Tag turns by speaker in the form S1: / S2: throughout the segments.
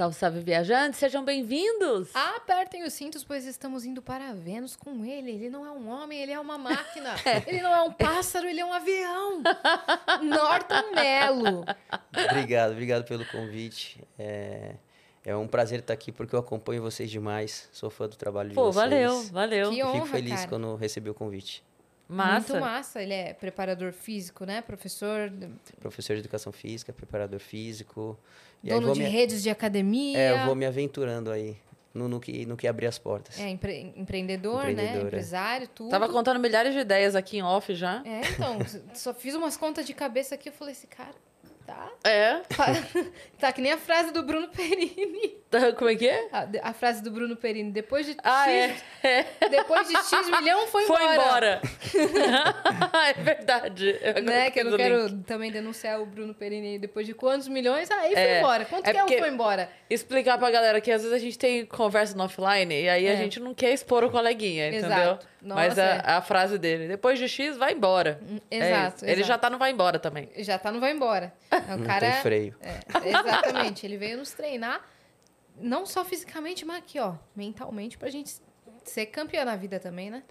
S1: Salve, salve, viajantes, sejam bem-vindos!
S2: Apertem os cintos, pois estamos indo para Vênus com ele. Ele não é um homem, ele é uma máquina. Ele não é um pássaro, ele é um avião. Norton Melo.
S3: Obrigado, obrigado pelo convite. É, é um prazer estar aqui porque eu acompanho vocês demais. Sou fã do trabalho de
S1: Pô,
S3: vocês.
S1: valeu, valeu.
S2: Que honra,
S3: Fico feliz
S2: cara.
S3: quando recebi o convite.
S1: Massa.
S2: Muito massa. Ele é preparador físico, né? Professor,
S3: Professor de educação física, preparador físico. E
S2: dono de
S3: me,
S2: redes de academia.
S3: é, eu vou me aventurando aí no, no que, no que abrir as portas.
S2: É, empre- empreendedor, né?
S3: Empreendedor.
S2: Empresário, tudo.
S1: Tava contando milhares de ideias aqui em off já.
S2: É, então, só fiz umas contas de cabeça aqui, eu falei, esse cara tá...
S1: É.
S2: tá que nem a frase do Bruno Perini.
S1: Como é que é?
S2: A, a frase do Bruno Perini, depois de
S1: Ah,
S2: X,
S1: é.
S2: depois de X milhão foi,
S1: Foi
S2: embora.
S1: embora. é verdade. Agora
S2: Né? Que eu não quero
S1: link.
S2: também denunciar o Bruno Perini depois de quantos milhões, aí foi
S1: É,
S2: embora. Quanto
S1: é
S2: que é o
S1: porque-
S2: foi embora?
S1: Explicar pra galera que às vezes a gente tem conversa no offline e aí a
S2: É.
S1: gente não quer expor o coleguinha, entendeu?
S2: Exato.
S1: Mas
S2: Nossa,
S1: a,
S2: é.
S1: a frase dele, depois de X, vai embora. É
S2: exato,
S1: isso. Ele
S2: exato.
S1: já tá no vai embora também.
S2: Já tá, não vai embora. O
S3: Não
S2: cara.
S3: tem freio.
S2: É, exatamente. Ele veio nos treinar, não só fisicamente, mas aqui, ó, mentalmente, pra gente ser campeão na vida também, né?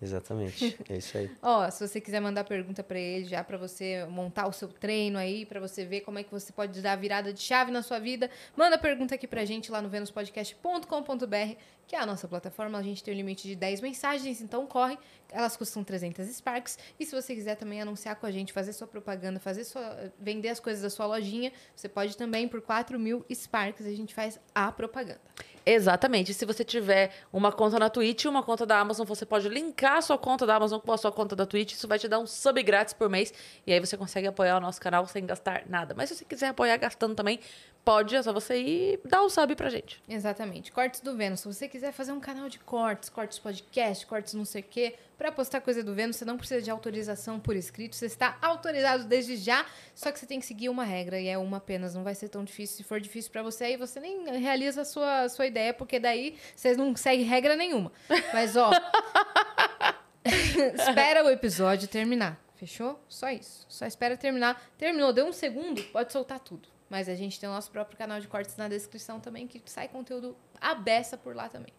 S3: Exatamente. É isso aí.
S2: Ó, se você quiser mandar pergunta pra ele já pra você montar o seu treino aí, pra você ver como é que você pode dar a virada de chave na sua vida, manda pergunta aqui pra gente lá no venuspodcast.com.br, que é a nossa plataforma. A gente tem um limite de 10 mensagens, então corre. Elas custam 300 Sparks. E se você quiser também anunciar com a gente, fazer sua propaganda, fazer sua, vender as coisas da sua lojinha, você pode também por 4 mil Sparks. A gente faz a propaganda.
S1: Exatamente. Se você tiver uma conta na Twitch e uma conta da Amazon, você pode linkar a sua conta da Amazon com a sua conta da Twitch. Isso vai te dar um sub grátis por mês. E aí você consegue apoiar o nosso canal sem gastar nada. Mas se você quiser apoiar gastando também, pode. É só você ir dar um sub pra gente.
S2: Exatamente. Cortes do Vênus. Se você quiser fazer um canal de cortes, cortes podcast, cortes não sei o quê, pra postar coisa do Vênus, você não precisa de autorização por escrito. Você está autorizado desde já, só que você tem que seguir uma regra e é uma apenas. Não vai ser tão difícil. Se for difícil pra você, aí você nem realiza a sua, sua ideia, porque daí vocês não seguem regra nenhuma. Mas, ó. espera o episódio terminar. Fechou? Só isso. Só espera terminar. Terminou, deu um segundo, pode soltar tudo. Mas a gente tem o nosso próprio canal de cortes na descrição também, que sai conteúdo à beça por lá também.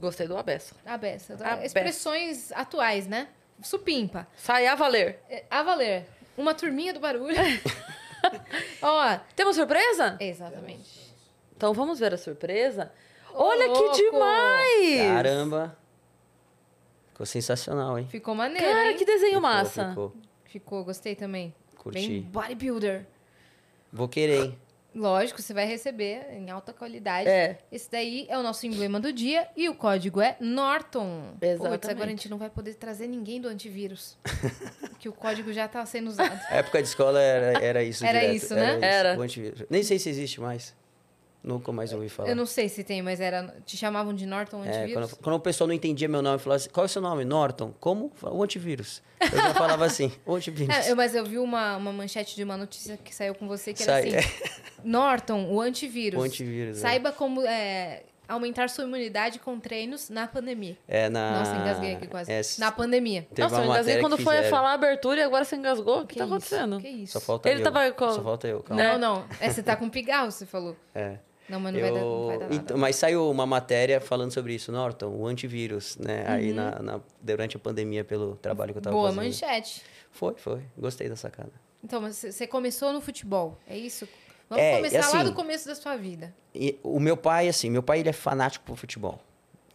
S1: Gostei do Abessa.
S2: À beça. Expressões atuais, né? Supimpa.
S1: Sai a valer.
S2: É, A valer. Uma turminha do barulho. Ó,
S1: Temos surpresa?
S2: exatamente.
S1: Então vamos ver a surpresa.
S2: Ô,
S1: Olha
S2: louco!
S1: que demais!
S3: Caramba! Ficou sensacional, hein?
S2: Ficou maneiro,
S1: Cara,
S2: hein?
S1: que desenho
S3: Ficou,
S1: massa.
S3: ficou.
S2: Ficou, gostei também.
S3: Curti.
S2: Bem bodybuilder.
S3: Vou querer, hein?
S2: Lógico, você vai receber em alta qualidade.
S1: É.
S2: Esse daí é o nosso emblema do dia e o código é Norton.
S1: Exatamente.
S2: Puts, agora a gente não vai poder trazer ninguém do antivírus. que o código já tá sendo usado.
S3: A época de escola era, era isso
S2: Era
S3: direto.
S2: isso, né?
S1: Era.
S3: O antivírus. Nem sei se existe mais. Nunca mais ouvi falar.
S2: Eu não sei se tem, mas era. Te chamavam de Norton
S3: É,
S2: antivírus?
S3: quando, quando o pessoal não entendia meu nome, falava assim, qual é o seu nome? Norton. Como? O antivírus. Eu já falava assim, o antivírus.
S2: É, eu- mas eu vi uma, uma manchete de uma notícia que saiu com você que era
S3: Sai-
S2: assim: Norton, o antivírus.
S3: O antivírus, é.
S2: Saiba como é, aumentar sua imunidade com treinos na pandemia.
S3: É, na...
S2: Nossa, engasguei aqui quase.
S3: É,
S2: Na pandemia.
S3: Teve
S1: Nossa, eu engasguei quando
S3: que
S1: foi
S3: fizeram.
S1: falar a abertura e agora você engasgou. O que, tá
S2: isso?
S1: acontecendo?
S2: Que isso?
S3: Só falta
S1: Ele
S3: eu.
S1: tava
S3: Só falta eu, calma.
S1: Né?
S2: Não, não. É, você tá com pigarro, você falou.
S3: É.
S2: Não, mas não, vai, dar, não vai dar nada.
S3: Então, mas saiu uma matéria falando sobre isso, Norton, o antivírus, né? Aí na, na- durante a pandemia, pelo trabalho que eu tava
S2: Uhum. Boa
S3: fazendo.
S2: manchete.
S3: Foi, foi. Gostei da sacada.
S2: Então, mas você começou no futebol, é isso? Vamos
S3: É,
S2: começar
S3: assim-
S2: lá do começo da sua vida.
S3: E o meu pai, assim, meu pai ele é fanático por futebol.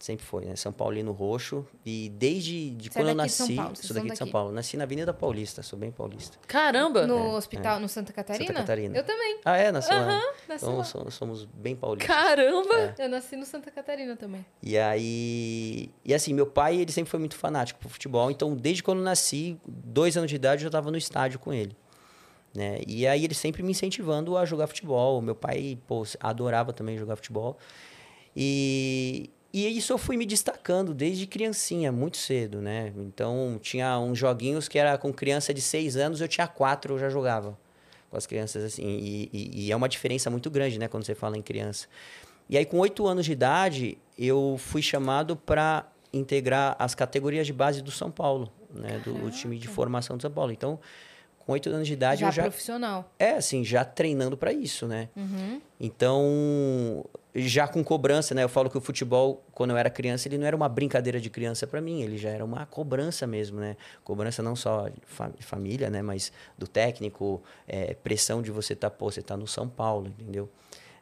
S3: Sempre foi, né? São Paulino roxo. E desde de
S2: é
S3: quando eu
S2: daqui de São
S3: nasci.
S2: Paulo,
S3: sou daqui de São. Paulo. Nasci na Avenida Paulista, sou bem paulista.
S1: Caramba!
S2: No hospital, no Santa Catarina?
S3: É, Santa Catarina.
S2: Eu também.
S3: Ah, é? Nasceu lá.
S2: nasci
S3: Então
S2: lá.
S3: somos, somos bem paulistas.
S1: Caramba!
S2: Eu nasci no Santa Catarina também.
S3: E aí. E assim, meu pai, ele sempre foi muito fanático por futebol. Então, desde quando eu nasci, dois anos de idade, eu já estava no estádio com ele. Né? E aí, ele sempre me incentivando a jogar futebol. Meu pai, pô, adorava também jogar futebol. E. E isso eu fui me destacando desde criancinha, muito cedo, né? Então, tinha uns joguinhos que era com criança de seis anos, eu tinha quatro, eu já jogava com as crianças, assim. E, e- e é uma diferença muito grande, né, quando você fala em criança. E aí, com oito anos de idade, eu fui chamado para integrar as categorias de base do São Paulo, né? Do, do time de formação do São Paulo. Então, com oito anos de idade
S2: já
S3: eu já
S2: profissional.
S3: é assim já treinando para isso né
S2: Uhum.
S3: então já com cobrança né eu falo que o futebol quando eu era criança ele não era uma brincadeira de criança para mim ele já era uma cobrança mesmo né cobrança não só de fa- de família né mas do técnico é, pressão de você estar pô você tá no São Paulo entendeu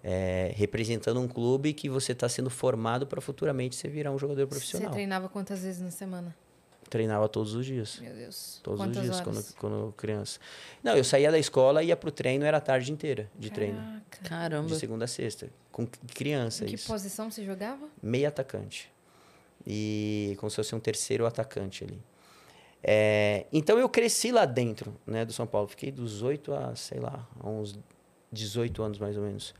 S3: É, representando um clube que você está sendo formado para futuramente você virar um jogador
S2: Você
S3: profissional
S2: treinava quantas vezes na semana?
S3: Treinava todos os dias
S2: Meu Deus.
S3: Todos
S2: Quantas
S3: os dias, quando, quando criança. Não, eu saía da escola, ia pro treino, era a tarde inteira de treino.
S2: Caraca.
S1: Caramba.
S3: De segunda a sexta. Com criança,
S2: Em que
S3: isso.
S2: posição você jogava?
S3: Meio atacante. E como se fosse um terceiro atacante ali. É, então eu cresci lá dentro, né, do São Paulo. Fiquei dos 8 a, sei lá, a uns 18 anos mais ou menos.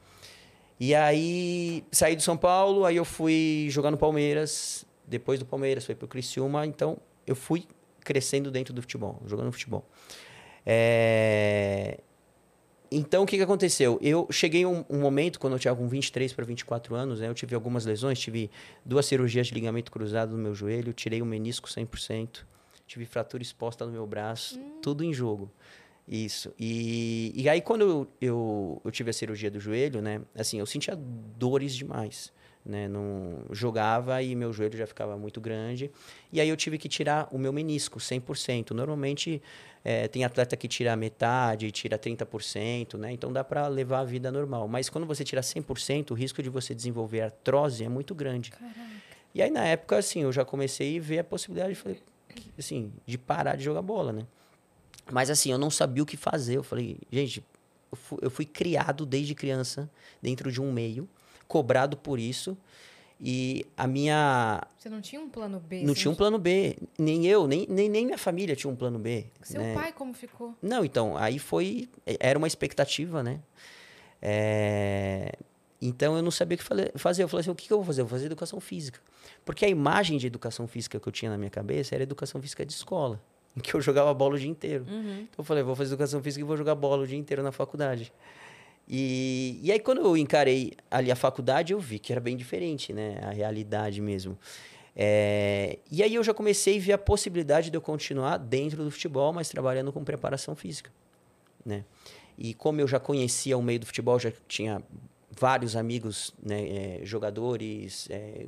S3: E aí saí do São Paulo, aí eu fui jogar no Palmeiras. Depois do Palmeiras, fui pro Criciúma. Então eu fui crescendo dentro do futebol, jogando futebol. É, Então, o que, que aconteceu? Eu cheguei um, um momento, quando eu tinha com 23 para 24 anos, né, eu tive algumas lesões, tive duas cirurgias de ligamento cruzado no meu joelho, tirei o menisco 100%, tive fratura exposta no meu braço, tudo em jogo. Isso. E, e aí, quando eu, eu, eu tive a cirurgia do joelho, né, assim, eu sentia dores demais. Né, não jogava e meu joelho já ficava muito grande. E aí eu tive que tirar o meu menisco 100%. Normalmente é, tem atleta que tira metade, tira 30%, né? Então dá para levar a vida normal. Mas quando você tira 100%, o risco de você desenvolver artrose é muito grande. E aí na época, assim, eu já comecei a ver a possibilidade falei, assim, de parar de jogar bola, né? Mas assim, eu não sabia o que fazer. Eu falei, gente, eu fui, eu fui criado desde criança dentro de um meio, cobrado por isso. E a minha.
S2: Você não tinha um plano B?
S3: Não tinha um plano B. Nem eu, nem, nem, nem minha família tinha um plano B.
S2: Seu
S3: né?
S2: pai como ficou?
S3: Não, então, aí foi. Era uma expectativa, né? É, então eu não sabia o que fazer. Eu falei assim: o que que eu vou fazer? Eu vou fazer educação física. Porque a imagem de educação física que eu tinha na minha cabeça era educação física de escola, em que eu jogava bola o dia inteiro.
S1: Uhum.
S3: Então eu falei: vou fazer educação física e vou jogar bola o dia inteiro na faculdade. E, e aí, quando eu encarei ali a faculdade, eu vi que era bem diferente, né? A realidade mesmo. É, e aí eu já comecei a ver a possibilidade de eu continuar dentro do futebol, mas trabalhando com preparação física, né? E como eu já conhecia o meio do futebol, já tinha vários amigos, né, é, jogadores é,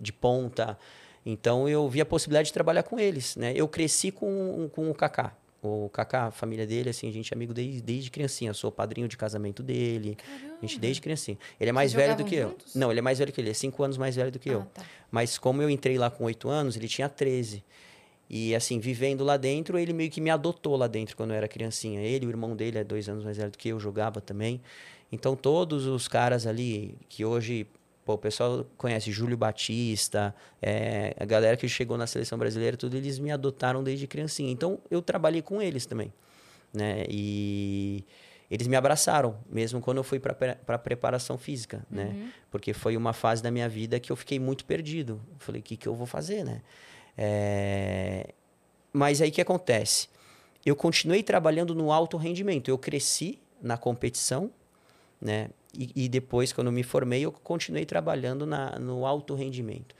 S3: de ponta, então eu vi a possibilidade de trabalhar com eles, né? Eu cresci com, com o Kaká. O Kaká, a família dele, assim, a gente é amigo desde, desde criancinha. Eu sou padrinho de casamento dele. A gente desde criancinha. Ele é mais
S2: Vocês
S3: velho do que eu.
S2: juntos?
S3: Não, ele é mais velho que ele. É cinco anos mais velho do que eu.
S2: Ah, tá.
S3: Mas como eu entrei lá com oito anos, ele tinha 13. E assim, vivendo lá dentro, ele meio que me adotou lá dentro quando eu era criancinha. Ele, o irmão dele, é dois anos mais velho do que eu, jogava também. Então, todos os caras ali que hoje, pô, o pessoal conhece Júlio Batista, é, a galera que chegou na seleção brasileira, tudo, eles me adotaram desde criancinha. Então, eu trabalhei com eles também, né? E eles me abraçaram, mesmo quando eu fui para a preparação física, né? Porque foi uma fase da minha vida que eu fiquei muito perdido. Eu falei, o que, que eu vou fazer, né? É, Mas aí o que acontece? Eu continuei trabalhando no alto rendimento. Eu cresci na competição, né? E, e depois, quando eu me formei, eu continuei trabalhando na, no alto rendimento.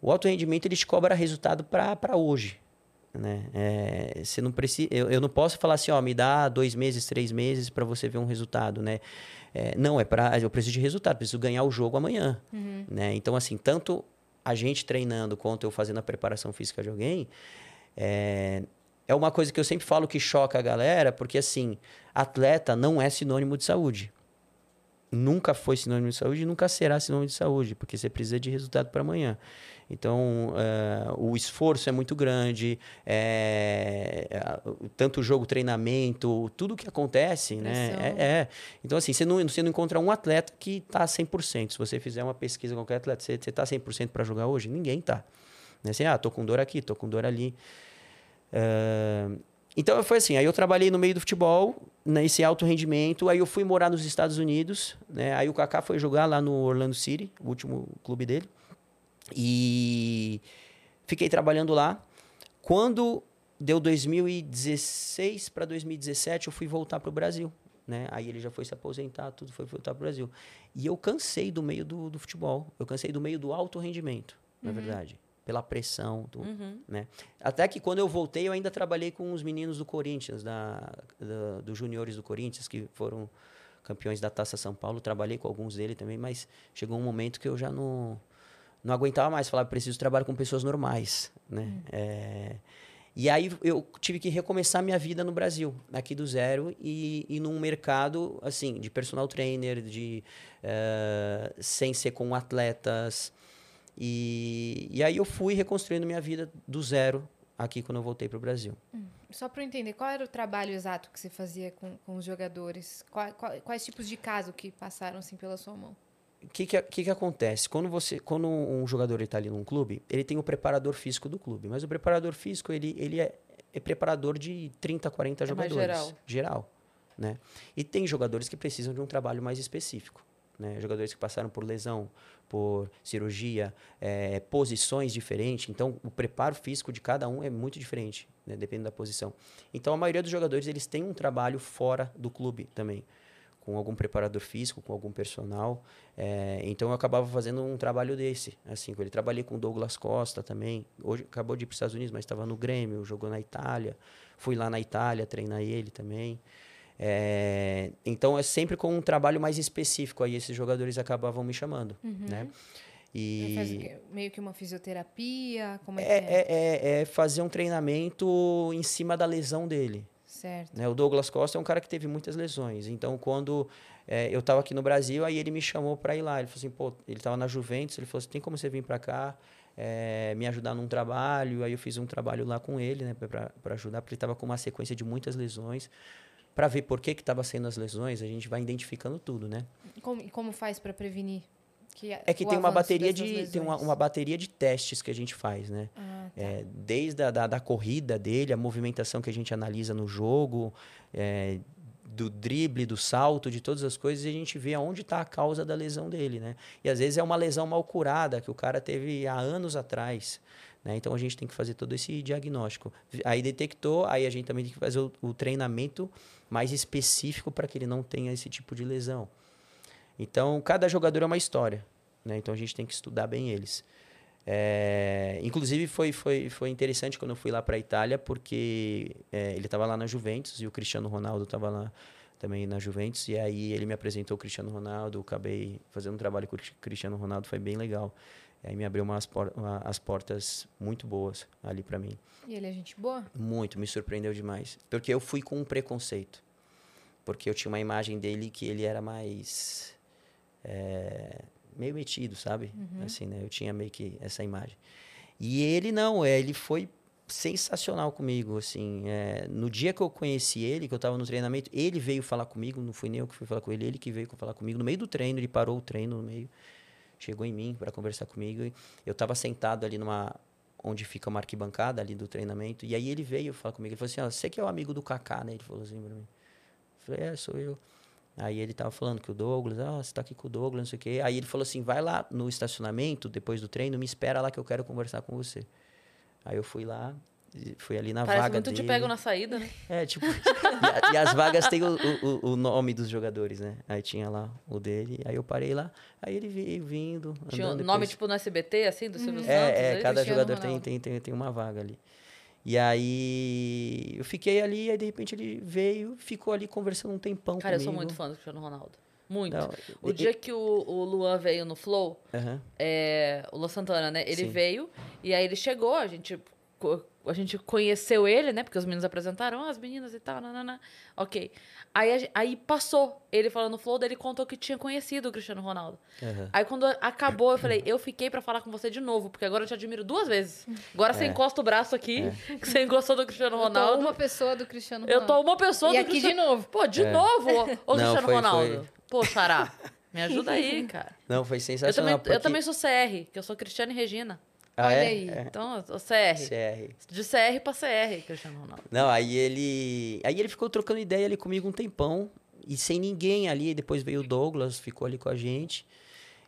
S3: O alto rendimento ele te cobra resultado para hoje. Né? É, você não precisa, eu, eu não posso falar assim, ó, me dá dois meses, três meses para você ver um resultado, né? É, não, é para eu preciso de resultado, preciso ganhar o jogo amanhã, né? Então assim, tanto a gente treinando quanto eu fazendo a preparação física de alguém, é, é uma coisa que eu sempre falo que choca a galera, porque assim, atleta não é sinônimo de saúde. Nunca foi sinônimo de saúde e nunca será sinônimo de saúde, porque você precisa de resultado para amanhã. Então, é, o esforço é muito grande, é, é, tanto o jogo, treinamento, tudo que acontece, né? É, é. Então, assim, você não, você não encontra um atleta que está 100%. Se você fizer uma pesquisa com qualquer atleta, você está 100% para jogar hoje? Ninguém está. Né? Assim, ah, tô com dor aqui, tô com dor ali. É, então foi assim, aí eu trabalhei no meio do futebol, nesse alto rendimento, aí eu fui morar nos Estados Unidos, né? Aí o Kaká foi jogar lá no Orlando City, o último clube dele. E fiquei trabalhando lá. Quando deu 2016 para 2017, eu fui voltar para o Brasil. Né? Aí ele já foi se aposentar, tudo foi voltar para o Brasil. E eu cansei do meio do, do futebol. Eu cansei do meio do alto rendimento, na verdade. Pela pressão,
S1: Uhum.
S3: né? Até que quando eu voltei, eu ainda trabalhei com os meninos do Corinthians, da, da- dos juniores do Corinthians, que foram campeões da Taça São Paulo. Trabalhei com alguns deles também, mas chegou um momento que eu já não, não aguentava mais. Falava, preciso trabalhar com pessoas normais, né? É, e aí eu tive que recomeçar minha vida no Brasil, aqui do zero, e, e num mercado, assim, de personal trainer, de eh, sem ser com atletas. E, e aí eu fui reconstruindo minha vida do zero aqui quando eu voltei para o Brasil.
S2: Só para eu entender, qual era o trabalho exato que você fazia com, com os jogadores? Qua- qua- quais tipos de caso que passaram assim pela sua mão?
S3: O que, que, que que acontece? Quando, você, quando um jogador está ali num clube, ele tem o preparador físico do clube. Mas o preparador físico, ele, ele é, é preparador de 30, 40
S1: É
S3: jogadores.
S1: geral.
S3: Geral, né? E tem jogadores que precisam de um trabalho mais específico. Né? Jogadores que passaram por lesão, por cirurgia, eh, posições diferentes. Então, o preparo físico de cada um é muito diferente, né? dependendo da posição. Então, a maioria dos jogadores, eles têm um trabalho fora do clube também com algum preparador físico, com algum personal. É, então eu acabava fazendo um trabalho desse. Assim, ele trabalhei com Douglas Costa também. Hoje acabou de ir para os Estados Unidos, mas estava no Grêmio, jogou na Itália. Fui lá na Itália treinar ele também. É, então é sempre com um trabalho mais específico. Aí esses jogadores acabavam me chamando, né?
S2: Faz o
S3: E
S2: quê? meio que uma fisioterapia? Como é,
S3: é,
S2: que é?
S3: é, é, é fazer um treinamento em cima da lesão dele.
S2: Certo.
S3: Né? O Douglas Costa é um cara que teve muitas lesões. Então, quando eh, eu estava aqui no Brasil, aí ele me chamou para ir lá. Ele falou assim, pô, ele estava na Juventus, ele falou assim, tem como você vir para cá, eh, me ajudar num trabalho? Aí eu fiz um trabalho lá com ele, né, para ajudar, porque ele estava com uma sequência de muitas lesões. Para ver por que que estava sendo as lesões, a gente vai identificando tudo, né?
S2: Como, e como faz para prevenir? Que
S3: É que tem uma bateria de tem uma, uma bateria de testes que a gente faz, né?
S2: Ah, tá.
S3: É, desde a da, da corrida dele, a movimentação que a gente analisa no jogo, é, do drible, do salto, de todas as coisas, e a gente vê aonde está a causa da lesão dele, né? E às vezes é uma lesão mal curada que o cara teve há anos atrás. Né? Então a gente tem que fazer todo esse diagnóstico. Aí detectou, aí a gente também tem que fazer o, o treinamento mais específico para que ele não tenha esse tipo de lesão. Então, cada jogador é uma história. Né? Então, a gente tem que estudar bem eles. É, inclusive, foi, foi, foi interessante quando eu fui lá para a Itália, porque é, ele estava lá na Juventus e o Cristiano Ronaldo estava lá também na Juventus. E aí ele me apresentou o Cristiano Ronaldo, acabei fazendo um trabalho com o Cristiano Ronaldo, foi bem legal. Aí me abriu umas por, uma, as portas muito boas ali para mim.
S2: E ele é gente boa?
S3: Muito, me surpreendeu demais. Porque eu fui com um preconceito. Porque eu tinha uma imagem dele que ele era mais. é, meio metido, sabe? Assim, né? Eu tinha meio que essa imagem. E ele não, é, ele foi sensacional comigo, assim. é, no dia que eu conheci ele, que eu tava no treinamento, ele veio falar comigo, não fui nem eu que fui falar com ele, ele que veio falar comigo. No meio do treino, ele parou o treino no meio, chegou em mim para conversar comigo. Eu tava sentado ali numa onde fica uma arquibancada ali do treinamento, e aí ele veio falar comigo, ele falou assim, você que é o amigo do Kaká, né? Ele falou assim pra mim. Eu falei, é, sou eu. Aí ele tava falando que o Douglas, ah, você tá aqui com o Douglas, não sei o quê. Aí ele falou assim, vai lá no estacionamento, depois do treino, me espera lá que eu quero conversar com você. Aí eu fui lá, fui ali na
S1: Parece
S3: vaga
S1: muito
S3: dele.
S1: te pego na saída, né?
S3: É, tipo... e, a- e as vagas têm o, o, o nome dos jogadores, né? Aí tinha lá o dele, aí eu parei lá, aí ele veio vindo,
S1: Tinha um nome
S3: depois-
S1: tipo no SBT, assim, do Silvio Santos.
S3: é, é, cada jogador tem, tem, tem, tem uma vaga ali. E aí eu fiquei ali, aí de repente ele veio, ficou ali conversando um tempão
S1: Cara, eu
S3: comigo.
S1: sou muito fã do Cristiano Ronaldo. Muito.
S3: Não,
S1: o
S3: e-
S1: dia que o, o Luan veio no Flow, é, o Luan Santana, né? Ele
S3: Sim.
S1: veio e aí ele chegou, a gente, a gente conheceu ele, né? Porque os meninos apresentaram, ah, as meninas e tal, nanana. Ok. Aí, aí passou ele falando Flow, daí ele contou que tinha conhecido o Cristiano Ronaldo.
S3: Aham.
S1: Aí quando acabou, eu falei, eu fiquei pra falar com você de novo, porque agora eu te admiro duas vezes. Agora você
S3: É.
S1: encosta o braço aqui, que você encostou do Cristiano
S2: Eu tô
S1: Ronaldo.
S2: uma pessoa do Cristiano
S1: Eu
S2: Ronaldo.
S1: tô uma pessoa
S2: E
S1: do
S2: aqui
S1: Cristiano...
S2: de novo.
S1: Pô, de
S3: É.
S1: novo, ô, ô
S3: Não,
S1: Cristiano
S3: foi-
S1: Ronaldo.
S3: foi-
S1: Pô, Xará, me ajuda aí, cara.
S3: Não, foi
S1: Eu
S3: sensacional.
S1: também, eu
S3: porque-
S1: também sou CR, que eu sou Cristiano e Regina.
S3: Ah,
S2: Olha
S3: é?
S2: aí.
S3: É.
S1: Então, sou CR.
S3: CR.
S1: De CR pra CR, Cristiano Ronaldo.
S3: Não, aí ele. Aí ele ficou trocando ideia ali comigo um tempão. E sem ninguém ali. Depois veio o Douglas, ficou ali com a gente.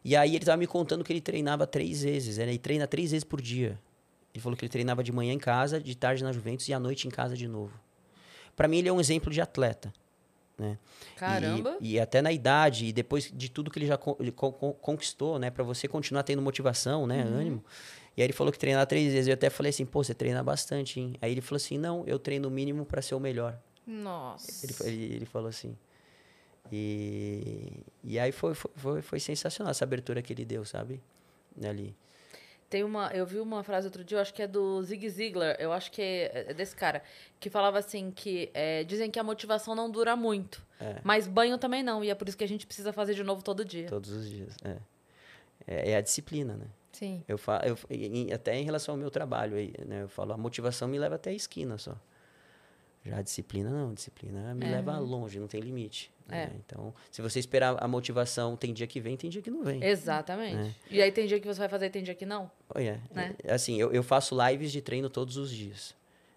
S3: E aí ele tava me contando que ele treinava três vezes. né? Ele treina três vezes por dia. Ele falou que ele treinava de manhã em casa, de tarde na Juventus e à noite em casa de novo. Pra mim, ele é um exemplo de atleta. né?
S1: Caramba.
S3: E, e até na idade, e depois de tudo que ele já con- ele con- con- conquistou, né? Pra você continuar tendo motivação, né? Ânimo. E aí ele falou que treinar três vezes. Eu até falei assim, pô, você treina bastante, hein? Aí ele falou assim, não, eu treino o mínimo pra ser o melhor.
S2: Nossa.
S3: Ele, ele, ele falou assim. E, e aí foi, foi, foi, foi sensacional essa abertura que ele deu, sabe? Ali.
S1: Tem uma, eu vi uma frase outro dia, eu acho que é do Zig Ziglar, eu acho que é, é desse cara, que falava assim que é, dizem que a motivação não dura muito,
S3: É.
S1: mas banho também não, e é por isso que a gente precisa fazer de novo todo dia.
S3: Todos os dias. É, é, é a disciplina, né?
S2: Sim.
S3: Eu falo, eu, até em relação ao meu trabalho aí, né? Eu falo, a motivação me leva até a esquina só. Já a disciplina não, a disciplina me
S1: É.
S3: leva longe, não tem limite.
S1: É.
S3: né? Então, se você esperar a motivação, tem dia que vem, tem dia que não vem.
S1: Exatamente.
S3: É.
S1: E aí tem dia que você vai fazer e tem dia que não?
S3: Olha,
S1: Né?
S3: é, assim, eu, eu faço lives de treino todos os dias.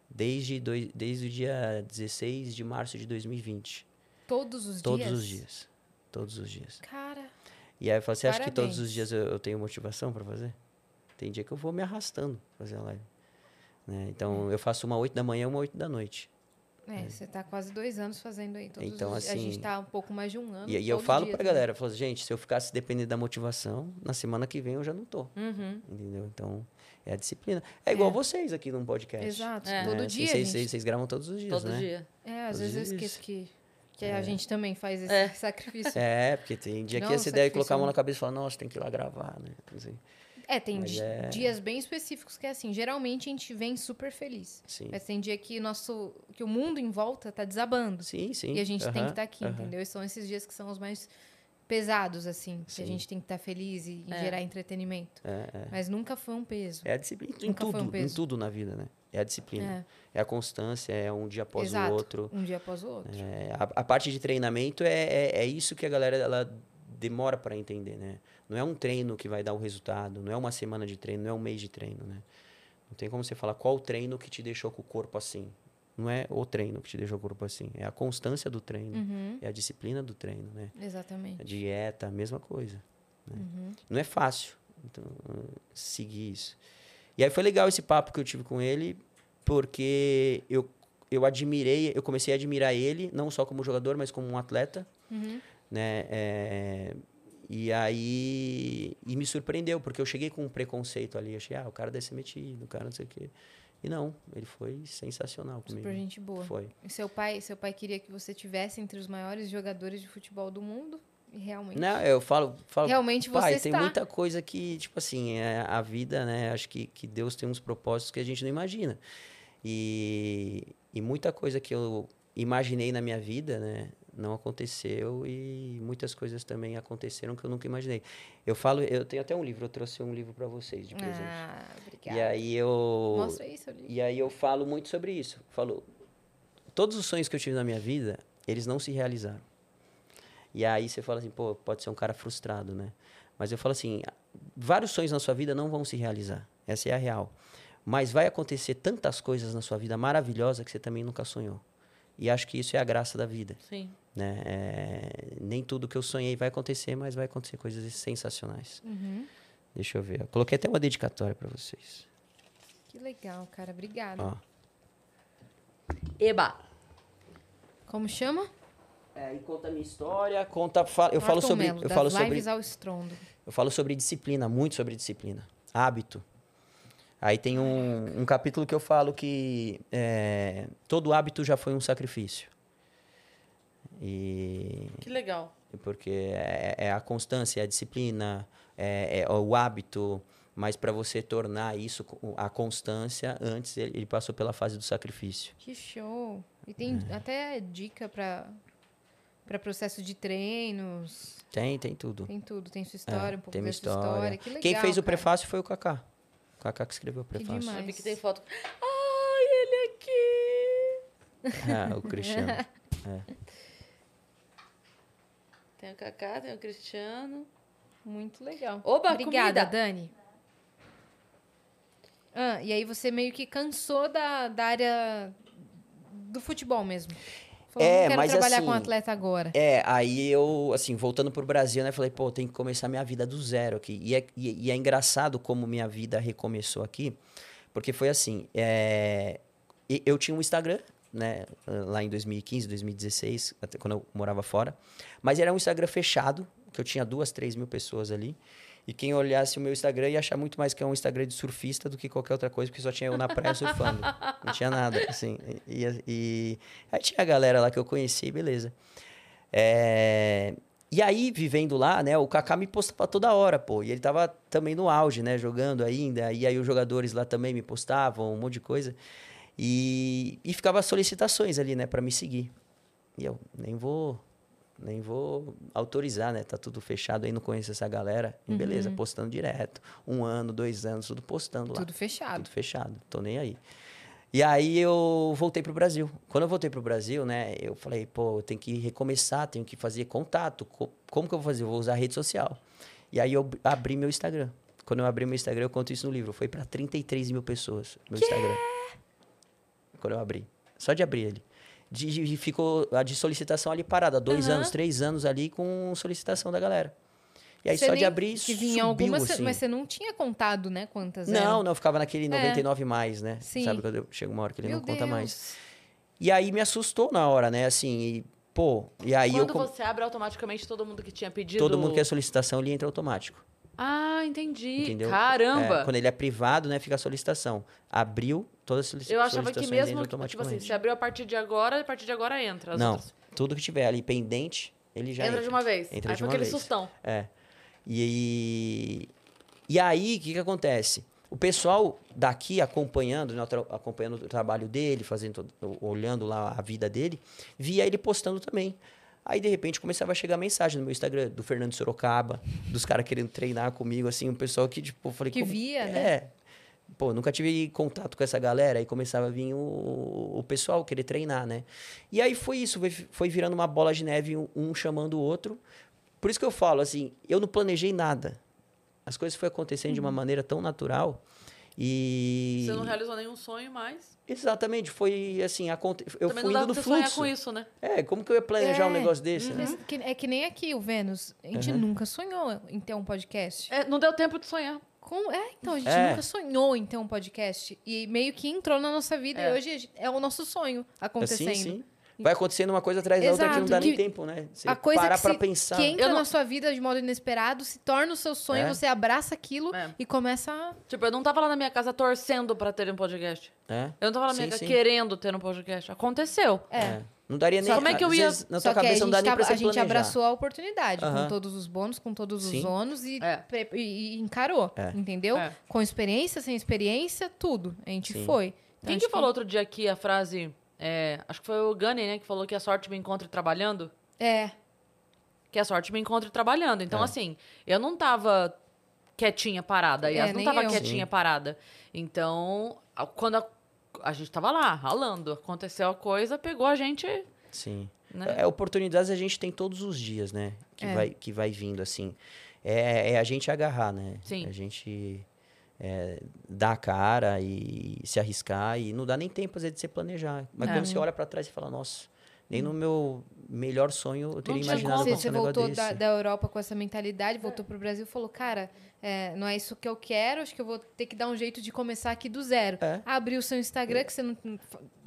S3: Desde, dois, desde o dia 16 de março de 2020.
S2: Todos os
S3: Todos
S2: dias?
S3: os dias. Todos os dias.
S2: Cara,
S3: E aí eu falo, você acha que todos os dias eu, eu tenho motivação para fazer? Tem dia que eu vou me arrastando pra fazer a live. Né? Então eu faço uma 8 da manhã e uma 8 da noite.
S2: é, você tá quase dois anos fazendo aí. Todos
S3: Então,
S2: os... A
S3: assim,
S2: gente tá um pouco mais de um ano.
S3: E aí eu falo
S2: dia
S3: pra
S2: também.
S3: galera, eu falo, assim, gente, se eu ficasse dependendo da motivação, na semana que vem eu já não tô.
S1: Uhum.
S3: Entendeu? Então, é a disciplina. É igual vocês aqui num podcast.
S2: Exato,
S1: É.
S2: todo
S3: né?
S2: dia,
S3: Vocês,
S2: gente.
S3: vocês, vocês gravam todos os dias,
S1: Todo
S3: né?
S1: dia.
S2: É, às
S3: Todos
S2: vezes eu esqueço que, que a gente também faz esse
S1: É.
S2: sacrifício.
S3: É, porque tem dia
S2: Não,
S3: que você deve
S2: sacrifício
S3: colocar a mão
S2: é
S3: na cabeça e falar, nossa, tem que ir lá gravar, né? Assim,
S2: É, tem di-
S3: é-
S2: dias bem específicos que é assim. Geralmente a gente vem super feliz.
S3: sim.
S2: Mas tem dia que, nosso, que o mundo em volta tá desabando.
S3: Sim, sim.
S2: E a gente tem que estar aqui,
S3: aham.
S2: entendeu? E são esses dias que são os mais pesados, assim. Que a
S3: Sim.
S2: gente tem que estar feliz e, e
S1: É.
S2: gerar entretenimento.
S3: É, é.
S2: Mas nunca foi um peso.
S3: É a disciplina em
S2: Nunca foi um
S3: tudo, em tudo na vida, né? É a disciplina. É, a constância, é um dia após
S2: Exato.
S3: o outro.
S2: Um dia após o outro.
S3: É, a, a parte de treinamento é, é, é isso que a galera ela demora para entender, né? Não é um treino que vai dar o resultado, não é uma semana de treino, não é um mês de treino, né? Não tem como você falar qual treino que te deixou com o corpo assim. Não é o treino que te deixou com o corpo assim, é a constância do treino,
S2: Uhum,
S3: é a disciplina do treino, né?
S2: exatamente.
S3: A dieta, a mesma coisa.
S2: Uhum.
S3: Não é fácil então, seguir isso. E aí foi legal esse papo que eu tive com ele, porque eu, eu admirei, eu comecei a admirar ele, não só como jogador, mas como um atleta,
S2: Uhum.
S3: né? É, e aí e me surpreendeu, porque eu cheguei com um preconceito ali, achei, ah, o cara deve ser metido, o cara não sei o quê. E não, ele foi sensacional comigo.
S2: Super gente boa.
S3: Foi.
S2: E seu pai, seu pai queria que você tivesse entre os maiores jogadores de futebol do mundo. E realmente.
S3: Não, eu falo, falo
S2: Realmente você
S3: pai, tem
S2: está.
S3: muita coisa que, tipo assim, é, a vida, né? Acho que, que Deus tem uns propósitos que a gente não imagina. E, e muita coisa que eu imaginei na minha vida, né? Não aconteceu e muitas coisas também aconteceram que eu nunca imaginei. Eu falo, eu tenho até um livro, eu trouxe um livro para vocês de presente.
S2: Ah, obrigada.
S3: e aí eu
S2: Mostra aí seu livro.
S3: e aí eu falo muito sobre isso. Falo, todos os sonhos que eu tive na minha vida, eles não se realizaram. E aí você fala assim, pô, pode ser um cara frustrado, né? Mas eu falo assim, vários sonhos na sua vida não vão se realizar. Essa é a real. Mas vai acontecer tantas coisas na sua vida maravilhosas que você também nunca sonhou. E acho que isso é a graça da vida,
S1: Sim.
S3: né? É, nem tudo que eu sonhei vai acontecer, mas vai acontecer coisas sensacionais.
S2: Uhum.
S3: Deixa eu ver. Eu coloquei até uma dedicatória para vocês.
S2: Que legal, cara. Obrigada.
S3: Ó.
S1: Eba.
S2: Como chama?
S3: É, e conta a minha história, conta, fa- eu falo sobre, eu falo sobre,
S2: ao estrondo.
S3: eu falo sobre disciplina, muito sobre disciplina, hábito. Aí tem um, um capítulo que eu falo que é, todo hábito já foi um sacrifício. E
S1: Que legal.
S3: porque é, é a constância, é a disciplina, é, é o hábito, mas para você tornar isso a constância, antes ele, ele passou pela fase do sacrifício.
S2: Que show. E tem
S3: É.
S2: até dica pra, pra processo de treinos.
S3: Tem, tem tudo.
S2: Tem tudo. Tem sua história,
S3: É,
S2: um pouco
S3: tem
S2: sua
S3: história.
S2: história. Que legal,
S3: Quem fez o
S2: cara.
S3: prefácio foi o Kaká. O Kaká que escreveu o prefácio.
S2: demais.
S1: Eu vi que tem foto. Ai, ele aqui.
S3: Ah, o Cristiano.
S1: Tem o Kaká, tem o Cristiano.
S2: Muito legal.
S1: Oba,
S2: Obrigada,
S1: comida.
S2: Dani. Ah, e aí você meio que cansou da, da área do futebol mesmo. Falou,
S3: É,
S2: não quero
S3: mas
S2: trabalhar com
S3: assim,
S2: atleta agora.
S3: É, aí eu, assim, voltando pro Brasil, né, falei, pô, tem que começar minha vida do zero aqui. E é, e, e é engraçado como minha vida recomeçou aqui, porque foi assim, é, eu tinha um Instagram, né? Lá em 2015, 2016, até quando eu morava fora. Mas era um Instagram fechado, que eu tinha duas, três mil pessoas ali. E quem olhasse o meu Instagram ia achar muito mais que é um Instagram de surfista do que qualquer outra coisa, porque só tinha eu na praia surfando. Não tinha nada, assim. E, e, aí tinha a galera lá que eu conheci, beleza. É, e aí, vivendo lá, né, o Kaká me postava toda hora, pô. E ele tava também no auge, né, jogando ainda. E aí os jogadores lá também me postavam, um monte de coisa. E, e ficava solicitações ali, né, para me seguir. E eu nem vou nem vou autorizar, né? Tá tudo fechado aí, não conheço essa galera. E beleza, postando direto. Um ano, dois anos, tudo postando lá.
S2: Tudo fechado.
S3: Tudo fechado, tô nem aí. E aí eu voltei pro Brasil. Quando eu voltei pro Brasil, né, eu falei, pô, eu tenho que recomeçar, tenho que fazer contato. Co- Como que eu vou fazer? Eu vou usar a rede social. E aí eu abri meu Instagram. Quando eu abri meu Instagram, eu conto isso no livro. Foi para 33 mil pessoas, meu Instagram. Quando eu abri. Só de abrir ele. De, de- ficou a de solicitação ali parada. Dois
S1: Aham.
S3: anos, três anos ali com solicitação da galera. E aí
S2: Você
S3: só de abrir,
S2: que vinha
S3: subiu,
S2: algumas,
S3: assim.
S2: mas você não tinha contado, né? Quantas
S3: Não,
S2: eram.
S3: não, ficava naquele 99 mais, né?
S2: Sim.
S3: Sabe quando eu- chega uma hora que ele
S2: Meu
S3: não conta
S2: Deus.
S3: mais. E aí me assustou na hora, né? Assim, e, pô, e aí
S1: Quando
S3: eu. com-
S1: você abre, automaticamente todo mundo que tinha pedido...
S3: Todo mundo que é solicitação, ele entra automático.
S1: Ah, entendi.
S3: Entendeu?
S1: Caramba!
S3: É, quando ele é privado, né, fica a solicitação. Abriu, todas as solici-
S1: Eu achava que
S3: solicitações
S1: mesmo, tipo assim, se abriu a partir de agora, a partir de agora entra.
S3: Não,
S1: outras-
S3: tudo que tiver ali pendente, ele já
S1: entra
S3: entra.
S1: de uma vez.
S3: Entra
S1: Aí
S3: de
S1: foi
S3: uma
S1: aquele
S3: vez.
S1: sustão.
S3: É. E, e aí, o que, que acontece? O pessoal daqui acompanhando, né, acompanhando o trabalho dele, fazendo, olhando lá a vida dele, via ele postando também. Aí, de repente, começava a chegar mensagem no meu Instagram do Fernando Sorocaba, dos caras querendo treinar comigo, assim, um pessoal que, tipo, eu falei...
S2: Que
S3: como-
S2: via, né?
S3: É. Pô, nunca tive contato com essa galera, aí começava a vir o, o pessoal querer treinar, né? E aí foi isso, foi, foi virando uma bola de neve, um, um chamando o outro. Por isso que eu falo, assim, eu não planejei nada. As coisas foram acontecendo de uma maneira tão natural. E.
S1: Você não realizou nenhum sonho, mas...
S3: Exatamente, foi assim, aconte... eu
S1: Também
S3: fui
S1: não dá
S3: indo fluxo.
S1: com isso, né?
S3: É, como que eu ia planejar um
S2: É.
S3: negócio desse, né?
S2: Mas que- É que nem aqui, o Vênus. A gente
S3: Uhum.
S2: nunca sonhou em ter um podcast.
S1: É, não deu tempo de sonhar.
S2: Com- É, então, a gente
S3: É.
S2: nunca sonhou em ter um podcast. E meio que entrou na nossa vida
S1: É.
S2: e hoje é o nosso sonho acontecendo.
S3: Sim, sim. Vai acontecendo uma coisa atrás da outra que não dá nem
S2: que-
S3: tempo, né? Você
S2: a coisa
S3: parar
S2: que,
S3: pra
S2: se-
S3: pensar.
S2: que entra
S1: não-
S2: na sua vida de modo inesperado, se torna o seu sonho,
S3: É.
S2: você abraça aquilo
S1: É.
S2: e começa a...
S1: Tipo, eu não tava lá na minha casa torcendo pra ter um podcast.
S3: É?
S1: Eu não tava lá na minha casa querendo ter um podcast. Aconteceu.
S2: É.
S3: Não daria nem
S1: Só como é que eu ia-
S3: vezes, na
S2: Só
S3: tua
S2: que a
S3: cabeça não
S2: gente,
S3: dá nem pra você
S2: a gente
S3: planejar.
S2: abraçou a oportunidade, com todos os bônus, com todos os
S3: Sim.
S2: ônus e,
S1: É.
S2: e- e encarou,
S3: É.
S2: entendeu?
S1: É.
S2: Com experiência, sem experiência, tudo. A gente
S3: Sim.
S2: foi. Então,
S1: Quem que falou outro dia aqui a frase... é, acho que foi o Gunny, né? Que falou que a sorte me encontre trabalhando.
S2: É,
S1: Que a sorte me encontre trabalhando. Então,
S3: É.
S1: assim, eu não tava quietinha parada. E
S2: É,
S1: não tava
S2: eu.
S1: quietinha
S3: Sim.
S1: parada. Então, a- quando a, a gente tava lá, ralando, aconteceu a coisa, pegou a gente...
S3: Sim.
S1: Né?
S3: É, oportunidades a gente tem todos os dias, né? Que,
S2: É.
S3: vai, que vai vindo, assim. É, é a gente agarrar, né?
S1: Sim.
S3: A gente é, dar a cara e se arriscar. E não dá nem tempo, às vezes, de você planejar. Mas
S1: É.
S3: quando você olha pra trás e fala, nossa, nem no meu melhor sonho eu teria
S1: tinha
S3: imaginado.
S2: Você, você
S3: um
S2: voltou da, da Europa com essa mentalidade, voltou pro Brasil e falou, cara, é, não é isso que eu quero, acho que eu vou ter que dar um jeito de começar aqui do zero.
S3: É.
S2: Abriu o seu Instagram, que você não não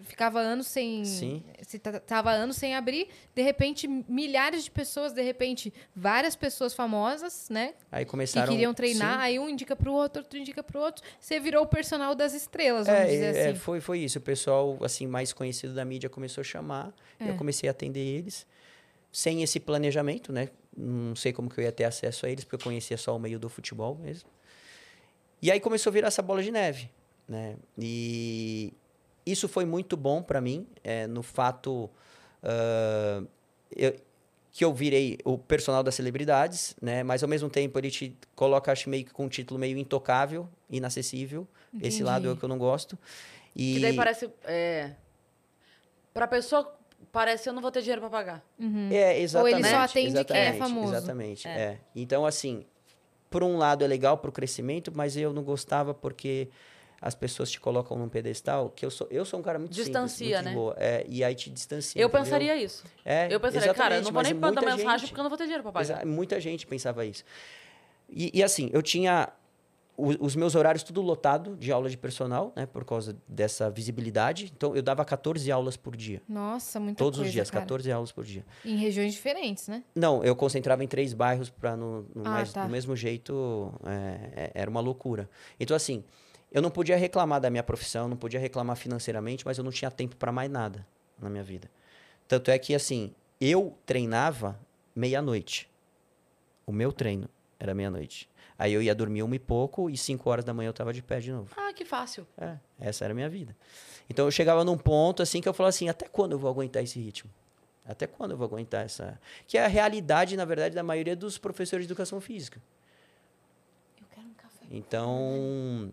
S2: ficava anos sem.
S3: Sim.
S2: Ta- tava anos sem abrir, de repente, milhares de pessoas, de repente, várias pessoas famosas, né?
S3: Aí
S2: Que
S3: começaram...
S2: queriam treinar,
S3: Sim.
S2: aí um indica pro outro, outro indica pro outro. Você virou o personal das estrelas, vamos
S3: É,
S2: dizer
S3: é,
S2: assim.
S3: foi, foi isso. O pessoal, assim, mais conhecido da mídia começou a chamar.
S2: É.
S3: eu comecei a atender eles. Sem esse planejamento, né? Não sei como que eu ia ter acesso a eles, porque eu conhecia só o meio do futebol mesmo. E aí começou a virar essa bola de neve, né? E isso foi muito bom para mim, é, no fato ah, eu- que eu virei o personal das celebridades, né? Mas ao mesmo tempo ele te coloca, acho, meio que com um título meio intocável, inacessível. Esse
S2: Entendi.
S3: lado é o que eu não gosto. E
S1: Que daí parece... É, pra pessoa, parece eu não vou ter dinheiro pra pagar.
S3: É, exatamente.
S2: ele só atende quem é
S3: exatamente,
S2: famoso.
S3: Exatamente,
S1: É.
S3: é. Então, assim, por um lado é legal pro crescimento, mas eu não gostava porque as pessoas te colocam num pedestal, que eu sou, eu sou um cara muito
S1: Distancia,
S3: simples, muito de
S1: né?
S3: boa. É, e aí te distancia.
S1: Eu
S3: entendeu?
S1: pensaria isso.
S3: É,
S1: Eu pensaria, cara, eu não vou
S3: mas
S1: nem mandar
S3: muita
S1: mensagem
S3: gente.
S1: porque eu não vou ter dinheiro pra pagar.
S3: Muita gente pensava isso. E, e assim, eu tinha os meus horários tudo lotado de aula de personal, né? Por causa dessa visibilidade. Então, eu dava 14 aulas por dia.
S2: Nossa, muita
S3: Todos
S2: coisa,
S3: os dias,
S2: cara.
S3: 14 aulas por dia.
S2: Em regiões diferentes, né?
S3: Não, eu concentrava em três bairros para no, no
S2: Ah,
S3: mais-
S2: tá.
S3: do mesmo jeito é, é, era uma loucura. Então assim, eu não podia reclamar da minha profissão, não podia reclamar financeiramente, mas eu não tinha tempo para mais nada na minha vida. Tanto é que assim, eu treinava meia-noite. O meu treino era meia-noite. Aí eu ia dormir uma e pouco e cinco horas da manhã eu tava de pé de novo.
S1: Ah, que fácil.
S3: É, essa era a minha vida. Então eu chegava num ponto assim que eu falava assim, até quando eu vou aguentar esse ritmo? Até quando eu vou aguentar essa. Que é a realidade, na verdade, da maioria dos professores de educação física.
S2: Eu quero um café.
S3: Então,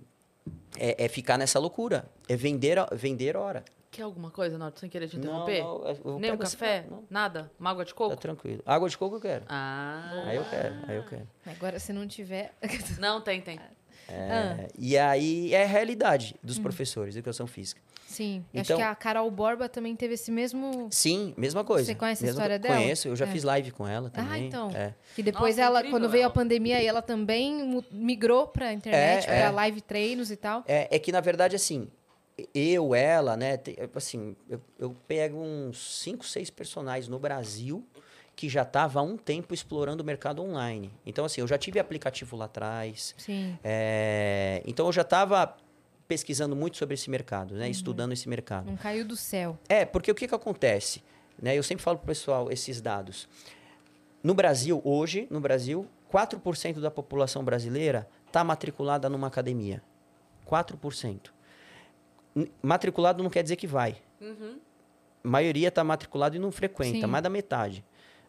S3: é, é ficar nessa loucura. É vender, a- vender hora.
S1: Quer alguma coisa, Norton, sem querer te
S3: Não,
S1: interromper?
S3: não, vou
S1: Nem um café?
S3: Não,
S1: Nada? Uma água de
S3: tá
S1: coco?
S3: tranquilo. Água de coco eu quero.
S1: Ah.
S3: Aí eu quero, aí eu quero.
S2: Agora, se não tiver.
S1: Não, tem, tem.
S3: É, E aí é a realidade dos professores de educação física.
S2: Sim. Acho
S3: Então-
S2: que a Carol Borba também teve esse mesmo.
S3: Sim, mesma coisa.
S2: Você conhece a
S3: Mesma
S2: história
S3: co-
S2: dela?
S3: Conheço, eu já
S2: É.
S3: fiz live com ela também.
S2: Ah, então.
S3: É.
S2: Que depois
S1: Nossa,
S2: ela,
S1: incrível
S2: quando veio
S1: ela.
S2: a pandemia, ela também migrou pra internet,
S3: É,
S2: pra
S3: é.
S2: live treinos e tal.
S3: É, é que, na verdade, assim, eu, ela, né, assim, eu, eu pego uns cinco, seis personagens no Brasil que já estava há um tempo explorando o mercado online. Então, assim, eu já tive aplicativo lá atrás.
S2: Sim.
S3: é, então, eu já estava pesquisando muito sobre esse mercado, né, estudando esse mercado.
S2: Não caiu do céu.
S3: É, porque o que, que acontece? Né, eu sempre falo pro pessoal esses dados. No Brasil, hoje, no Brasil, 4% da população brasileira está matriculada numa academia. 4%. N- Matriculado não quer dizer que vai.
S1: Uhum.
S3: A maioria está matriculado e não frequenta,
S2: Sim.
S3: mais da metade.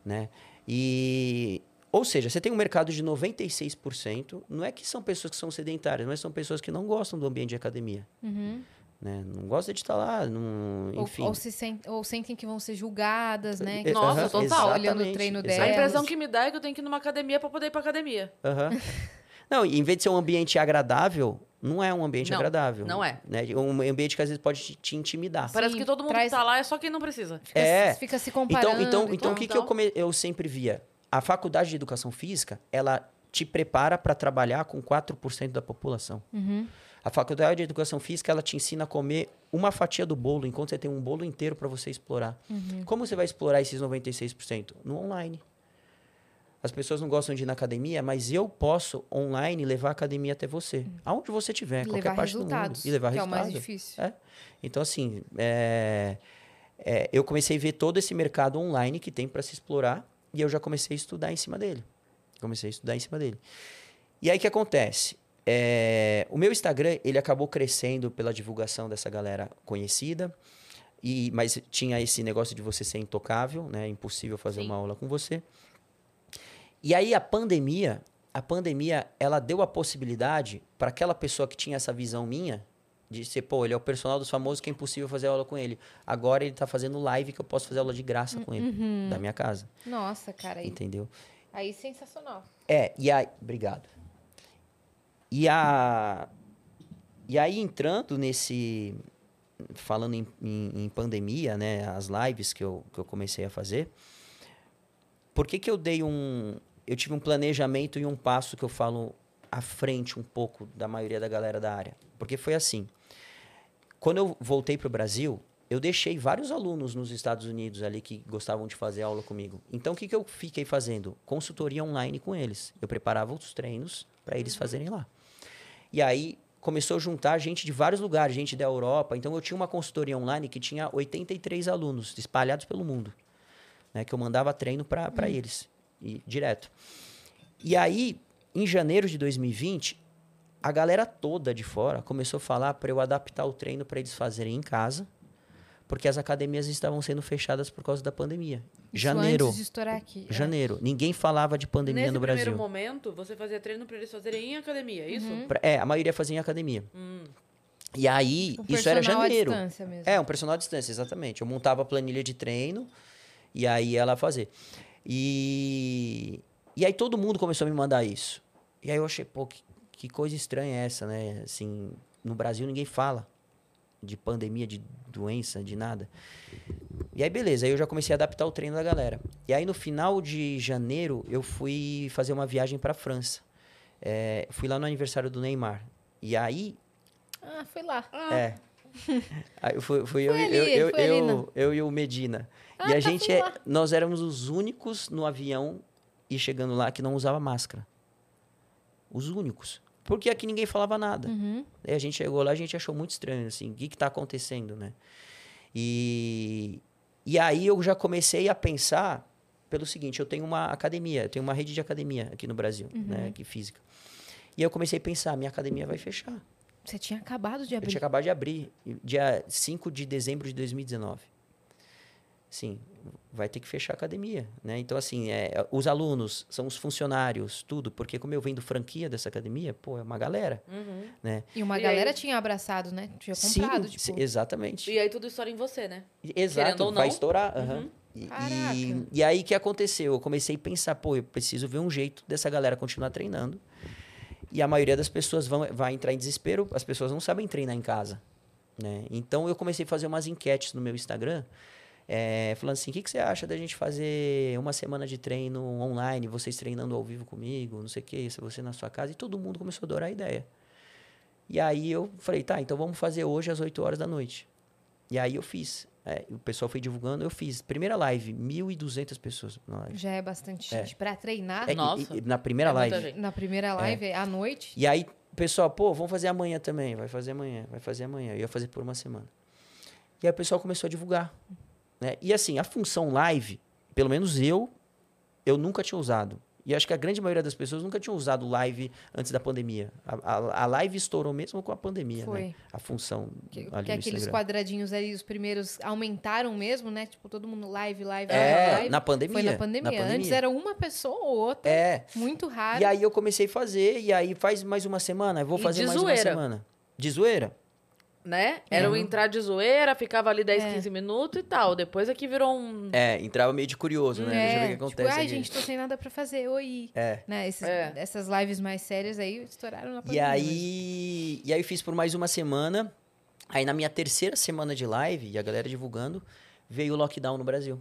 S3: Né? E, ou seja, você tem um mercado de 96%, não é que são pessoas que são sedentárias, mas são pessoas que não gostam do ambiente de academia.
S2: Uhum.
S3: Né? Não gostam de estar lá, não,
S2: Ou-
S3: enfim.
S2: Ou, se sen- ou sentem que vão ser julgadas, né?
S3: É,
S1: Nossa, total.
S2: olhando o treino
S1: A
S2: delas.
S1: impressão que me dá é que eu tenho que ir numa academia pra poder ir pra academia.
S3: Aham. Não, e em vez de ser um ambiente agradável, não é um ambiente
S1: Não,
S3: agradável.
S1: não é.
S3: Né? Um ambiente que às vezes pode te, te intimidar.
S1: Parece
S2: Sim,
S1: que todo mundo
S2: traz-
S1: que tá lá é só quem não precisa.
S2: Fica,
S3: É.
S2: fica se comparando.
S3: Então, então, então o que, que eu,
S1: Então-
S3: come... eu sempre via? A faculdade de educação física, ela te prepara para trabalhar com 4% da população.
S2: Uhum.
S3: A faculdade de educação física, ela te ensina a comer uma fatia do bolo, enquanto você tem um bolo inteiro para você explorar.
S2: Uhum.
S3: Como você vai explorar esses 96%? No online. As pessoas não gostam de ir na academia, mas eu posso online levar a academia até você. Aonde você estiver, qualquer parte
S2: resultados.
S3: do mundo. E levar
S2: que é o
S3: resultados.
S2: mais difícil.
S3: É. Então, assim, é, é, eu comecei a ver todo esse mercado online que tem para se explorar e eu já comecei a estudar em cima dele. Comecei a estudar em cima dele. E aí, o que acontece? É, o meu Instagram, ele acabou crescendo pela divulgação dessa galera conhecida, e, mas tinha esse negócio de você ser intocável, né? Impossível fazer
S1: Sim.
S3: uma aula com você. E aí, a pandemia, a pandemia, ela deu a possibilidade para aquela pessoa que tinha essa visão minha, de ser, pô, ele é o personal dos famosos que é impossível fazer aula com ele. Agora ele tá fazendo live que eu posso fazer aula de graça com ele,
S2: Uhum.
S3: da minha casa.
S2: Nossa, cara, aí,
S3: Entendeu?
S2: aí sensacional.
S3: É, e aí. Obrigado. E a. E aí, entrando nesse. Falando em, em- em pandemia, né? As lives que eu, que eu comecei a fazer. Por que, que eu dei um. Eu tive um planejamento e um passo que eu falo à frente um pouco da maioria da galera da área? Porque foi assim. Quando eu voltei para o Brasil, eu deixei vários alunos nos Estados Unidos ali que gostavam de fazer aula comigo. Então, o que, que eu fiquei fazendo? Consultoria online com eles. Eu preparava os treinos para eles fazerem lá. E aí começou a juntar gente de vários lugares, gente da Europa. Então, eu tinha uma consultoria online que tinha 83 alunos espalhados pelo mundo, né, que eu mandava treino para eles, e, direto. E aí, em janeiro de 2020, a galera toda de fora começou a falar para eu adaptar o treino para eles fazerem em casa, porque as academias estavam sendo fechadas por causa da pandemia.
S2: Isso
S3: Janeiro.
S2: antes de estourar aqui. é.
S3: Janeiro. Ninguém falava de pandemia
S1: Nesse
S3: no
S1: primeiro
S3: Brasil.
S1: momento, você fazia treino pra eles fazerem em academia, é isso?
S3: Pra- É, a maioria fazia em academia. E aí,
S2: O
S3: isso era
S2: personal à
S3: janeiro.
S2: distância mesmo.
S3: É, um personal à distância, exatamente. Eu montava a planilha de treino e aí ela fazer. E, e aí todo mundo começou a me mandar isso. E aí eu achei, pô, que, que coisa estranha é essa, né? Assim, no Brasil ninguém fala de pandemia, de doença, de nada. E aí, beleza, aí eu já comecei a adaptar o treino da galera. E aí, no final de janeiro, eu fui fazer uma viagem para França. É, fui lá no aniversário do Neymar. E aí,
S2: Ah, foi lá.
S3: é. Aí fui, fui eu, e-
S2: ali,
S3: eu, eu, eu, eu e o Medina.
S2: Ah,
S3: e a
S2: tá,
S3: gente,
S2: fui
S3: é, nós éramos os únicos no avião e chegando lá que não usava máscara. Os únicos. Porque aqui ninguém falava nada.
S2: Uhum.
S3: Aí a gente chegou lá, a gente achou muito estranho, assim, o que que tá acontecendo, né? E, e aí eu já comecei a pensar pelo seguinte, eu tenho uma academia, eu tenho uma rede de academia aqui no Brasil, né, aqui física. E eu comecei a pensar, minha academia vai fechar.
S2: Você tinha acabado de
S3: Eu
S2: abrir.
S3: tinha acabado de abrir, dia 5 de dezembro de 2019. Sim, vai ter que fechar a academia, né? Então, assim, é, os alunos, são os funcionários, tudo, porque como eu vendo franquia dessa academia, pô, é uma galera,
S1: Uhum.
S3: né?
S2: E uma
S1: E
S2: galera
S1: aí?
S2: tinha abraçado, né? Tinha comprado,
S3: Sim,
S2: tipo.
S3: sim, exatamente.
S1: E aí tudo estoura em você, né?
S3: Exato, vai estourar.
S1: Uhum.
S3: E,
S2: Caraca.
S3: e, e aí, o que aconteceu? Eu comecei a pensar, pô, eu preciso ver um jeito dessa galera continuar treinando. E a maioria das pessoas vão, vai entrar em desespero, as pessoas não sabem treinar em casa. Né? Então, eu comecei a fazer umas enquetes no meu Instagram, eh, falando assim, o que, que você acha da gente fazer uma semana de treino online, vocês treinando ao vivo comigo, não sei o que, se você na sua casa, e todo mundo começou a adorar a ideia. E aí eu falei, tá, então vamos fazer hoje às 8 horas da noite. E aí eu fiz. É, o pessoal foi divulgando, eu fiz. Primeira live, 1.200 pessoas na live.
S2: Já é bastante
S3: É.
S2: gente. Pra treinar
S3: É,
S1: Nossa.
S3: e- na primeira
S1: É
S3: live.
S2: na primeira live, à noite.
S3: E aí, pessoal, pô, vamos fazer amanhã também. Vai fazer amanhã, vai fazer amanhã. Eu ia fazer por uma semana. E aí o pessoal começou a divulgar. Né? E assim, a função live, pelo menos eu, eu nunca tinha usado. E acho que a grande maioria das pessoas nunca tinha usado live antes da pandemia. A, a, a live estourou mesmo com a pandemia,
S2: Foi.
S3: né? A função
S2: Que,
S3: ali
S2: que aqueles
S3: Instagram.
S2: quadradinhos ali, os primeiros, aumentaram mesmo, né? Tipo, todo mundo live, live,
S3: É,
S2: live.
S3: na pandemia.
S2: Foi na pandemia. Antes era uma pessoa ou outra.
S3: É.
S2: Muito raro.
S3: E aí eu comecei a fazer, e aí faz mais uma semana, eu vou
S1: E
S3: fazer mais
S1: zoeira.
S3: uma semana. De zoeira?
S1: Né? Era o entrar de zoeira, ficava ali 10,
S2: É.
S1: 15 minutos e tal. Depois aqui virou um.
S3: É, entrava meio de curioso, né? Deixa eu ver o que
S2: tipo,
S3: acontece
S2: ai,
S3: aqui.
S2: gente, tô sem nada pra fazer. Oi.
S3: É.
S2: Né? Esses-
S1: É.
S2: Essas lives mais sérias aí estouraram na
S3: E
S2: pandemia.
S3: aí, e aí eu fiz por mais uma semana. Aí na minha terceira semana de live, e a galera divulgando, veio o lockdown no Brasil.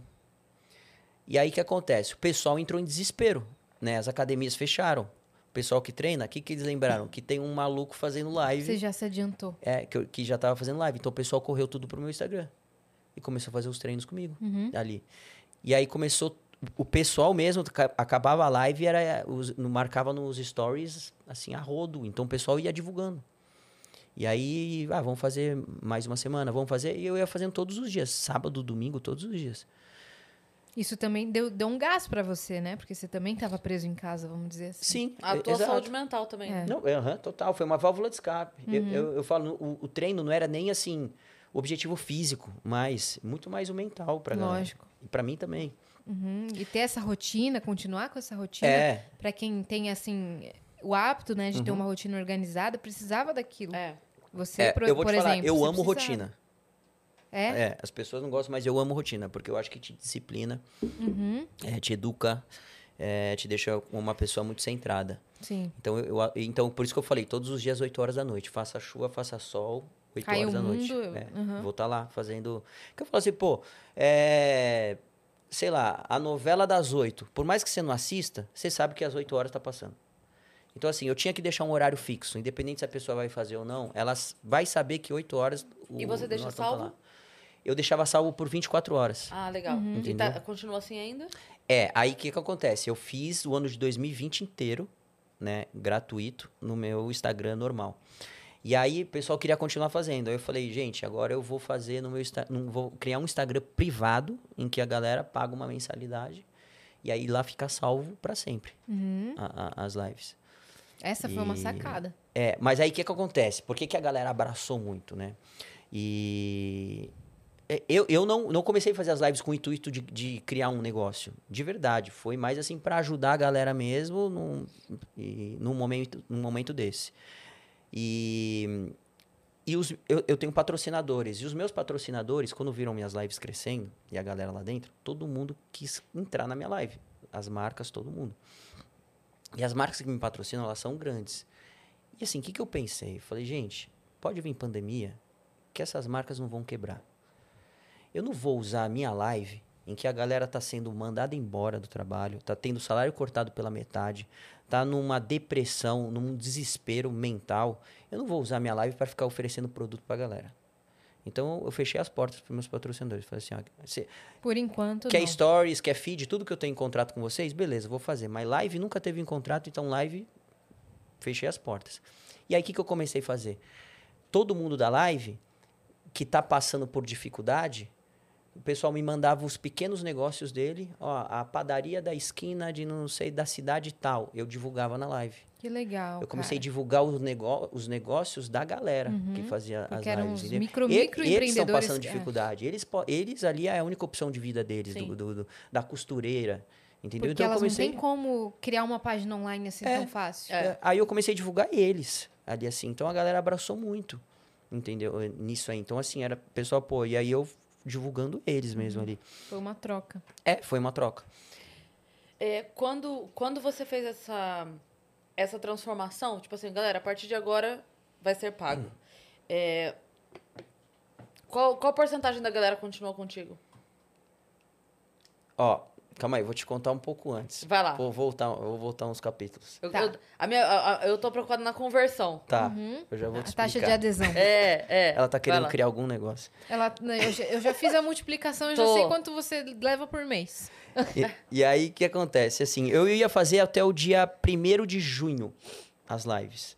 S3: E aí o que acontece? O pessoal entrou em desespero, né? As academias fecharam. O pessoal que treina, o que, que eles lembraram? Que tem um maluco fazendo live.
S2: Você já se adiantou.
S3: É, que, eu- que já tava fazendo live. Então o pessoal correu tudo pro meu Instagram. E começou a fazer os treinos comigo
S2: Uhum.
S3: ali. E aí começou. O pessoal mesmo, ca- acabava a live, era, os, marcava nos stories, assim, a rodo. Então o pessoal ia divulgando. E aí, ah, vamos fazer mais uma semana, vamos fazer. E eu ia fazendo todos os dias, sábado, domingo, todos os dias.
S2: Isso também deu, deu um gás pra você, né? Porque você também tava preso em casa, vamos dizer assim.
S3: Sim.
S1: A tua
S3: exato.
S1: saúde mental também.
S2: É.
S3: Não, aham, total. Foi uma válvula de escape. Eu,
S2: Uhum.
S3: eu, eu falo, o, o treino não era nem assim o objetivo físico, mas muito mais o mental pra galera.
S2: Lógico.
S3: E pra mim também.
S2: Uhum. E ter essa rotina, continuar com essa rotina,
S3: É,
S2: Pra quem tem, assim, o hábito, né, de ter
S3: Uhum.
S2: uma rotina organizada, precisava daquilo.
S1: É.
S2: Você,
S3: é,
S2: por,
S3: eu vou
S2: por
S3: te falar,
S2: exemplo,
S3: eu amo
S2: precisava.
S3: rotina.
S2: É?
S3: É, as pessoas não gostam, mas eu amo rotina, porque eu acho que te disciplina,
S2: Uhum.
S3: é, te educa, é, te deixa uma pessoa muito centrada.
S2: Sim.
S3: Então, eu, eu- então, por isso que eu falei, todos os dias, 8 horas da noite. Faça chuva, faça sol, 8
S2: Cai
S3: horas da noite.
S2: mundo,
S3: É,
S2: uhum.
S3: Vou estar lá fazendo. Que eu falo assim, pô, é, sei lá, a novela das 8, por mais que você não assista, você sabe que às 8 horas tá passando. Então, assim, eu tinha que deixar um horário fixo, independente se a pessoa vai fazer ou não, ela vai saber que 8 horas. O
S1: E você deixa
S3: tá
S1: salvo?
S3: lá. Eu deixava salvo por 24 horas.
S1: Ah, legal.
S2: Uhum.
S1: E
S3: Entendeu?
S1: tá, continua assim ainda?
S3: É, aí o que, que acontece? Eu fiz o ano de 2020 inteiro, né, gratuito, no meu Instagram normal. E aí o pessoal queria continuar fazendo. Aí eu falei, gente, agora eu vou fazer no meu Insta- num- vou criar um Instagram privado em que a galera paga uma mensalidade e aí lá fica salvo para sempre
S2: Uhum.
S3: a- a- as lives.
S2: Essa foi uma
S3: E-
S2: sacada.
S3: É, mas aí o que, que acontece? Por que, que a galera abraçou muito, né? E eu, eu não, não comecei a fazer as lives com o intuito de, de criar um negócio. De verdade. Foi mais assim para ajudar a galera mesmo num, num, momento, num momento desse. E, e os, eu, eu tenho patrocinadores. E os meus patrocinadores, quando viram minhas lives crescendo e a galera lá dentro, todo mundo quis entrar na minha live. As marcas, todo mundo. E as marcas que me patrocinam, elas são grandes. E assim, o que, que eu pensei? Falei, gente, pode vir pandemia, que essas marcas não vão quebrar. Eu não vou usar a minha live, em que a galera tá sendo mandada embora do trabalho, tá tendo o salário cortado pela metade, tá numa depressão, num desespero mental, eu não vou usar minha live para ficar oferecendo produto pra galera. Então eu fechei as portas para meus patrocinadores. Falei assim, ó, você
S2: Por enquanto,
S3: quer
S2: não.
S3: stories, quer feed, tudo que eu tenho em contrato com vocês, beleza, vou fazer. Mas live nunca teve em contrato, então live fechei as portas. E aí o que, que eu comecei a fazer? Todo mundo da live que tá passando por dificuldade, o pessoal me mandava os pequenos negócios dele, ó, a padaria da esquina de não sei da cidade tal, eu divulgava na live.
S2: Que legal.
S3: Eu comecei a
S2: cara.
S3: divulgar os, negó os negócios da galera que fazia as lives. entendeu?
S2: micro-
S3: E- Eles estão passando
S2: é.
S3: dificuldade. Eles, po- eles ali é a única opção de vida deles, do, do- do- da costureira. Entendeu?
S2: Porque
S3: então eu
S2: elas
S3: comecei.
S2: não têm como criar uma página online assim
S3: É.
S2: tão fácil.
S1: É.
S3: É, Aí eu comecei a divulgar eles ali assim. Então a galera abraçou muito, entendeu? Nisso aí. Então assim, era pessoal, pô, e aí eu divulgando eles
S2: Uhum.
S3: mesmo ali.
S2: Foi uma troca.
S3: É, foi uma troca.
S1: É, quando, quando você fez essa, essa transformação, tipo assim, galera, a partir de agora vai ser pago.
S3: Hum.
S1: É, qual, qual porcentagem da galera continuou contigo?
S3: Ó, calma aí, vou te contar um pouco antes.
S1: Vai lá.
S3: Vou voltar, eu vou voltar uns capítulos.
S1: Eu,
S2: Tá.
S1: eu, a minha, a- a- eu tô preocupada na conversão.
S3: Tá, eu já vou
S2: A
S3: te
S2: taxa de adesão.
S1: É, é.
S3: Ela tá querendo criar algum negócio.
S2: Ela, né, eu, já, eu já fiz a multiplicação, eu já sei quanto você leva por mês.
S3: E, e aí, o que acontece? Assim, eu ia fazer até o dia 1 de junho as lives.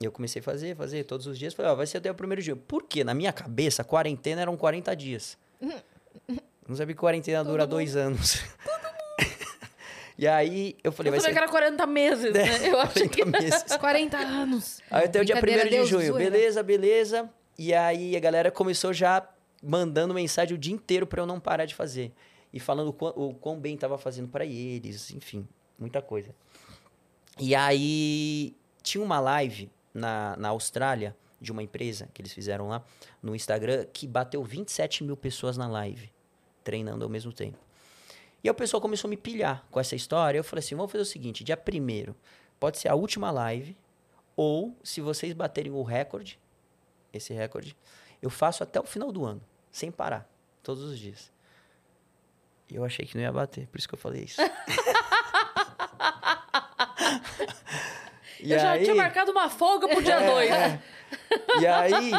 S3: E eu comecei a fazer, fazer todos os dias. Falei, ó, vai ser até o 1 de junho. Por quê? Na minha cabeça, a quarentena eram 40 dias. Não sabia que quarentena dura dois anos. e aí, eu falei,
S1: Eu
S3: vai ser
S1: que era 40 meses, né? Eu achei que...
S3: 40 meses.
S2: 40 anos.
S3: Aí até o dia 1
S2: Brincadeira,
S3: de junho. Beleza, beleza. E aí a galera começou já mandando mensagem o dia inteiro pra eu não parar de fazer. E falando o quão, o quão bem tava fazendo pra eles, enfim, muita coisa. E aí tinha uma live na, na Austrália de uma empresa que eles fizeram lá no Instagram que bateu 27 mil pessoas na live, treinando ao mesmo tempo. E aí o pessoal começou a me pilhar com essa história. Eu falei assim: vamos fazer o seguinte: dia primeiro pode ser a última live, ou se vocês baterem o recorde, esse recorde, eu faço até o final do ano, sem parar, todos os dias. E eu achei que não ia bater, por isso que eu falei isso.
S1: Eu já
S3: aí-
S1: tinha marcado uma folga pro dia 2.
S3: é. E aí,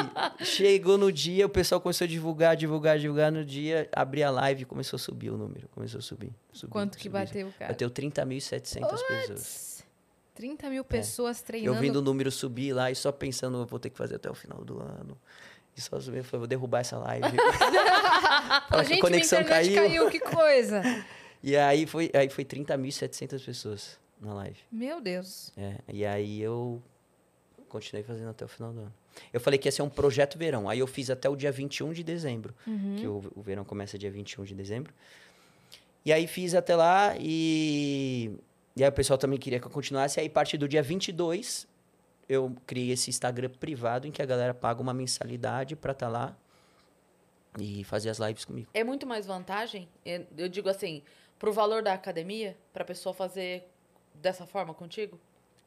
S3: chegou no dia, o pessoal começou a divulgar, divulgar, divulgar. No dia, abri a live e começou a subir o número. Começou a subir. subir
S2: Quanto que
S3: subir.
S2: bateu, cara?
S3: Bateu 30.700 pessoas.
S2: 30 mil pessoas
S3: Eu
S2: treinando.
S3: vendo o número subir lá e só pensando, eu vou ter que fazer até o final do ano. E só subir, eu falei, vou derrubar essa live. Fala que
S2: Gente,
S3: a conexão caiu.
S2: caiu. que coisa.
S3: E aí foi, aí foi 30.700 pessoas na live.
S2: Meu Deus.
S3: É, e aí eu continuei fazendo até o final do ano. Eu falei que ia ser um projeto verão. Aí eu fiz até o dia 21 de dezembro. Que o, o verão começa dia 21 de dezembro. E aí fiz até lá e... E aí o pessoal também queria que eu continuasse. Aí a partir do dia 22, eu criei esse Instagram privado em que a galera paga uma mensalidade pra estar lá e fazer as lives comigo.
S1: É muito mais vantagem, é, eu digo assim, pro valor da academia, pra pessoa fazer dessa forma contigo?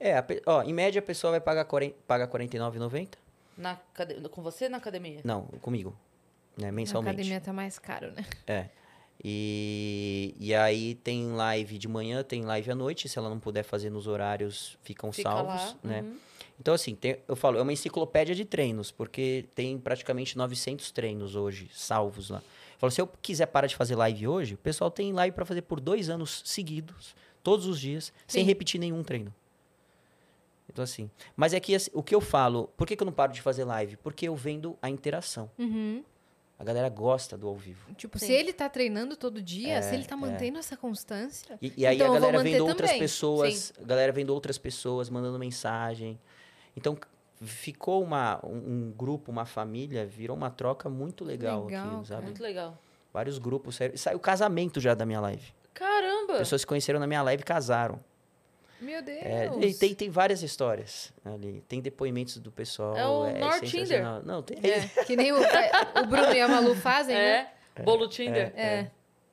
S3: É, a ó, em média a pessoa vai pagar, 40, paga R$ 49,90.
S1: Na acade- com você na academia?
S3: Não, comigo. Né,
S2: A
S3: mensalmente.
S2: academia tá mais caro, né?
S3: É. E, e aí tem live de manhã, tem live à noite. Se ela não puder fazer nos horários, ficam
S1: Fica
S3: salvos,
S1: lá,
S3: né?
S1: uhum.
S3: Então, assim, tem- eu falo, é uma enciclopédia de treinos, porque tem praticamente 900 treinos hoje salvos lá. Eu falo, se eu quiser parar de fazer live hoje, o pessoal tem live para fazer por dois anos seguidos, todos os dias, sem
S2: Sim.
S3: repetir nenhum treino. Então, assim. Mas é que assim, o que eu falo, por que, que eu não paro de fazer live? Porque eu vendo a interação.
S2: Uhum.
S3: A galera gosta do ao vivo.
S2: Tipo,
S1: Sim.
S2: se ele tá treinando todo dia,
S3: É,
S2: se ele tá mantendo essa constância.
S3: E, e aí
S2: Então,
S3: a galera vendo outras
S2: também.
S3: pessoas, a galera vendo outras pessoas, mandando mensagem. Então ficou uma, um, um grupo, uma família, virou uma troca muito legal,
S2: Legal, cara.
S3: sabe?
S1: Muito legal.
S3: Vários grupos, sério. Saiu casamento já da minha live.
S1: Caramba!
S3: Pessoas se conheceram na minha live e casaram.
S2: Meu Deus.
S3: É, e tem, tem várias histórias ali. Tem depoimentos do pessoal.
S1: É o Nord
S3: sensacional. Não, tem.
S2: É, que nem o, o Bruno e a Malu fazem, né?
S1: É, bolo Tinder.
S2: É.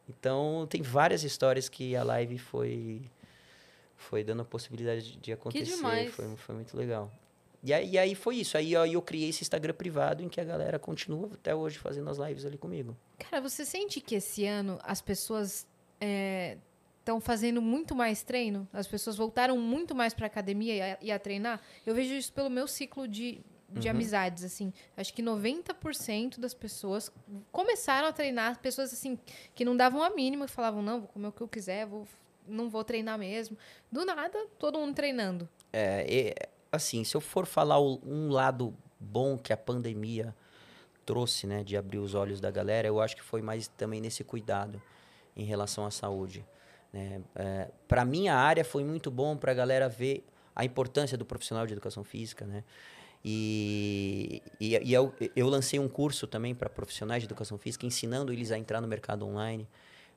S3: Então, tem várias histórias que a live foi foi dando a possibilidade de, de acontecer.
S1: demais.
S3: Foi, foi muito legal. E aí, e aí foi isso. Aí, aí eu criei esse Instagram privado em que a galera continua até hoje fazendo as lives ali comigo.
S2: Cara, você sente que esse ano as pessoas estão fazendo muito mais treino? As pessoas voltaram muito mais para academia e a, e a, treinar? Eu vejo isso pelo meu ciclo de, de uhum. amizades, assim. Acho que 90% das pessoas começaram a treinar, pessoas assim que não davam a mínima, que falavam, não, vou comer o que eu quiser, vou, não vou treinar mesmo. Do nada, todo mundo treinando.
S3: É, assim, se eu for falar um lado bom que a pandemia trouxe, né, de abrir os olhos da galera, eu acho que foi mais também nesse cuidado em relação à saúde. Né? É, para minha área foi muito bom para a galera ver a importância do profissional de educação física, né? E, e, e eu, eu, lancei um curso também para profissionais de educação física, ensinando eles a entrar no mercado online.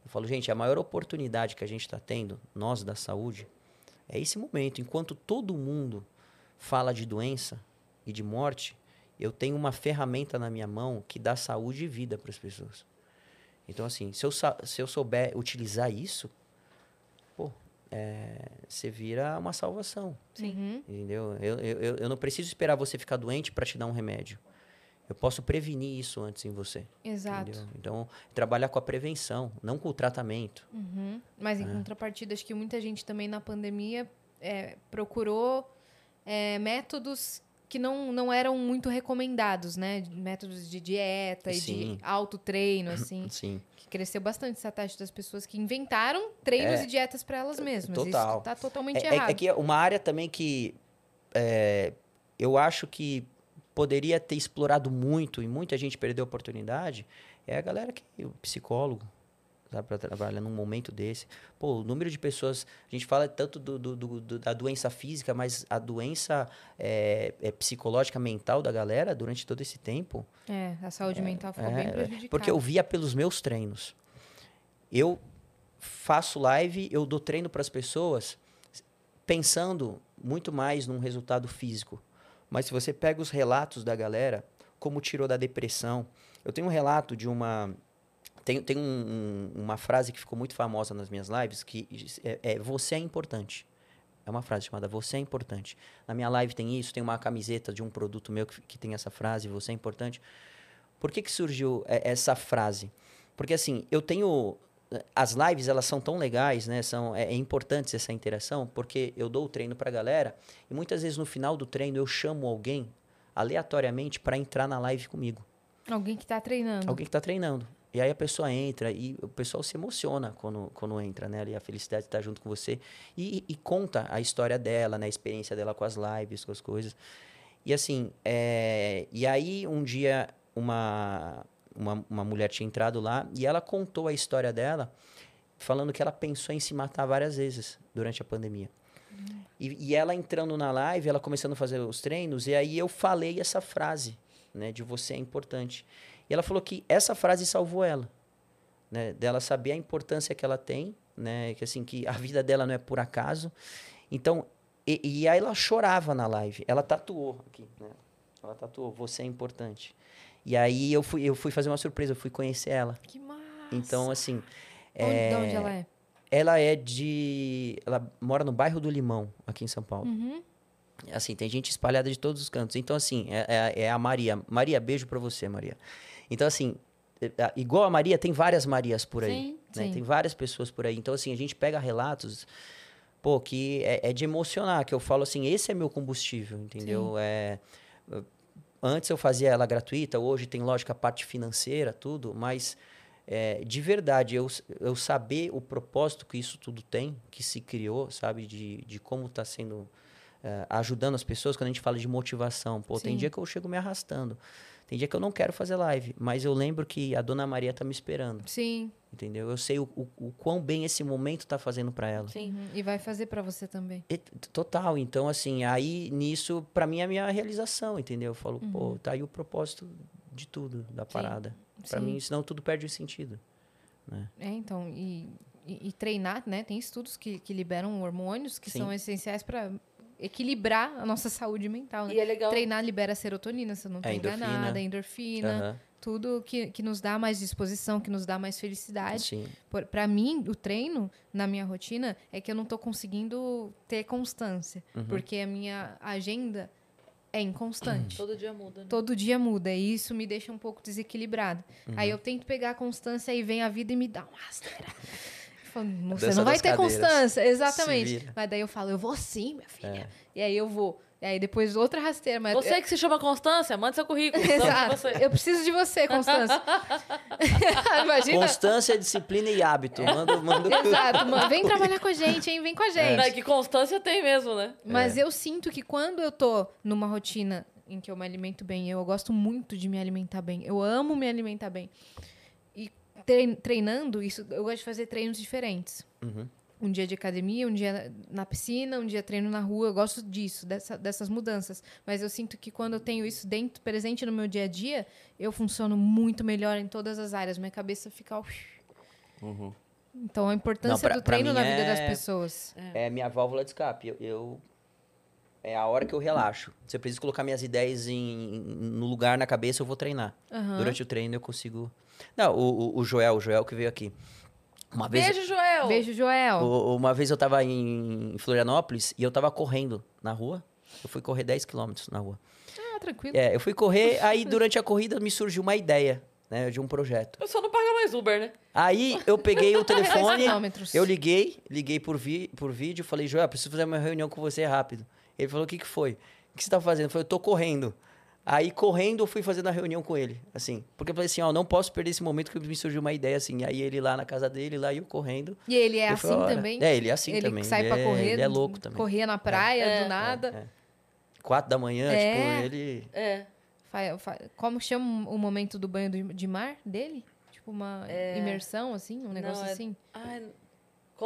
S3: Eu falo, gente, a maior oportunidade que a gente está tendo, nós da saúde, é esse momento. Enquanto todo mundo fala de doença e de morte, eu tenho uma ferramenta na minha mão que dá saúde e vida para as pessoas. Então, assim, se eu, se eu souber utilizar isso, é, você vira uma salvação.
S2: Sim.
S3: Entendeu? Eu, eu, eu não preciso esperar você ficar doente para te dar um remédio. Eu posso prevenir isso antes em você.
S2: Exato. Entendeu?
S3: Então, trabalhar com a prevenção, não com o tratamento.
S2: Uhum. Mas, em é. contrapartida, acho que muita gente também na pandemia é, procurou é, métodos que não, não eram muito recomendados, né? Métodos de dieta e Sim. de autotreino, assim.
S3: Sim.
S2: Cresceu bastante essa taxa das pessoas que inventaram treinos é, e dietas para elas mesmas.
S3: Total.
S2: Isso tá totalmente
S3: é,
S2: errado.
S3: É, que uma área também que é, eu acho que poderia ter explorado muito e muita gente perdeu a oportunidade é a galera que o psicólogo para trabalhar num momento desse. Pô, o número de pessoas. A gente fala tanto do, do, do da doença física, mas a doença é, é, psicológica, mental da galera durante todo esse tempo.
S2: É, a saúde é, mental ficou bem é, prejudicada.
S3: Porque eu via pelos meus treinos. Eu faço live, eu dou treino para as pessoas pensando muito mais num resultado físico. Mas se você pega os relatos da galera, como tirou da depressão. Eu tenho um relato de uma tem, tem um, um, uma frase que ficou muito famosa nas minhas lives, que é, é, você é importante. É uma frase chamada Você é importante. Na minha live tem isso, tem uma camiseta de um produto meu que, que tem essa frase, Você é importante. Por que, que surgiu é, essa frase? Porque assim, eu tenho. As lives, elas são tão legais, né? São, é, é importante essa interação, porque eu dou o treino pra galera e muitas vezes no final do treino eu chamo alguém aleatoriamente para entrar na live comigo.
S2: Alguém que está treinando.
S3: Alguém que está treinando. E aí a pessoa entra e o pessoal se emociona quando, quando entra, né? Ali a felicidade de estar junto com você. E, e, conta a história dela, né? A experiência dela com as lives, com as coisas. E assim, é... e aí um dia uma, uma, uma mulher tinha entrado lá e ela contou a história dela, falando que ela pensou em se matar várias vezes durante a pandemia. E, e ela entrando na live, ela começando a fazer os treinos, e aí eu falei essa frase, né? De você é importante. E ela falou que essa frase salvou ela, né? Dela saber a importância que ela tem, né? Que assim que a vida dela não é por acaso. Então, e, e aí ela chorava na live. Ela tatuou aqui, né? Ela tatuou, você é importante. E aí eu fui, eu fui fazer uma surpresa, eu fui conhecer ela.
S2: Que massa!
S3: Então, assim.
S2: Onde, é, de onde ela é?
S3: Ela é de. Ela mora no bairro do Limão, aqui em São Paulo.
S2: Uhum.
S3: Assim, tem gente espalhada de todos os cantos. Então, assim, é, é, é a Maria. Maria, beijo pra você, Maria. Então, assim, é, é, igual a Maria, tem várias Marias por aí.
S2: Sim,
S3: né?
S2: sim.
S3: Tem várias pessoas por aí. Então, assim, a gente pega relatos, pô, que é, é de emocionar, que eu falo assim, esse é meu combustível, entendeu? É, antes eu fazia ela gratuita, hoje tem, lógico, a parte financeira, tudo, mas é, de verdade, eu, eu saber o propósito que isso tudo tem, que se criou, sabe, de, de como está sendo, é, ajudando as pessoas, quando a gente fala de motivação, pô, Sim. tem dia que eu chego me arrastando. Tem dia que eu não quero fazer live, mas eu lembro que a dona Maria tá me esperando.
S2: Sim.
S3: Entendeu? Eu sei o, o, o quão bem esse momento tá fazendo para ela.
S2: Sim. E vai fazer para você também.
S3: E, total. Então, assim, aí nisso, para mim, é a minha realização, entendeu? Eu falo, uhum. pô, tá aí o propósito de tudo, da parada. Para mim, senão tudo perde o sentido. Né?
S2: É, então, e, e, e, treinar, né? Tem estudos que, que liberam hormônios que Sim. são essenciais para equilibrar a nossa saúde mental, né?
S1: E é legal.
S2: Treinar libera serotonina, se eu não estou é, enganada, endorfina. Uhum. Tudo que, que nos dá mais disposição, que nos dá mais felicidade. Para mim, o treino, na minha rotina, é que eu não estou conseguindo ter constância. Uhum. Porque a minha agenda é inconstante.
S1: Todo dia muda. Né?
S2: Todo dia muda. E isso me deixa um pouco desequilibrado.
S3: Uhum.
S2: Aí eu tento pegar a constância e vem a vida e me dá uma rasteira. Eu falo, "Não, Você não vai ter
S3: cadeiras.
S2: constância. Exatamente. Mas daí eu falo, eu vou sim, minha filha.
S3: É.
S2: E aí eu vou. E aí depois outra rasteira. Mas
S1: Você que se chama Constância, manda seu currículo.
S2: Exato.
S1: você.
S2: Eu preciso de você, Constância. Imagina.
S3: Constância, disciplina e hábito. Manda, manda...
S2: Exato, mano. Vem trabalhar com a gente, hein? Vem com a gente.
S1: Não, é que constância tem mesmo, né?
S2: Mas eu sinto que quando eu tô numa rotina em que eu me alimento bem, eu gosto muito de me alimentar bem. Eu amo me alimentar bem. Trein- treinando, isso, eu gosto de fazer treinos diferentes.
S3: Uhum.
S2: Um dia de academia, um dia na piscina, um dia treino na rua. Eu gosto disso, dessa- dessas mudanças. Mas eu sinto que quando eu tenho isso dentro, presente no meu dia a dia, eu funciono muito melhor em todas as áreas. Minha cabeça fica.
S3: Uhum.
S2: Então a importância
S3: pra-
S2: do treino na vida
S3: é-
S2: das pessoas.
S3: É minha válvula de escape. Eu, eu- É a hora que eu relaxo. Se eu preciso colocar minhas ideias em, no lugar na cabeça, eu vou treinar.
S2: Aham.
S3: Durante o treino eu consigo. Não, o, o- Joel, o Joel que veio aqui. Uma vez,
S1: Beijo, Joel.
S2: Beijo, Joel.
S3: o- uma vez eu tava em Florianópolis e eu tava correndo na rua. Eu fui correr 10 quilômetros na rua.
S2: Ah, tranquilo.
S3: É, eu fui correr, aí durante a corrida me surgiu uma ideia, né, de um projeto.
S1: Eu só não paga mais Uber, né?
S3: Aí eu peguei o telefone, eu liguei, liguei por, vi, por vídeo, falei, Joel, preciso fazer uma reunião com você rápido. Ele falou, o que que foi? O que você tá fazendo? Eu falei, eu tô correndo. Aí, correndo, eu fui fazendo a reunião com ele, assim. Porque eu falei assim, ó, não posso perder esse momento que me surgiu uma ideia, assim. Aí ele lá na casa dele, lá e eu correndo.
S2: E ele é assim
S3: falei,
S2: também?
S3: É, ele é assim
S2: ele
S3: também.
S2: sai
S3: ele
S2: pra
S3: é,
S2: correr.
S3: Ele é louco também.
S2: Corria na praia,
S1: É.
S2: do nada.
S3: É. Quatro da manhã,
S2: É.
S3: tipo, ele...
S1: É.
S2: Como chama o momento do banho de, mar dele? Tipo uma
S1: É.
S2: imersão, assim? Um negócio
S1: Não, é-
S2: assim?
S1: Ai,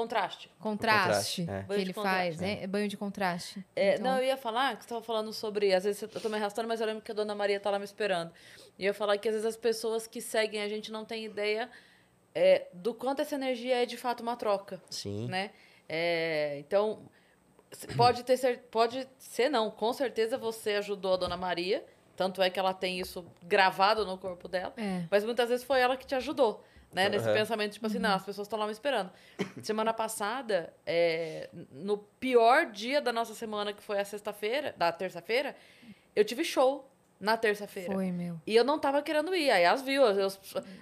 S1: contraste.
S2: Contraste.
S3: Contraste, é.
S2: Que
S1: Banho de
S2: ele
S1: contraste,
S2: faz, né? É banho de contraste.
S1: É,
S2: Então,
S1: Não, eu ia falar que você tava falando sobre. Às vezes eu tô me arrastando, mas eu lembro que a dona Maria tá lá me esperando. E eu ia falar que às vezes as pessoas que seguem a gente não têm ideia é, do quanto essa energia é de fato uma troca,
S3: Sim.
S1: né? É, então, pode ter cer- pode ser não, com certeza você ajudou a dona Maria, tanto é que ela tem isso gravado no corpo dela.
S2: É.
S1: Mas muitas vezes foi ela que te ajudou, né? Nesse
S3: Aham.
S1: pensamento, tipo assim, não, as pessoas estão lá me esperando. Semana passada, é, no pior dia da nossa semana, que foi a sexta-feira, da terça-feira, eu tive show na terça-feira.
S2: Foi, meu.
S1: E eu não tava querendo ir. Aí as viu, eu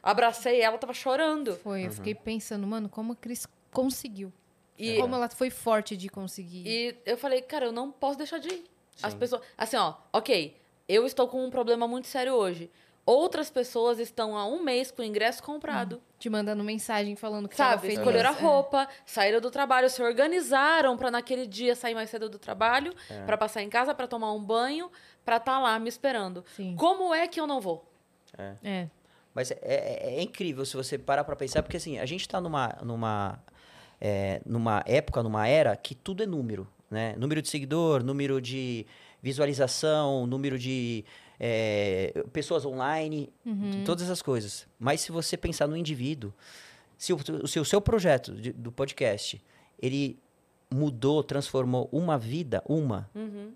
S1: abracei ela, tava chorando.
S2: Foi. Eu fiquei pensando, mano, como a Cris conseguiu.
S1: E,
S2: Como ela foi forte de conseguir.
S1: e eu falei, cara, eu não posso deixar de ir. As
S3: Sim.
S1: pessoas. Assim, ó, ok, eu estou com um problema muito sério hoje. Outras pessoas estão há um mês com o ingresso comprado.
S2: Te mandando mensagem falando que
S1: Sabe,
S2: feliz.
S1: escolheram a
S2: É.
S1: roupa, saíram do trabalho, se organizaram pra naquele dia sair mais cedo do trabalho,
S3: É.
S1: pra passar em casa, pra tomar um banho, pra estar lá me esperando.
S2: Sim.
S1: Como é que eu não vou?
S2: É.
S3: Mas é, é- é incrível se você parar pra pensar, porque assim, a gente tá numa, numa, é, numa época, numa era que tudo é número, né? Número de seguidor, número de visualização, número de é, pessoas online, todas essas coisas. Mas se você pensar no indivíduo, se o, se o seu projeto de- do podcast, ele mudou, transformou uma vida, uma,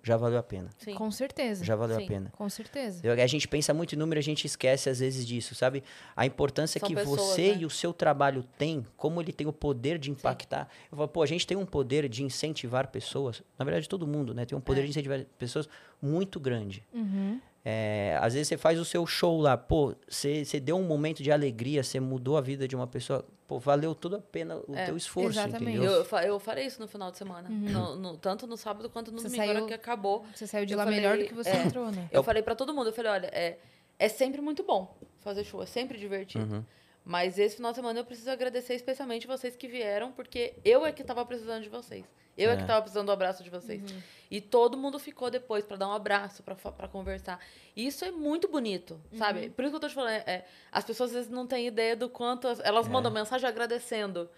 S3: já valeu a pena.
S1: Sim.
S2: Com certeza.
S3: Já valeu
S1: Sim.
S3: a pena.
S2: Com certeza.
S3: Eu- A gente pensa muito em número, a gente esquece às vezes disso, sabe? A importância
S1: São
S3: que
S1: pessoas,
S3: você
S1: né?
S3: e o seu trabalho têm, como ele tem o poder de impactar. Eu falo, pô, a gente tem um poder de incentivar pessoas. Na verdade, todo mundo, né? Tem um
S1: É.
S3: poder de incentivar pessoas muito grande.
S2: Uhum.
S3: É, às vezes você faz o seu show lá, pô, você, você deu um momento de alegria, você mudou a vida de uma pessoa, pô, valeu toda a pena o
S1: É,
S3: teu esforço,
S2: exatamente.
S3: entendeu?
S1: Eu, eu farei isso no final de semana. No- no- tanto no sábado quanto no
S2: Você
S1: domingo, agora
S2: saiu-
S1: que acabou.
S2: Você saiu de
S1: Eu
S2: lá
S1: falei,
S2: melhor do que você
S1: é.
S2: entrou, né?
S1: Eu falei pra todo mundo, eu falei, olha, é, é sempre muito bom fazer show, é sempre divertido.
S3: Uhum.
S1: Mas esse final de semana eu preciso agradecer especialmente vocês que vieram, porque eu é que tava precisando de vocês. Eu é, que
S3: É.
S1: tava precisando do abraço de vocês. E todo mundo ficou depois pra dar um abraço, pra conversar. E isso é muito bonito, sabe? Por isso que eu tô te falando, é, é, as pessoas às vezes não têm ideia do quanto as- elas
S3: É.
S1: mandam mensagem agradecendo.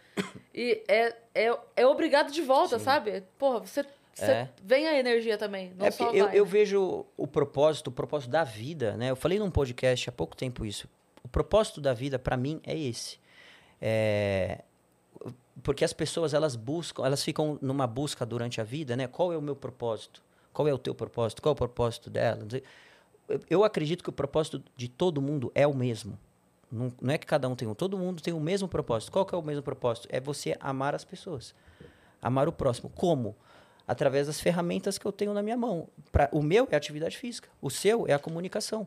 S1: E é, é, é obrigado de volta, sabe? Porra, você, você
S3: É.
S1: vem a energia também, não
S3: É
S1: só
S3: porque eu,
S1: vai.
S3: eu vejo o propósito, o propósito da vida, né? Eu falei num podcast há pouco tempo isso. O propósito da vida, pra mim, é esse. É, Porque as pessoas, elas buscam, elas ficam numa busca durante a vida, né? Qual é o meu propósito? Qual é o teu propósito? Qual é o propósito dela? Eu- acredito que o propósito de todo mundo é o mesmo. Não, não é que cada um tem um. Todo mundo tem o mesmo propósito. Qual que é o mesmo propósito? É você amar as pessoas. Amar o próximo. Como? através das ferramentas que eu tenho na minha mão. Pra, o meu é atividade física, o seu é a comunicação.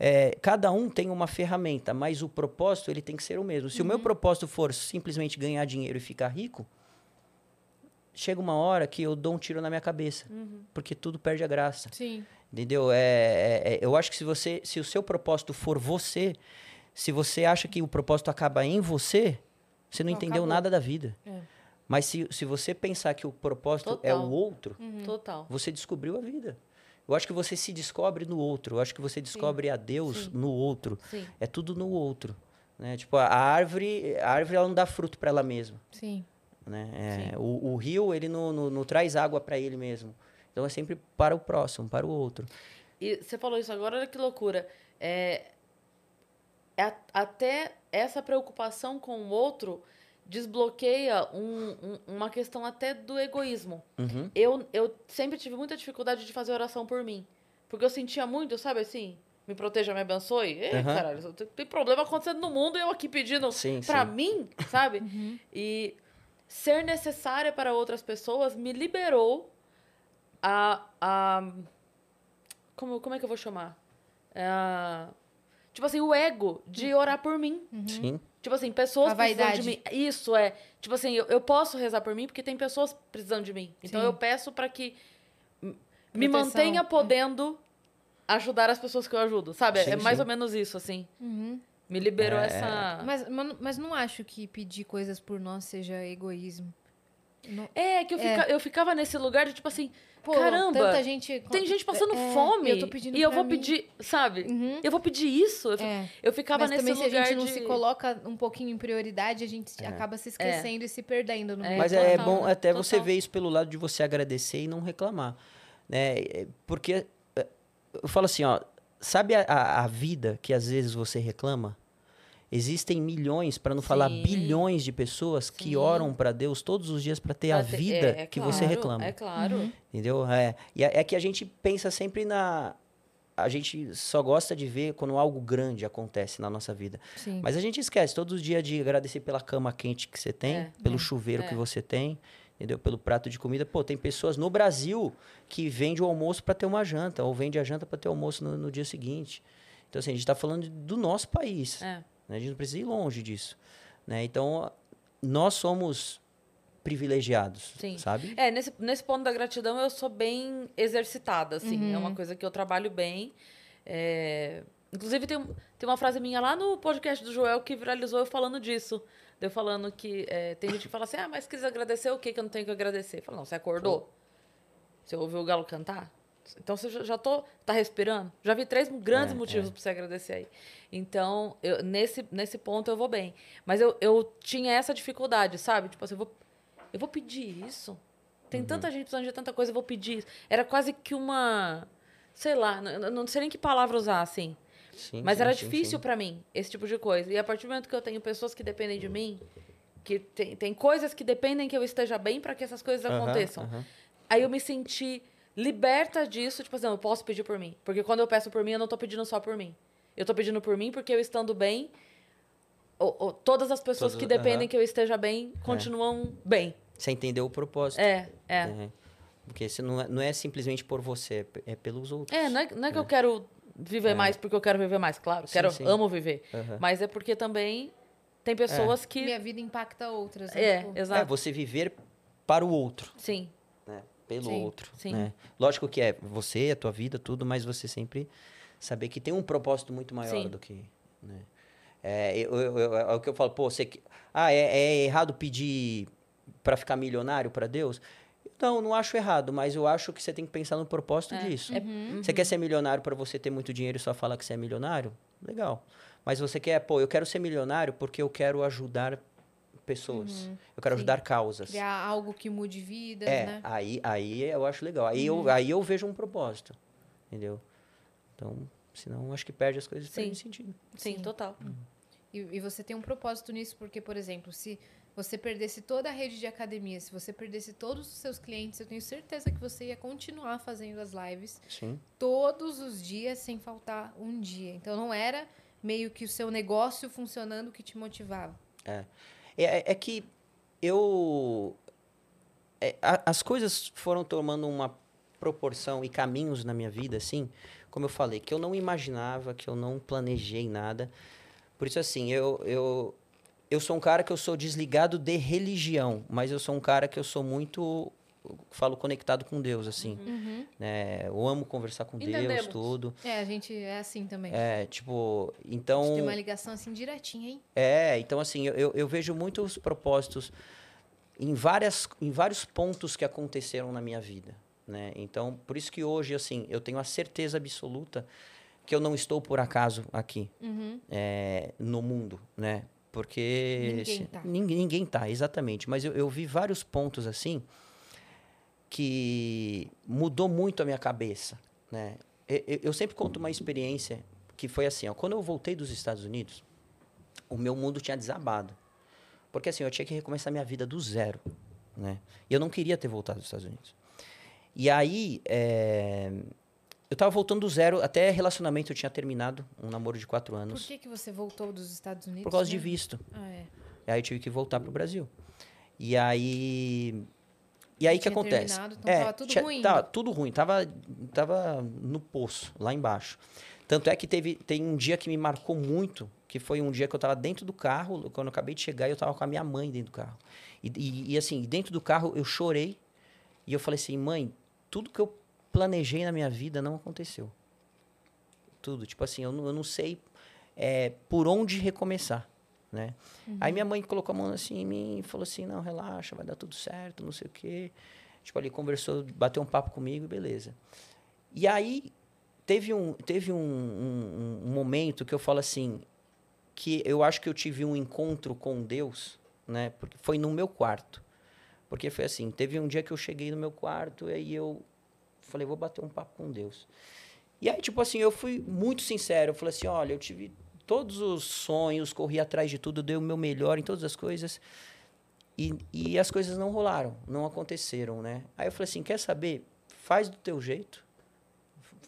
S3: É, cada um tem uma ferramenta, mas o propósito ele tem que ser o mesmo. Se o meu propósito for simplesmente ganhar dinheiro e ficar rico, chega uma hora que eu dou um tiro na minha cabeça, porque tudo perde a graça.
S2: Sim.
S3: Entendeu? É, é- é- eu acho que se você, se o seu propósito for você, se você acha que o propósito acaba em você, você não
S2: Não,
S3: entendeu
S2: acabou.
S3: nada da vida.
S2: É.
S3: Mas se, se você pensar que o propósito é
S1: Total.
S3: o outro,
S2: Uhum.
S1: Total.
S3: você descobriu a vida. Eu acho que você se descobre no outro. Eu acho que você descobre a Deus
S1: Sim.
S3: no outro.
S1: Sim.
S3: É tudo no outro. Né? Tipo, a árvore, a árvore ela não dá fruto para ela mesma.
S2: Sim.
S3: Né? É,
S1: Sim.
S3: o, o rio ele não, não, não traz água para ele mesmo. Então é sempre para o próximo, para o outro.
S1: E você falou isso agora, olha que loucura. É, é até essa preocupação com o outro desbloqueia um- um- uma questão até do egoísmo.
S3: Uhum.
S1: Eu, eu sempre tive muita dificuldade de fazer oração por mim. Porque eu sentia muito, sabe assim? Me proteja, me abençoe. Ei,
S3: Aham.
S1: caralho, tem, problema acontecendo no mundo e eu aqui pedindo
S3: Sim,
S1: pra
S3: sim.
S1: mim, sabe? E ser necessária para outras pessoas me liberou a. a como, como é que eu vou chamar? É a- tipo assim, o ego de orar por mim.
S3: Sim.
S1: Tipo assim, pessoas
S2: A
S1: precisando de mim. Isso é. Tipo assim, eu, eu posso rezar por mim porque tem pessoas precisando de mim. Então
S2: Sim.
S1: eu peço para que m- me
S2: Proteção,
S1: mantenha
S2: é.
S1: podendo ajudar as pessoas que eu ajudo. Sabe?
S3: Sim,
S1: é mais
S3: sim.
S1: ou menos isso, assim.
S2: Uhum.
S1: Me liberou
S3: É.
S1: essa.
S2: Mas, mas, não acho que pedir coisas por nós seja egoísmo. Não-
S1: É, que eu, fica- eu ficava nesse lugar de tipo assim.
S2: Pô,
S1: Caramba,
S2: tanta gente...
S1: Tem gente passando
S2: É,
S1: fome.
S2: E eu tô pedindo
S1: e eu vou
S2: mim.
S1: pedir, sabe?
S2: Uhum.
S1: Eu vou pedir isso. Eu,
S2: É.
S1: eu ficava
S2: Mas
S1: nesse
S2: também se a
S1: lugar
S2: gente não
S1: de...
S2: se coloca um pouquinho em prioridade, a gente
S3: É.
S2: acaba se esquecendo e se perdendo no
S1: É.
S3: Mas é
S1: total,
S3: bom
S1: né?
S3: até você
S1: Total.
S3: ver isso pelo lado de você agradecer e não reclamar. Né? É, Porque é, eu falo assim, ó, sabe a, a vida que às vezes você reclama? Existem milhões, para não falar
S1: Sim.
S3: bilhões de pessoas que
S1: Sim.
S3: oram para Deus todos os dias para ter a
S1: Pra ter-
S3: vida
S1: é, é
S3: que
S1: claro,
S3: você reclama.
S1: É claro.
S3: Entendeu? É, e é, é que a gente pensa sempre na. A gente só gosta de ver quando algo grande acontece na nossa vida.
S2: Sim.
S3: Mas a gente esquece todos os dias de agradecer pela cama quente que você tem,
S1: É,
S3: pelo
S2: é,
S3: chuveiro
S1: é.
S3: que você tem, entendeu? Pelo prato de comida. Pô, tem pessoas no Brasil que vende o almoço para ter uma janta, ou vende a janta para ter almoço no, no dia seguinte. Então, assim, a gente está falando do nosso país.
S1: É.
S3: né? A gente não precisa ir longe disso. Né? Então, nós somos privilegiados,
S1: Sim.
S3: sabe?
S1: É, nesse, nesse ponto da gratidão eu sou bem exercitada, assim. É uma coisa que eu trabalho bem. É, Inclusive, tem, tem uma frase minha lá no podcast do Joel que viralizou eu falando disso. Eu falando que é, tem gente que fala assim, ah, mas quis agradecer o que que eu não tenho que agradecer? Eu falo, não, você acordou? Você ouviu o galo cantar? Então você já, tô, tá respirando? Já vi três grandes
S3: É,
S1: motivos
S3: é.
S1: pra você agradecer aí. Então, eu- nesse, nesse ponto eu vou bem. Mas eu, eu tinha essa dificuldade, sabe? Tipo assim, eu vou, eu vou pedir isso? Tem tanta gente precisando de tanta coisa, eu vou pedir isso. Era quase que uma. Sei lá, n- n- não sei nem que palavra usar, assim.
S3: Sim,
S1: Mas
S3: sim,
S1: era
S3: sim,
S1: difícil pra mim, esse tipo de coisa. E a partir do momento que eu tenho pessoas que dependem de mim, que tem, tem coisas que dependem que eu esteja bem para que essas coisas
S3: Aham,
S1: aconteçam.
S3: aham.
S1: Aí eu me senti liberta disso, tipo assim, eu posso pedir por mim. Porque quando eu peço por mim, eu não tô pedindo só por mim. Eu tô pedindo por mim porque eu estando bem, o- o- todas as pessoas que dependem que eu esteja bem continuam bem.
S3: Você entendeu o propósito.
S1: É, é.
S3: É. Porque você não é, não é simplesmente por você, é pe- é pelos outros.
S1: É, não é, não é que eu quero viver
S3: É.
S1: mais porque eu quero viver mais, claro.
S3: Sim,
S1: quero,
S3: sim.
S1: amo viver. Mas é porque também tem pessoas que.
S2: Minha vida impacta outras. né?
S1: É,
S2: Tipo,
S3: É
S1: exato.
S3: você viver para o outro,
S1: Sim?
S3: Pelo
S2: Sim,
S3: outro.
S1: sim.
S3: né? Lógico que é você, a tua vida, tudo, mas você sempre saber que tem um propósito muito maior
S1: Sim.
S3: do que. Né? É, eu, eu- eu- é o que eu falo, pô, você. que- Ah, é, é errado pedir para ficar milionário para Deus? Não, não acho errado, mas eu acho que você tem que pensar no propósito
S1: É,
S3: disso.
S1: é-
S3: Você quer ser milionário para você ter muito dinheiro e só falar que você é milionário? Legal. Mas você quer, pô, eu quero ser milionário porque eu quero ajudar pessoas. Eu quero
S2: Sim.
S3: ajudar causas.
S2: Criar algo que mude vidas,
S3: É,
S2: né?
S3: aí, aí eu acho legal. Aí, eu, aí eu vejo um propósito. Entendeu? Então, senão acho que perde as coisas,
S1: Sim.
S3: perde sentido.
S1: sim,
S2: Sim.
S1: total.
S2: E, e você tem um propósito nisso, porque, por exemplo, se você perdesse toda a rede de academia, se você perdesse todos os seus clientes, eu tenho certeza que você ia continuar fazendo as lives
S3: Sim.
S2: todos os dias, sem faltar um dia. Então não era meio que o seu negócio funcionando que te motivava.
S3: É, é, é que eu. é, a- as coisas foram tomando uma proporção e caminhos na minha vida, assim, como eu falei, que eu não imaginava, que eu não planejei nada. Por isso, assim, eu, eu, eu sou um cara que eu sou desligado de religião, mas eu sou um cara que eu sou muito, falo, conectado com Deus, assim.
S2: Uhum.
S3: né? Eu amo conversar com Deus,
S1: Entendemos.
S3: tudo.
S2: É, a gente é assim também.
S3: É, tipo,
S2: A gente
S3: então...
S2: tem uma ligação assim direitinha, hein?
S3: É, então assim, eu- eu, vejo muitos propósitos em, várias, em vários pontos que aconteceram na minha vida, né? Então, por isso que hoje, assim, eu tenho a certeza absoluta que eu não estou por acaso aqui,
S2: Uhum.
S3: é, no mundo, né? Porque...
S2: Ninguém
S3: se-
S2: tá.
S3: Ninguém, ninguém tá, exatamente. Mas eu, eu vi vários pontos, assim, que mudou muito a minha cabeça, né? Eu, eu- sempre conto uma experiência que foi assim, ó, quando eu voltei dos Estados Unidos, o meu mundo tinha desabado. Porque assim, eu tinha que recomeçar minha vida do zero, né? E eu não queria ter voltado dos Estados Unidos. E aí, é, eu tava voltando do zero, até relacionamento eu tinha terminado, um namoro de quatro
S2: Por
S3: anos,
S2: que, que você voltou dos Estados Unidos?
S3: por causa de
S2: mesmo?
S3: visto.
S2: Ah, é.
S3: E aí eu tive que voltar pro Brasil. E aí. E aí o que acontece?
S2: então tava tudo
S3: tinha-
S2: ruim.
S3: Tava tudo ruim, tava, tava no poço, lá embaixo. Tanto é que teve, tem um dia que me marcou muito, que foi um dia que eu tava dentro do carro, quando eu acabei de chegar, eu tava com a minha mãe dentro do carro. E, e, e, assim, dentro do carro eu chorei e eu falei assim, mãe, tudo que eu planejei na minha vida não aconteceu. Tudo. Tipo assim, eu não, eu não sei é, por onde recomeçar, né? Aí minha mãe colocou a mão assim em mim e falou assim, não, relaxa, vai dar tudo certo, não sei o quê. Tipo, ali conversou, bateu um papo comigo e beleza. E aí teve um, teve um, um, um momento que eu falo assim, que eu acho que eu tive um encontro com Deus, né? Porque foi no meu quarto. Porque foi assim, teve um dia que eu cheguei no meu quarto e aí eu falei, vou bater um papo com Deus. E aí, tipo assim, eu fui muito sincero. Eu falei assim, olha, eu tive todos os sonhos, corri atrás de tudo, dei o meu melhor em todas as coisas. E, e as coisas não rolaram, não aconteceram, né? Aí eu falei assim, quer saber? Faz do teu jeito.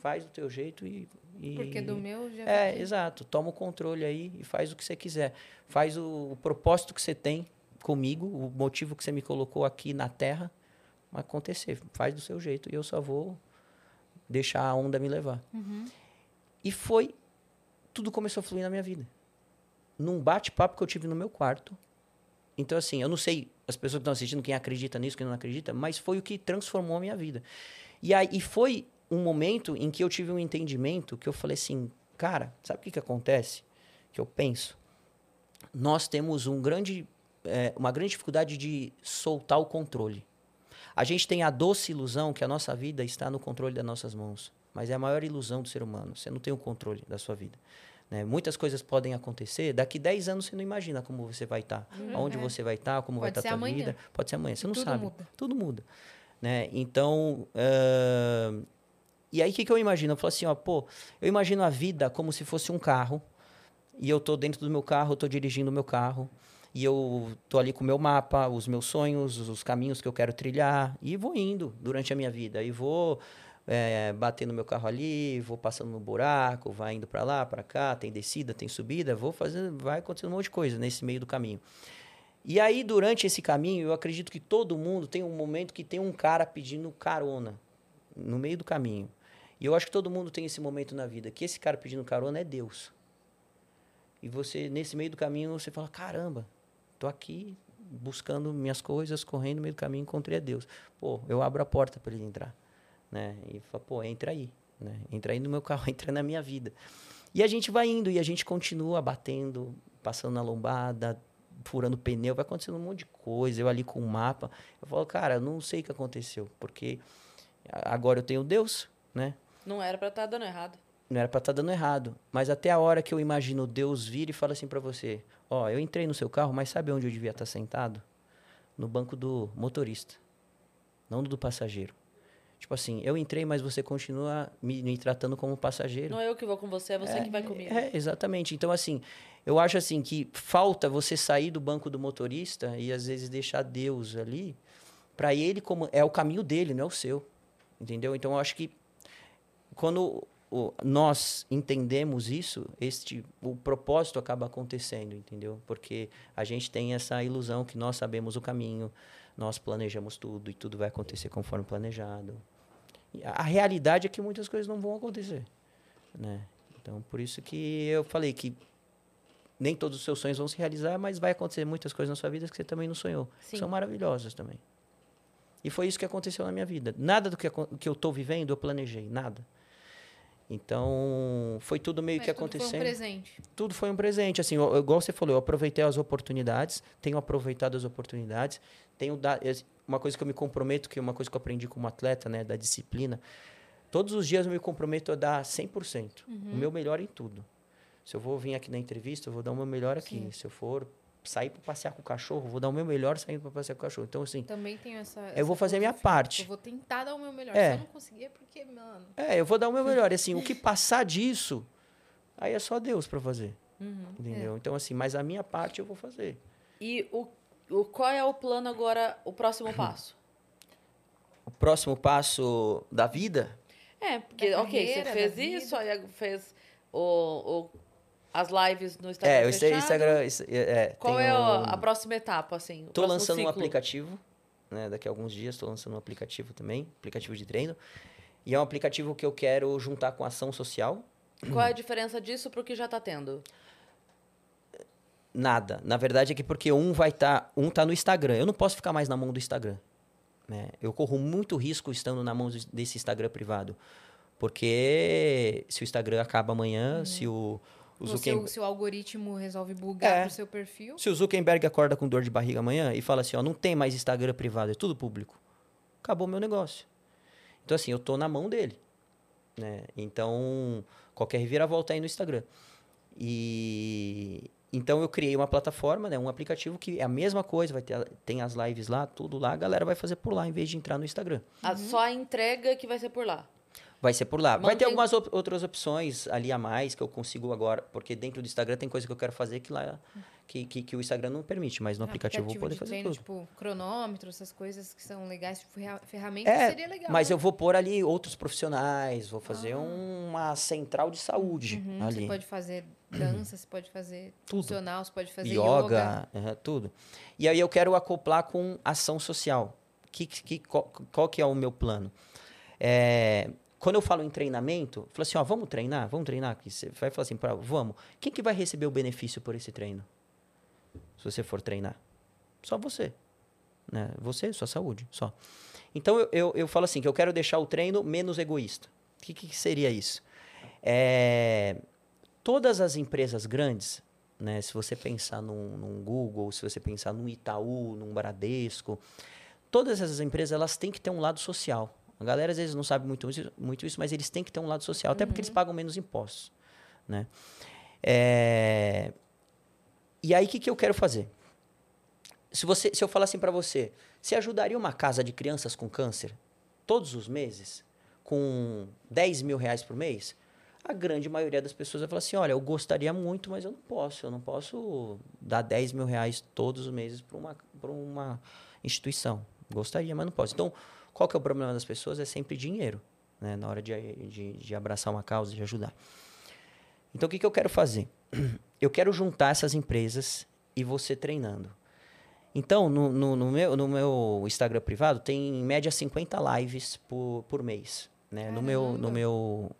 S3: Faz do teu jeito e... e-
S2: Porque do meu já
S3: é, exato. Toma o controle aí e faz o que você quiser. Faz o, o propósito que você tem comigo, o motivo que você me colocou aqui na Terra, acontecer. Faz do seu jeito e eu só vou deixar a onda me levar.
S2: Uhum.
S3: E foi. Tudo começou a fluir na minha vida. Num bate-papo que eu tive no meu quarto. Então, assim, eu não sei as pessoas que estão assistindo, quem acredita nisso, quem não acredita, mas foi o que transformou a minha vida. E aí e foi um momento em que eu tive um entendimento que eu falei assim, cara, sabe o que, que acontece? Que eu penso. Nós temos um grande, eh, uma grande dificuldade de soltar o controle. A gente tem a doce ilusão que a nossa vida está no controle das nossas mãos. Mas é a maior ilusão do ser humano. Você não tem o controle da sua vida. né? Muitas coisas podem acontecer. Daqui 10 anos você não imagina como você vai estar. Onde
S2: é.
S3: você vai estar, como vai
S2: Pode
S3: estar a
S2: ser
S3: tua
S2: amanhã.
S3: vida. Pode ser amanhã. Você não
S2: Tudo
S3: sabe.
S2: muda.
S3: Tudo muda. Né? Então, ahn, e aí o que, que eu imagino? Eu falo assim, ó, pô, eu imagino a vida como se fosse um carro. E eu tô dentro do meu carro, eu tô dirigindo o meu carro. E eu tô ali com o meu mapa, os meus sonhos, os caminhos que eu quero trilhar. E vou indo durante a minha vida. E vou é, bater no meu carro ali, vou passando no buraco, vai indo para lá, para cá, tem descida, tem subida, vou fazendo, vai acontecendo um monte de coisa nesse meio do caminho. E aí, durante esse caminho, eu acredito que todo mundo tem um momento que tem um cara pedindo carona no meio do caminho. E eu acho que todo mundo tem esse momento na vida, que esse cara pedindo carona é Deus. E você, nesse meio do caminho, você fala: caramba, tô aqui buscando minhas coisas, correndo no meio do caminho, encontrei a Deus. Pô, eu abro a porta para ele entrar. Né? E fala: pô, entra aí. Né? Entra aí no meu carro, entra na minha vida. E a gente vai indo, e a gente continua batendo, passando na lombada, furando pneu, vai acontecendo um monte de coisa. Eu ali com o mapa, eu falo, cara, eu não sei o que aconteceu, porque agora eu tenho Deus, né?
S1: Não era pra estar dando errado.
S3: Não era pra estar dando errado. Mas até a hora que eu imagino Deus vir e fala assim pra você: Ó, eu entrei no seu carro, mas sabe onde eu devia estar sentado? No banco do motorista, não do passageiro. Tipo assim, eu entrei, mas você continua me, me tratando como passageiro.
S1: Não é eu que vou com você, é você que vai comigo.
S3: É, exatamente. Então, assim, eu acho assim que falta você sair do banco do motorista e às vezes deixar Deus ali para ele como é o caminho dele, não é o seu. Entendeu? Então, eu acho que quando nós entendemos isso, este o propósito acaba acontecendo, entendeu? Porque a gente tem essa ilusão que nós sabemos o caminho, nós planejamos tudo e tudo vai acontecer conforme planejado. A realidade é que muitas coisas não vão acontecer, né? Então, por isso que eu falei que nem todos os seus sonhos vão se realizar, mas vai acontecer muitas coisas na sua vida que você também não sonhou.
S1: Sim.
S3: São maravilhosas também. E foi isso que aconteceu na minha vida. Nada do que, que eu estou vivendo eu planejei, nada. Então, foi tudo meio
S2: Mas
S3: que
S2: tudo
S3: acontecendo
S2: Foi um presente.
S3: tudo foi um presente. Assim, eu- igual você falou, eu aproveitei as oportunidades, tenho aproveitado as oportunidades, tenho dado uma coisa que eu me comprometo, que é uma coisa que eu aprendi como atleta, né, da disciplina. Todos os dias eu me comprometo a dar 100%, o meu melhor em tudo. Se eu vou vir aqui na entrevista, eu vou dar o meu melhor aqui.
S2: Sim.
S3: Se eu for sair para passear com o cachorro, vou dar o meu melhor saindo para passear com o cachorro. Então, assim,
S2: Também tenho essa.
S3: eu vou
S2: essa
S3: fazer a minha parte.
S2: Eu vou tentar dar o meu melhor.
S3: É.
S2: Se eu não conseguir, é porque, mano.
S3: É, eu vou dar o meu melhor. E, assim, o que passar disso, aí é só Deus para fazer.
S2: Uhum.
S3: Entendeu? Então, assim, mas a minha parte eu vou fazer.
S1: E o, o, qual é o plano agora, o próximo passo?
S3: O próximo passo da vida
S1: É, porque,
S2: Da
S1: ok, você
S2: carreira,
S1: fez
S2: da
S1: isso, aí fez o, o- as lives no Instagram
S3: É, o
S1: fechado.
S3: Instagram. isso- é, é,
S1: Qual
S3: tem
S1: é o-
S3: um-
S1: a próxima etapa, assim? o próximo
S3: lançando um
S1: ciclo?
S3: aplicativo, né? Daqui a alguns dias estou lançando um aplicativo também, aplicativo de treino. E é um aplicativo que eu quero juntar com ação social.
S1: Qual é a diferença disso pro que já tá tendo?
S3: Nada. Na verdade é que porque um vai estar, um tá no Instagram. Eu não posso ficar mais na mão do Instagram. Né? Eu corro muito risco estando na mão desse Instagram privado. Porque se o Instagram acaba amanhã, se o, o
S2: O
S3: Zuckerberg...
S2: seu algoritmo resolve bugar
S3: É.
S2: pro seu perfil.
S3: Se o Zuckerberg acorda com dor de barriga amanhã e fala assim, ó, não tem mais Instagram privado, é tudo público. Acabou meu negócio. Então, assim, eu tô na mão dele. Né? Então, qualquer reviravolta aí no Instagram. E então eu criei uma plataforma, né, um aplicativo que é a mesma coisa, vai ter tem as lives lá, tudo lá, a galera vai fazer por lá em vez de entrar no Instagram.
S1: A, só a entrega que vai ser por lá.
S3: Vai ser por lá. Vai ter
S1: Mantém-
S3: algumas op- outras opções ali a mais que eu consigo agora, porque dentro do Instagram tem coisa que eu quero fazer que lá que, que, que o Instagram não permite, mas no
S2: Um
S3: aplicativo, eu vou poder
S2: de
S3: fazer
S2: treino,
S3: tudo.
S2: tipo cronômetro, essas coisas que são legais, tipo ferra- ferramentas,
S3: É,
S2: seria legal.
S3: mas
S2: né?
S3: eu vou pôr ali outros profissionais, vou fazer uma central de saúde
S2: Uhum,
S3: ali.
S2: Você pode fazer dança, você pode fazer
S3: Tudo.
S2: funcional, você pode fazer
S3: yoga, aham, tudo. E aí eu quero acoplar com ação social. Que, que, qual, qual que é o meu plano? É, quando eu falo em treinamento, falo assim, ó, vamos treinar? Vamos treinar? Você vai falar assim, pra, vamos. Quem que vai receber o benefício por esse treino? Se você for treinar. Só você. Né? Você, sua saúde, só. Então eu, eu, eu falo assim, que eu quero deixar o treino menos egoísta. O que, que seria isso? É, todas as empresas grandes, né, se você pensar num, num Google, se você pensar num Itaú, num Bradesco, todas essas empresas elas têm que ter um lado social. A galera às vezes não sabe muito isso, muito isso mas eles têm que ter um lado social, até porque eles pagam menos impostos. Né? É, E aí, o que, que eu quero fazer? Se, você, se eu falar assim para você, você ajudaria uma casa de crianças com câncer todos os meses, com 10 mil reais por mês? A grande maioria das pessoas vai falar assim: olha, eu gostaria muito, mas eu não posso. Eu não posso dar 10 mil reais todos os meses para uma, pra uma instituição. Gostaria, mas não posso. Então, qual que é o problema das pessoas? É sempre dinheiro, né? Na hora de, de, de abraçar uma causa, de ajudar. Então, o que, que eu quero fazer? Eu quero juntar essas empresas e você treinando. Então, no, no, no meu, no meu Instagram privado, tem em média 50 lives por, por mês. Né? No, meu, no, meu,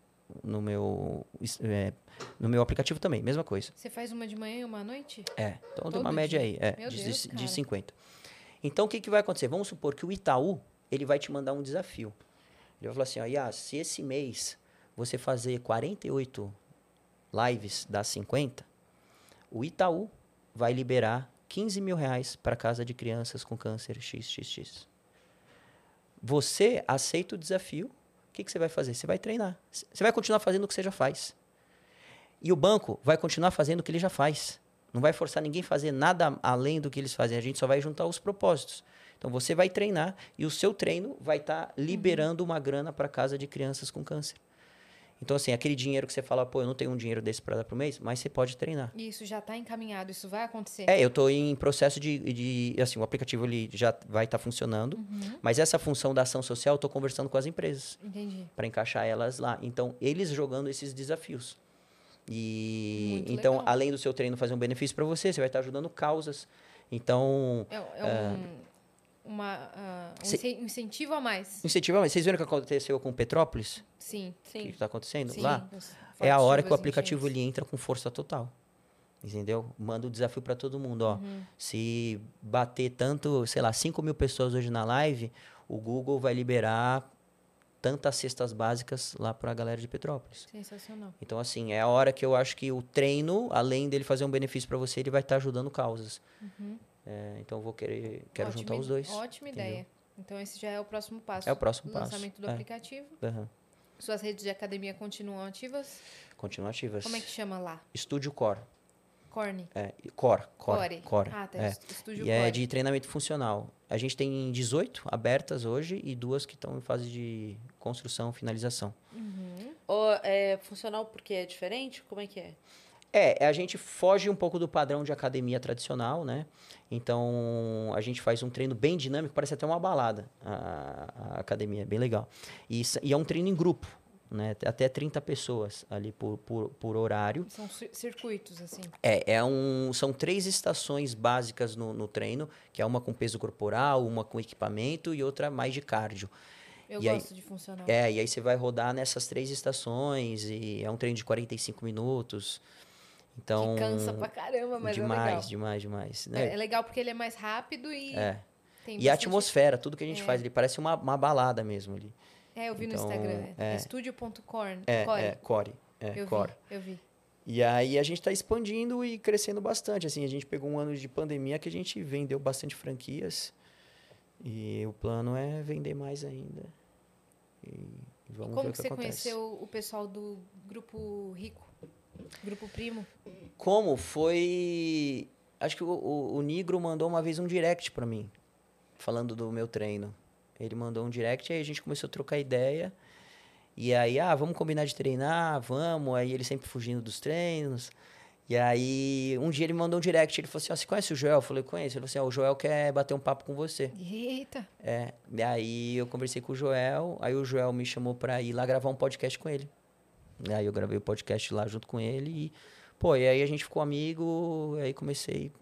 S3: no, meu, é, no meu aplicativo também, mesma coisa.
S2: Você faz uma de manhã e uma à noite?
S3: É, então tem
S2: Todo
S3: uma média
S2: dia?
S3: aí, é, de,
S2: Deus,
S3: de, de 50. Então, o que, que vai acontecer? Vamos supor que o Itaú, ele vai te mandar um desafio. Ele vai falar assim, ó, se esse mês você fazer 48 lives das 50, o Itaú vai liberar 15 mil reais para casa de crianças com câncer XXX. Você aceita o desafio, o que, que você vai fazer? Você vai treinar. Você vai continuar fazendo o que você já faz. E o banco vai continuar fazendo o que ele já faz. Não vai forçar ninguém a fazer nada além do que eles fazem. A gente só vai juntar os propósitos. Então você vai treinar e o seu treino vai estar liberando uma grana para casa de crianças com câncer. Então, assim, aquele dinheiro que você fala, pô, eu não tenho um dinheiro desse para dar pro mês, mas você pode treinar.
S2: E isso já está encaminhado, isso vai acontecer.
S3: É, eu estou em processo de, de. Assim, o aplicativo ele já vai estar funcionando,
S2: Uhum.
S3: mas essa função da ação social eu estou conversando com as empresas
S2: Entendi.
S3: para encaixar elas lá. Então, eles jogando esses desafios. E
S2: Muito
S3: então,
S2: legal.
S3: além do seu treino fazer um benefício para você, você vai estar ajudando causas. Então,
S2: É, é um, uma, ah, um
S3: Se-
S2: incen- um incentivo a mais.
S3: Vocês viram o que aconteceu com Petrópolis?
S2: Sim.
S3: O que
S1: Sim.
S3: está acontecendo
S2: Sim.
S3: lá? É a hora que o aplicativo ele entra com força total. Entendeu? Manda o desafio para todo mundo, ó.
S2: Uhum.
S3: Se bater tanto, sei lá, 5 mil pessoas hoje na live, o Google vai liberar tantas cestas básicas lá para a galera de Petrópolis.
S2: Sensacional.
S3: Então, assim, é a hora que eu acho que o treino, além dele fazer um benefício para você, ele vai estar ajudando causas. É, então, vou querer, quero
S2: Ótima
S3: juntar os dois.
S2: Ótima
S3: entendeu?
S2: ideia. Então, esse já é o próximo passo.
S3: É o próximo passo.
S2: Lançamento do
S3: é.
S2: aplicativo.
S3: Aham.
S2: Suas redes de academia continuam ativas?
S3: Continua ativas.
S2: Como é que chama lá?
S3: Estúdio Core.
S2: Corne?
S3: É, core, core,
S2: Core.
S3: core.
S2: Ah, tá.
S3: é.
S2: est- Estúdio
S3: E
S2: Core.
S3: é de treinamento funcional. A gente tem 18 abertas hoje e duas que estão em fase de construção, finalização.
S2: Uhum.
S1: Ou é funcional porque é diferente? Como é que é?
S3: É, a gente foge um pouco do padrão de academia tradicional, né? Então, a gente faz um treino bem dinâmico, parece até uma balada, a, a academia, é bem legal. E, e é um treino em grupo, né? Até 30 pessoas ali por, por, por horário.
S2: São cir- circuitos, assim.
S3: É, é um, são três estações básicas no, no treino, que é uma com peso corporal, uma com equipamento e outra mais de cardio.
S2: Eu
S3: E aí-
S2: gosto de funcional.
S3: É, e aí você vai rodar nessas três estações e é um treino de 45 minutos. Então,
S2: Que cansa pra caramba, mas
S3: demais,
S2: é legal.
S3: demais, demais,
S2: É,
S3: né?
S2: é legal porque ele é mais rápido e
S3: É. E a atmosfera, tudo que a gente faz, ele parece uma, uma balada mesmo ali.
S2: É, eu vi no
S3: Então,
S2: Instagram. É,
S3: é.
S2: estúdio.corn.
S3: É,
S2: Core.
S3: é, core. É,
S2: eu
S3: core.
S2: vi, eu vi.
S3: E aí a gente está expandindo e crescendo bastante. Assim, a gente pegou um ano de pandemia que a gente vendeu bastante franquias. E o plano é vender mais ainda. E vamos ver
S2: Como
S3: o
S2: que
S3: que,
S2: você
S3: acontece.
S2: conheceu o pessoal do Grupo Rico? Grupo Primo?
S3: Como? Foi. Acho que o, o, o Nigro mandou uma vez um direct pra mim, falando do meu treino. Ele mandou um direct, aí a gente começou a trocar ideia. E aí, ah, vamos combinar de treinar, vamos. Aí ele sempre fugindo dos treinos. E aí, um dia ele mandou um direct, ele falou assim, ó, você conhece o Joel? Eu falei, conheço. Ele falou assim, ó, o Joel quer bater um papo com você.
S2: Eita!
S3: É, e aí eu conversei com o Joel, aí o Joel me chamou pra ir lá gravar um podcast com ele. E aí eu gravei o podcast lá junto com ele e, pô, e aí a gente ficou amigo, aí comecei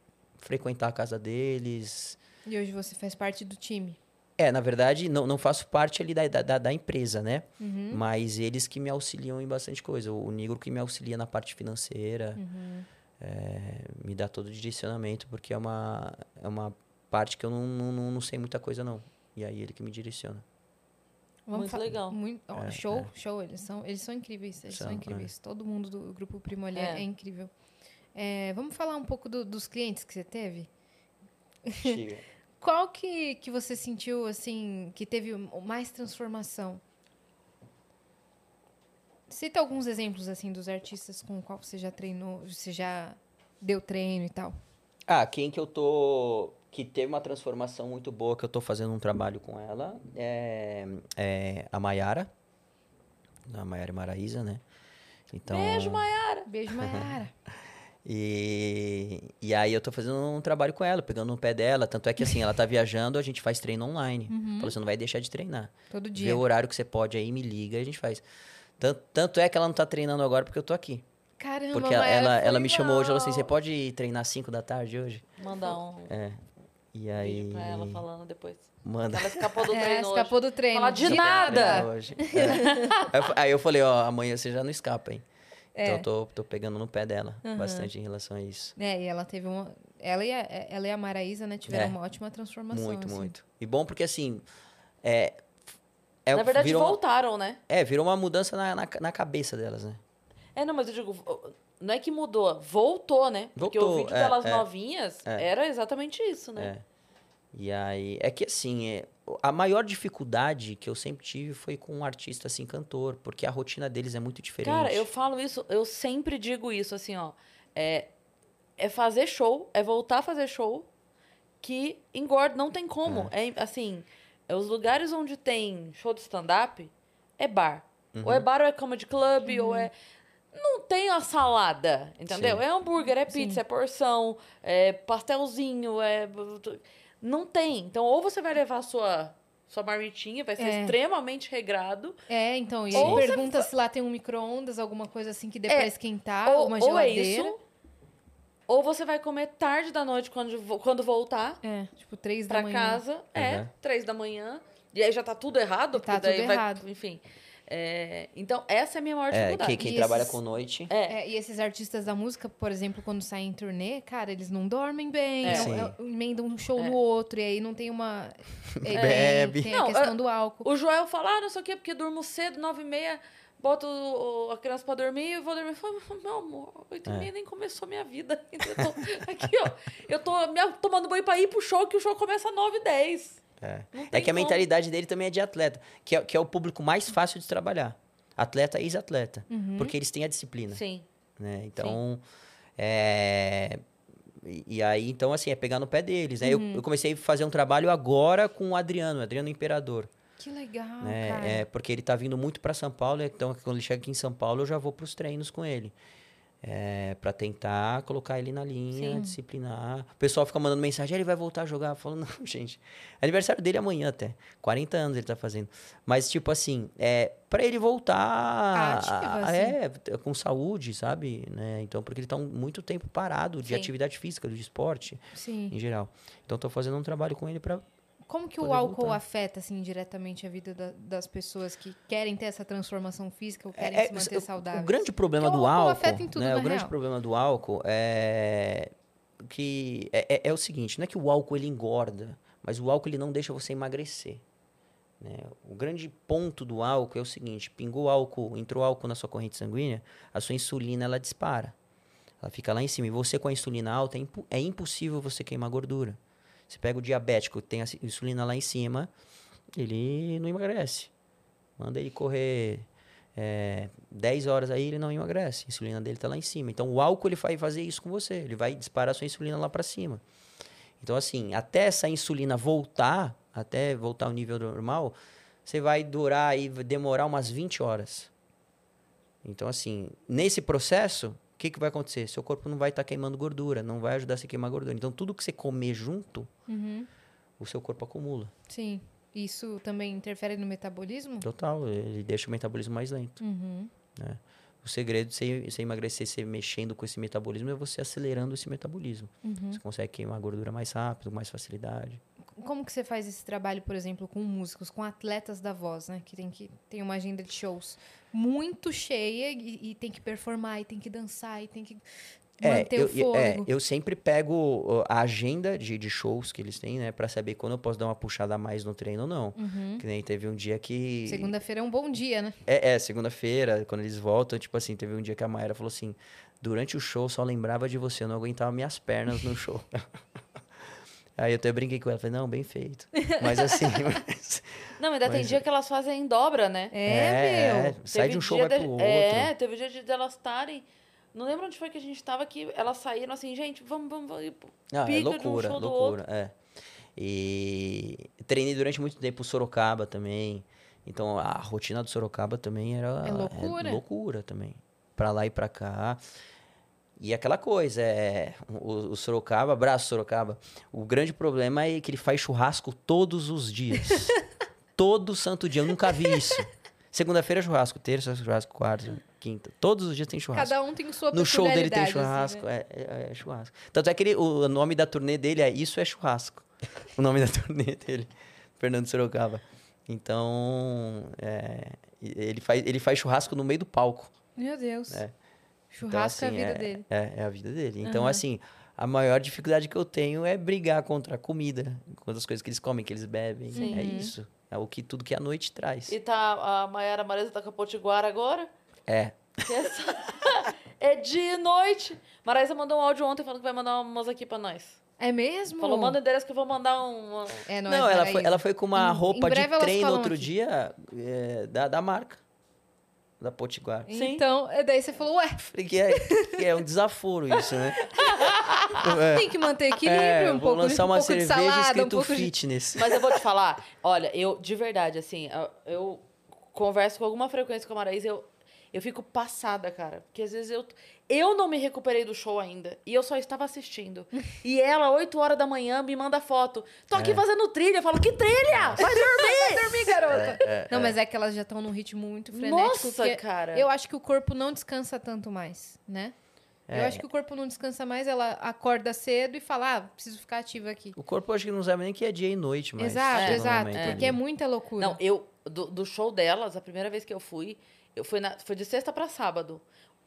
S3: a frequentar a casa deles.
S2: E hoje você faz parte do time.
S3: É, na verdade, não, não faço parte ali da, da, da empresa, né?
S2: Uhum.
S3: Mas eles que me auxiliam em bastante coisa. O Negro que me auxilia na parte financeira,
S2: Uhum.
S3: é, me dá todo o direcionamento, porque é uma, é uma parte que eu não, não- não sei muita coisa, não. E aí ele que me direciona.
S1: Muito
S2: fa-
S1: legal.
S2: Muito, ó,
S3: É,
S2: show,
S3: é.
S2: show. Eles são, eles são incríveis. Eles são,
S3: São, é.
S2: incríveis. Todo mundo do Grupo Primo ali é,
S1: É.
S2: é incrível. É, vamos falar um pouco do- dos clientes que você teve? Qual que, que você sentiu, assim, que teve mais transformação? Cita alguns exemplos, assim, dos artistas com o qual você já treinou, você já deu treino e tal.
S3: Ah, quem que eu tô. Que teve uma transformação muito boa, que eu tô fazendo um trabalho com ela, é, é a Maiara. A Maiara e Maraísa, né? Então,
S1: Beijo, Maia.
S2: Beijo, Mayara.
S3: E, e aí eu tô fazendo um trabalho com ela, pegando no pé dela. Tanto é que assim, ela tá viajando, a gente faz treino online. Falou, você não vai deixar de treinar.
S2: Todo
S3: Vê
S2: dia.
S3: o horário que você pode aí, me liga e a gente faz. Tanto, tanto é que ela não tá treinando agora porque eu tô aqui.
S2: Caramba,
S3: Porque ela, ela, ela me chamou hoje, ela falou assim, você pode treinar 5 da tarde hoje?
S1: Mandar um
S3: É. E aí.
S1: vídeo pra ela falando depois.
S3: Manda.
S1: Ela escapou do
S2: É,
S1: treino
S2: escapou
S1: hoje.
S2: do treino.
S1: Fala de nada.
S3: Hoje. É. Aí eu falei, ó, amanhã você já não escapa, hein?
S2: É.
S3: Então eu tô, tô pegando no pé dela bastante em relação a isso.
S2: É, e ela teve uma... Ela e a, ela e a Maraísa, né, tiveram
S3: É.
S2: uma ótima transformação.
S3: muito,
S2: assim.
S3: muito. E bom porque assim. É, é,
S1: Na verdade,
S3: virou uma-
S1: voltaram, né?
S3: é, virou uma mudança na, na, na cabeça delas, né?
S1: É, não, mas eu digo, não é que mudou, voltou, né? Porque o
S3: Voltou,
S1: vídeo
S3: é,
S1: delas
S3: é.
S1: novinhas
S3: É.
S1: era exatamente isso, né?
S3: É. E aí, é que assim, é, a maior dificuldade que eu sempre tive foi com um artista assim, cantor, porque a rotina deles é muito diferente.
S1: Cara, eu falo isso, eu sempre digo isso, assim, ó. É, é fazer show, é voltar a fazer show que engorda, não tem como. É, assim, é os lugares onde tem show de stand-up é bar. Ou
S3: Uhum.
S1: é bar ou é comedy club, ou é. Não tem a salada, entendeu?
S3: Sim.
S1: É hambúrguer, é
S2: Sim.
S1: pizza, é porção, é pastelzinho, é. Não tem. Então, ou você vai levar a sua, sua marmitinha, vai ser
S2: É.
S1: extremamente regrado,
S2: É, então, e
S1: Ou
S2: aí
S1: você
S2: pergunta se lá tem um micro-ondas, alguma coisa assim que dê
S1: É,
S2: pra esquentar,
S1: ou,
S2: uma
S1: ou é
S2: geladeira.
S1: isso, Ou você vai comer tarde da noite quando, quando voltar
S2: É, tipo, três da
S1: pra
S2: manhã.
S1: casa. É,
S3: Uhum.
S1: três da manhã. E aí já tá tudo errado,
S2: Tá
S1: porque daí
S2: tudo
S1: vai.
S2: errado.
S1: Enfim. É, então, essa é a minha maior
S3: É,
S1: dificuldade.
S3: que, quem
S2: E
S3: trabalha
S2: esses-
S3: com noite.
S1: É.
S2: É, e esses artistas da música, por exemplo, quando saem em turnê, cara, eles não dormem bem,
S1: É.
S2: é, é, emendam um show
S1: É.
S2: no outro, e aí não tem uma. aí
S3: Bebe.
S2: Tem,
S1: Não,
S2: a questão
S1: eu-
S2: do álcool.
S1: O Joel fala, ah, não sei o quê, porque durmo cedo, nove e meia, boto o- a criança pra dormir e vou dormir. Eu falo, meu amor, oito e
S3: É.
S1: meia nem começou a minha vida. Eu tô aqui, ó. Eu tô me- tomando banho pra ir pro show, que o show começa às nove e dez.
S3: É. É que a
S1: como.
S3: mentalidade dele também é de atleta, que é, que é o público mais fácil de trabalhar. Atleta e ex-atleta. Porque eles têm a disciplina.
S1: Sim.
S3: né? Então, é... E, aí, então, assim, é pegar no pé deles, né? Eu, eu comecei a fazer um trabalho agora com o Adriano, Adriano Imperador,
S2: Que legal,
S3: né? É, porque ele tá vindo muito para São Paulo, então quando ele chega aqui em São Paulo, eu já vou pros treinos com ele. É, para tentar colocar ele na linha,
S2: Sim.
S3: disciplinar. O pessoal fica mandando mensagem, "Ah, ele vai voltar a jogar. Eu falo, não, gente. Aniversário dele é amanhã até. 40 anos ele tá fazendo. Mas, tipo assim, é para ele voltar.
S2: Ativa,
S3: a- é, com saúde, sabe? Né? Então, porque ele tá um- muito tempo parado de
S1: Sim.
S3: atividade física, de esporte,
S2: Sim.
S3: em geral. Então, tô fazendo um trabalho com ele para
S2: Como que o álcool
S3: voltar.
S2: afeta, assim, diretamente a vida da- das pessoas que querem ter essa transformação física ou querem
S3: É,
S2: se manter saudáveis?
S3: O grande problema
S2: Porque
S3: do
S2: álcool afeta em tudo,
S3: né? O grande
S2: real.
S3: problema do álcool é que é, é- é o seguinte, não é que o álcool ele engorda, mas o álcool ele não deixa você emagrecer. né? O grande ponto do álcool é o seguinte: pingou álcool, entrou álcool na sua corrente sanguínea, a sua insulina ela dispara. Ela fica lá em cima. E você com a insulina alta, é, é impossível você queimar gordura. Você pega o diabético, tem a insulina lá em cima, ele não emagrece. Manda ele correr é, 10 horas aí, ele não emagrece. A insulina dele tá lá em cima. Então, o álcool ele vai fazer isso com você. Ele vai disparar a sua insulina lá para cima. Então, assim, até essa insulina voltar, até voltar ao nível normal, você vai durar vai demorar umas 20 horas. Então, assim, nesse processo, que, que vai acontecer? Seu corpo não vai estar queimando gordura, não vai ajudar a queimar gordura. Então, tudo que você comer junto,
S2: Uhum.
S3: o seu corpo acumula.
S2: Sim. Isso também interfere no metabolismo?
S3: Total, ele deixa o metabolismo mais lento.
S2: Uhum.
S3: O segredo de você, você emagrecer, você mexendo com esse metabolismo, é você acelerando esse metabolismo.
S2: Uhum.
S3: Você consegue queimar gordura mais rápido, com mais facilidade.
S2: Como que você faz esse trabalho, por exemplo, com músicos, com atletas da voz, né? Que tem, que tem uma agenda de shows muito cheia e, e tem que performar, e tem que dançar, e tem que manter
S3: eu,
S2: o fôlego.
S3: é, eu sempre pego a agenda de, de shows que eles têm, né? Pra saber quando eu posso dar uma puxada a mais no treino ou não.
S2: Uhum.
S3: Que nem teve um dia que...
S2: Segunda-feira é um bom dia, né?
S3: É, é, segunda-feira, quando eles voltam, tipo assim, teve um dia que a Mayra falou assim, durante o show só lembrava de você, eu não aguentava minhas pernas no show. Aí eu até brinquei com ela, falei, não, bem feito. Mas assim, mas-
S1: Não, ainda tem
S3: Mas-
S1: dia que elas fazem em dobra, né?
S2: É, meu.
S3: sai
S1: Teve
S3: de um show, vai
S1: de-
S3: pro outro.
S1: É, teve dia de delas estarem. Não lembro onde foi que a gente tava que elas saíram assim, gente, vamos, vamos, vamos. ir pro-
S3: Não, é
S1: de um
S3: loucura, loucura, é. E treinei durante muito tempo o Sorocaba também. Então a rotina do Sorocaba também era
S2: É loucura.
S3: loucura também. Pra lá e pra cá. E aquela coisa, é, o, o Sorocaba, abraço Sorocaba. O grande problema é que ele faz churrasco todos os dias. Todo santo dia, eu nunca vi isso. Segunda-feira é churrasco, terça é churrasco, quarta, quinta. Todos os dias tem churrasco.
S2: Cada um tem sua
S3: No show dele tem
S2: assim,
S3: churrasco,
S2: né?
S3: é, é- é churrasco. Tanto é que ele- o nome da turnê dele é Isso é Churrasco. o nome da turnê dele, Fernando Sorocaba. Então, é, ele, faz, ele faz churrasco no meio do palco.
S2: Meu Deus.
S3: É.
S2: Churrasco
S3: Então,
S2: é a
S3: assim,
S2: vida dele.
S3: É, é a vida dele. Então,
S2: Aham.
S3: assim, a maior dificuldade que eu tenho é brigar contra a comida, contra as coisas que eles comem, que eles bebem.
S2: Sim.
S3: É
S2: Uhum.
S3: isso. É o que tudo que a noite traz.
S1: E tá a Maiara Marisa tá com a Potiguara agora.
S3: É.
S1: que é é dia e noite. Maraísa mandou um áudio ontem falando que vai mandar umas aqui pra nós.
S2: É mesmo?
S1: Falou, manda o endereço que eu vou mandar um.
S2: É, não,
S3: Não,
S2: é
S3: ela, foi, ela foi com uma roupa
S2: em
S3: de treino outro
S2: aqui.
S3: dia é, da, da marca. Da Potiguar.
S1: Sim.
S2: Então, é daí você falou, ué,
S3: Falei que é, que é um desaforo isso, né? É,
S2: tem que manter equilíbrio,
S3: é,
S2: um
S3: vou
S2: pouco, de,
S3: lançar
S2: um
S3: uma
S2: pouco de
S3: cerveja
S2: salada, um
S3: escrito
S2: pouco de...
S3: fitness.
S1: Mas eu vou te falar, olha, eu, de verdade, assim, eu, eu converso com alguma frequência com a Maraísa, eu, eu fico passada, cara. Porque às vezes eu, eu não me recuperei do show ainda. E eu só estava assistindo. E ela, 8 horas da manhã, me manda foto. Tô aqui
S3: É.
S1: fazendo trilha. Eu falo, que trilha? Vai dormir!
S2: Vai dormir, garota.
S3: É,
S2: Não, mas é que elas já estão num ritmo muito frenético.
S1: Nossa, cara.
S2: Eu acho que o corpo não descansa tanto mais, né? Eu acho que o corpo não descansa mais, ela acorda cedo e fala, ah, preciso ficar ativa aqui.
S3: O corpo acho que não sabe nem que é dia e noite, mas
S2: exato,
S3: um
S2: exato. Porque é
S3: ali.
S2: muita loucura.
S1: Não, eu, do, do show delas, a primeira vez que eu fui, eu fui na, foi de sexta pra sábado.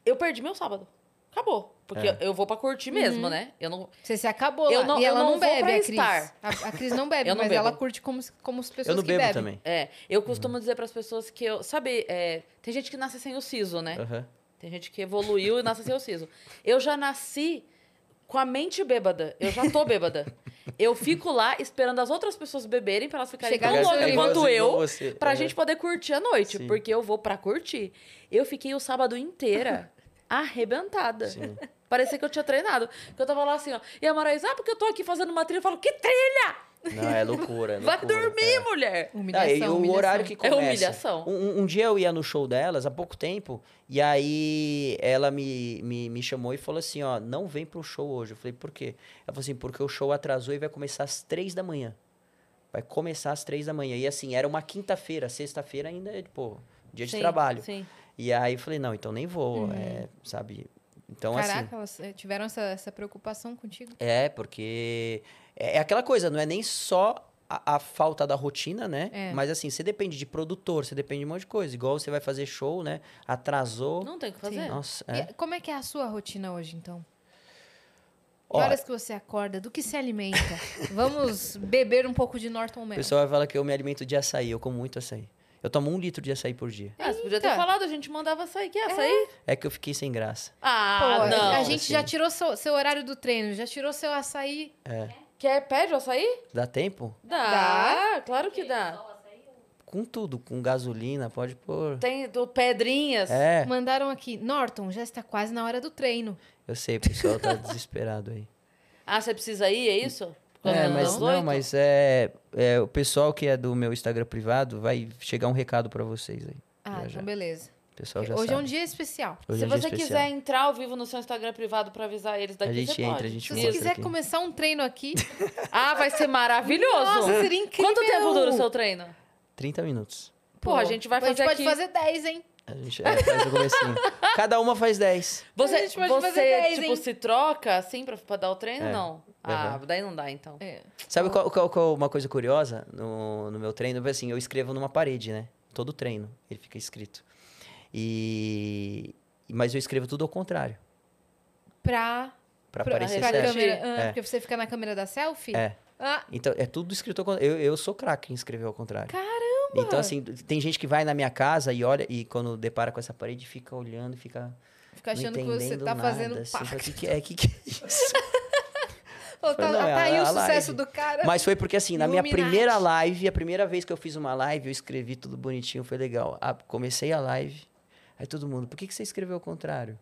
S1: Eu perdi meu sábado. Acabou. Porque
S3: É.
S1: eu vou pra curtir mesmo, né? Eu não.
S2: Você se acabou
S1: Eu não-
S2: e
S1: eu
S2: ela
S1: não
S2: não,
S1: vou
S2: bebe,
S1: pra
S2: a Cris.
S1: estar.
S2: A, a Cris não bebe,
S1: Eu não
S2: mas
S1: bebo.
S2: ela curte como, como as pessoas
S3: Eu não
S2: que
S3: bebo
S2: bebem.
S3: também.
S1: É, eu costumo dizer pras pessoas que eu. Sabe, é, tem gente que nasce sem o siso, né?
S3: Aham.
S1: Tem gente que evoluiu e nasce sem o siso. Eu já nasci com a mente bêbada. Eu já tô bêbada. Eu fico lá esperando as outras pessoas beberem pra elas ficarem
S2: Chegar
S1: tão loucas quanto eu,
S3: você.
S1: pra
S3: É.
S1: gente poder curtir a noite.
S3: Sim.
S1: Porque eu vou pra curtir. Eu fiquei o sábado inteira arrebentada.
S3: Sim.
S1: Parecia que eu tinha treinado. Que eu tava lá assim, ó. E a Maraísa, ah, porque eu tô aqui fazendo uma trilha. Eu falo, que trilha?
S3: Não, é loucura. é
S1: Vai
S3: loucura,
S1: dormir,
S3: é.
S1: mulher.
S3: Ah,
S2: Humilhação,
S3: e o
S2: humilhação.
S3: horário que
S1: É
S3: começa.
S1: humilhação.
S3: Um, um- dia eu ia no show delas, há pouco tempo, e aí ela me, me, me chamou e falou assim, ó, não vem pro show hoje. Eu falei, por quê? Ela falou assim, porque o show atrasou e vai começar às três da manhã. Vai começar às três da manhã. E assim, era uma quinta-feira, sexta-feira ainda, é, pô, dia de
S1: Sim,
S3: trabalho.
S1: Sim.
S3: E aí eu falei, não, então nem vou, é, sabe? Então, assim...
S2: Caraca, elas eh, tiveram essa, essa preocupação contigo?
S3: É, porque é é aquela coisa, não é nem só a, a falta da rotina, né?
S2: É.
S3: Mas assim, você depende de produtor, você depende de um monte de coisa. Igual você vai fazer show, né? Atrasou.
S1: Não tem o que fazer.
S3: Nossa,
S2: E
S3: é.
S2: como é que é a sua rotina hoje, então? Que horas que você acorda? Do que se alimenta? Vamos beber um pouco de Norton
S3: o
S2: Mel.
S3: pessoal vai falar que eu me alimento de açaí, eu como muito açaí. Eu tomo um litro de açaí por dia.
S1: Ah, você podia ter falado, a gente mandava açaí. Quer açaí?
S3: É que eu fiquei sem graça.
S1: Ah,
S2: Pô,
S1: não.
S2: a gente
S3: assim.
S2: já tirou seu, seu horário do treino, já tirou seu açaí.
S1: Quer, pede o açaí?
S3: Dá tempo?
S1: Dá, claro que dá.
S3: Com tudo, com gasolina, pode pôr.
S1: Tem do Pedrinhas.
S3: É,
S2: Mandaram aqui, Norton, já está quase na hora do treino.
S3: eu sei, o pessoal tá desesperado aí.
S1: Ah, você precisa ir, é isso? Por causa
S3: É, mas não, mas é, é o pessoal que é do meu Instagram privado vai chegar um recado pra vocês aí.
S2: Ah,
S3: Já,
S2: então
S3: já.
S2: beleza.
S3: Pessoal já
S2: Hoje
S3: sabe.
S2: é um dia especial.
S3: Hoje
S1: Se
S3: é um
S1: você
S3: especial.
S1: quiser entrar ao vivo no seu Instagram privado pra avisar eles daqui,
S3: A gente
S1: você
S3: entra,
S1: pode.
S3: a gente
S2: Se você quiser
S3: aqui.
S2: começar um treino aqui,
S1: Ah, vai ser maravilhoso.
S2: Nossa, seria incrível.
S1: Quanto tempo dura o seu treino?
S3: 30 minutos.
S1: Pô, a gente vai
S2: a gente
S1: fazer
S2: pode
S1: aqui-
S2: fazer 10, hein?
S3: A gente é, faz o comecinho. Cada uma faz 10.
S1: Você,
S2: A gente pode
S1: você
S2: fazer dez,
S1: tipo,
S2: hein?
S1: se troca assim pra, pra dar o treino?
S3: É.
S1: Não. Ah, daí não dá, então.
S2: É.
S3: Sabe qual, qual- qual uma coisa curiosa no, no meu treino? Assim, eu escrevo numa parede, né? Todo treino, ele fica escrito. E... Mas eu escrevo tudo ao contrário.
S2: Pra,
S3: Pra,
S1: Pra
S3: parecer
S2: pra
S3: certo.
S2: câmera. Ah,
S3: É.
S2: Porque você fica na câmera da selfie?
S3: É.
S2: Ah,
S3: Então, é tudo escrito ao contrário. Eu, eu sou craque em escrever ao contrário.
S2: caramba!
S3: Então, assim, tem gente que vai na minha casa e olha, e quando depara com essa parede, fica olhando, fica
S2: Fica achando que você tá
S3: nada,
S2: fazendo
S3: assim,
S2: pacto.
S3: que que é, que que é isso?
S2: Pô, tá,
S3: Não, é
S2: tá aí
S3: a-
S2: o sucesso
S3: live.
S2: do cara.
S3: Mas foi porque, assim, na minha primeira live, a primeira vez que eu fiz uma live, eu escrevi tudo bonitinho, foi legal. Ah, comecei a live, aí todo mundo, por que, que você escreveu ao contrário?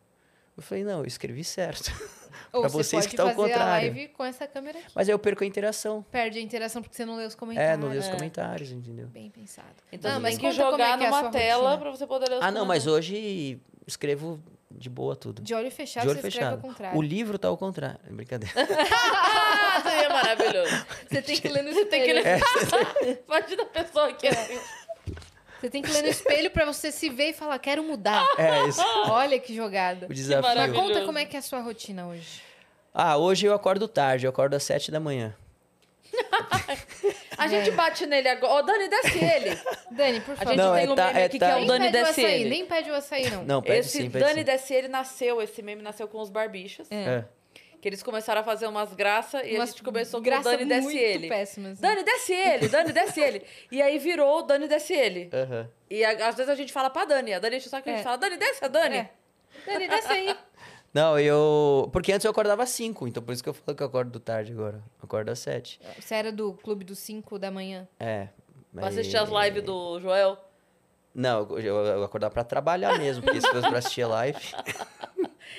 S3: Eu falei, não, eu escrevi certo.
S2: Ou
S3: pra
S2: você
S3: vocês
S2: pode
S3: que tá ao
S2: fazer a
S3: contrário.
S2: live com essa câmera aqui.
S3: Mas aí eu perco a interação.
S2: Perde a interação porque você não lê os
S3: É,
S2: comentários.
S3: não li os
S1: É.
S3: comentários, entendeu?
S2: Bem pensado.
S1: Então
S2: Não,
S1: você
S2: mas
S1: tem que
S2: é
S1: jogar
S2: é
S1: numa
S2: sua
S1: tela pra você poder ler os
S3: Ah, não, mas hoje escrevo de boa tudo.
S2: De olho fechado,
S3: De olho
S2: você escreve
S3: fechado.
S2: ao contrário.
S3: O livro tá ao contrário. É brincadeira.
S1: Ah, seria maravilhoso.
S2: Você tem que ler no
S1: Você tem que ler. Imagina a pessoa que é.
S2: Você tem que ler no espelho pra você se ver e falar, quero mudar.
S3: É isso.
S2: Olha que jogada.
S3: O
S2: Mas
S3: desafio.
S1: maravilhoso.
S2: conta como é que é a sua rotina hoje.
S3: Ah, hoje eu acordo tarde, eu acordo às sete da manhã.
S1: A gente bate nele agora. Ô, Dani, desce ele.
S2: Dani, por
S1: A
S2: favor.
S1: gente
S3: Não,
S1: tem
S3: é
S1: um
S3: tá-
S1: meme
S3: é
S1: aqui
S3: tá-
S1: que é o
S2: nem
S1: Dani desce
S2: açaí,
S1: ele.
S2: nem pede o açaí, não.
S3: Não, pede
S1: Esse
S3: sim, pede
S1: Dani
S3: sim.
S1: desce ele nasceu, esse meme nasceu com os barbichas.
S3: É.
S1: Que eles começaram a fazer umas graças e a
S2: Umas
S1: gente começou com o Dani desce
S2: muito
S1: ele.
S2: péssimas.
S1: Dani desce ele, Dani desce ele. E aí virou o Dani desce ele.
S3: Aham.
S1: E a- às vezes a gente fala pra Dani, a Dani enche o saco e a gente
S2: É.
S1: fala, Dani desce a Dani.
S2: É. Dani, desce aí.
S3: Não, eu. Porque antes eu acordava às 5, então por isso que eu falo que eu acordo tarde agora. Eu acordo às 7.
S2: Você era do clube dos 5 da manhã.
S3: É.
S1: Pra assistir as lives do Joel.
S3: Não, eu, eu, eu acordava pra trabalhar mesmo, porque se fosse pra assistir a live.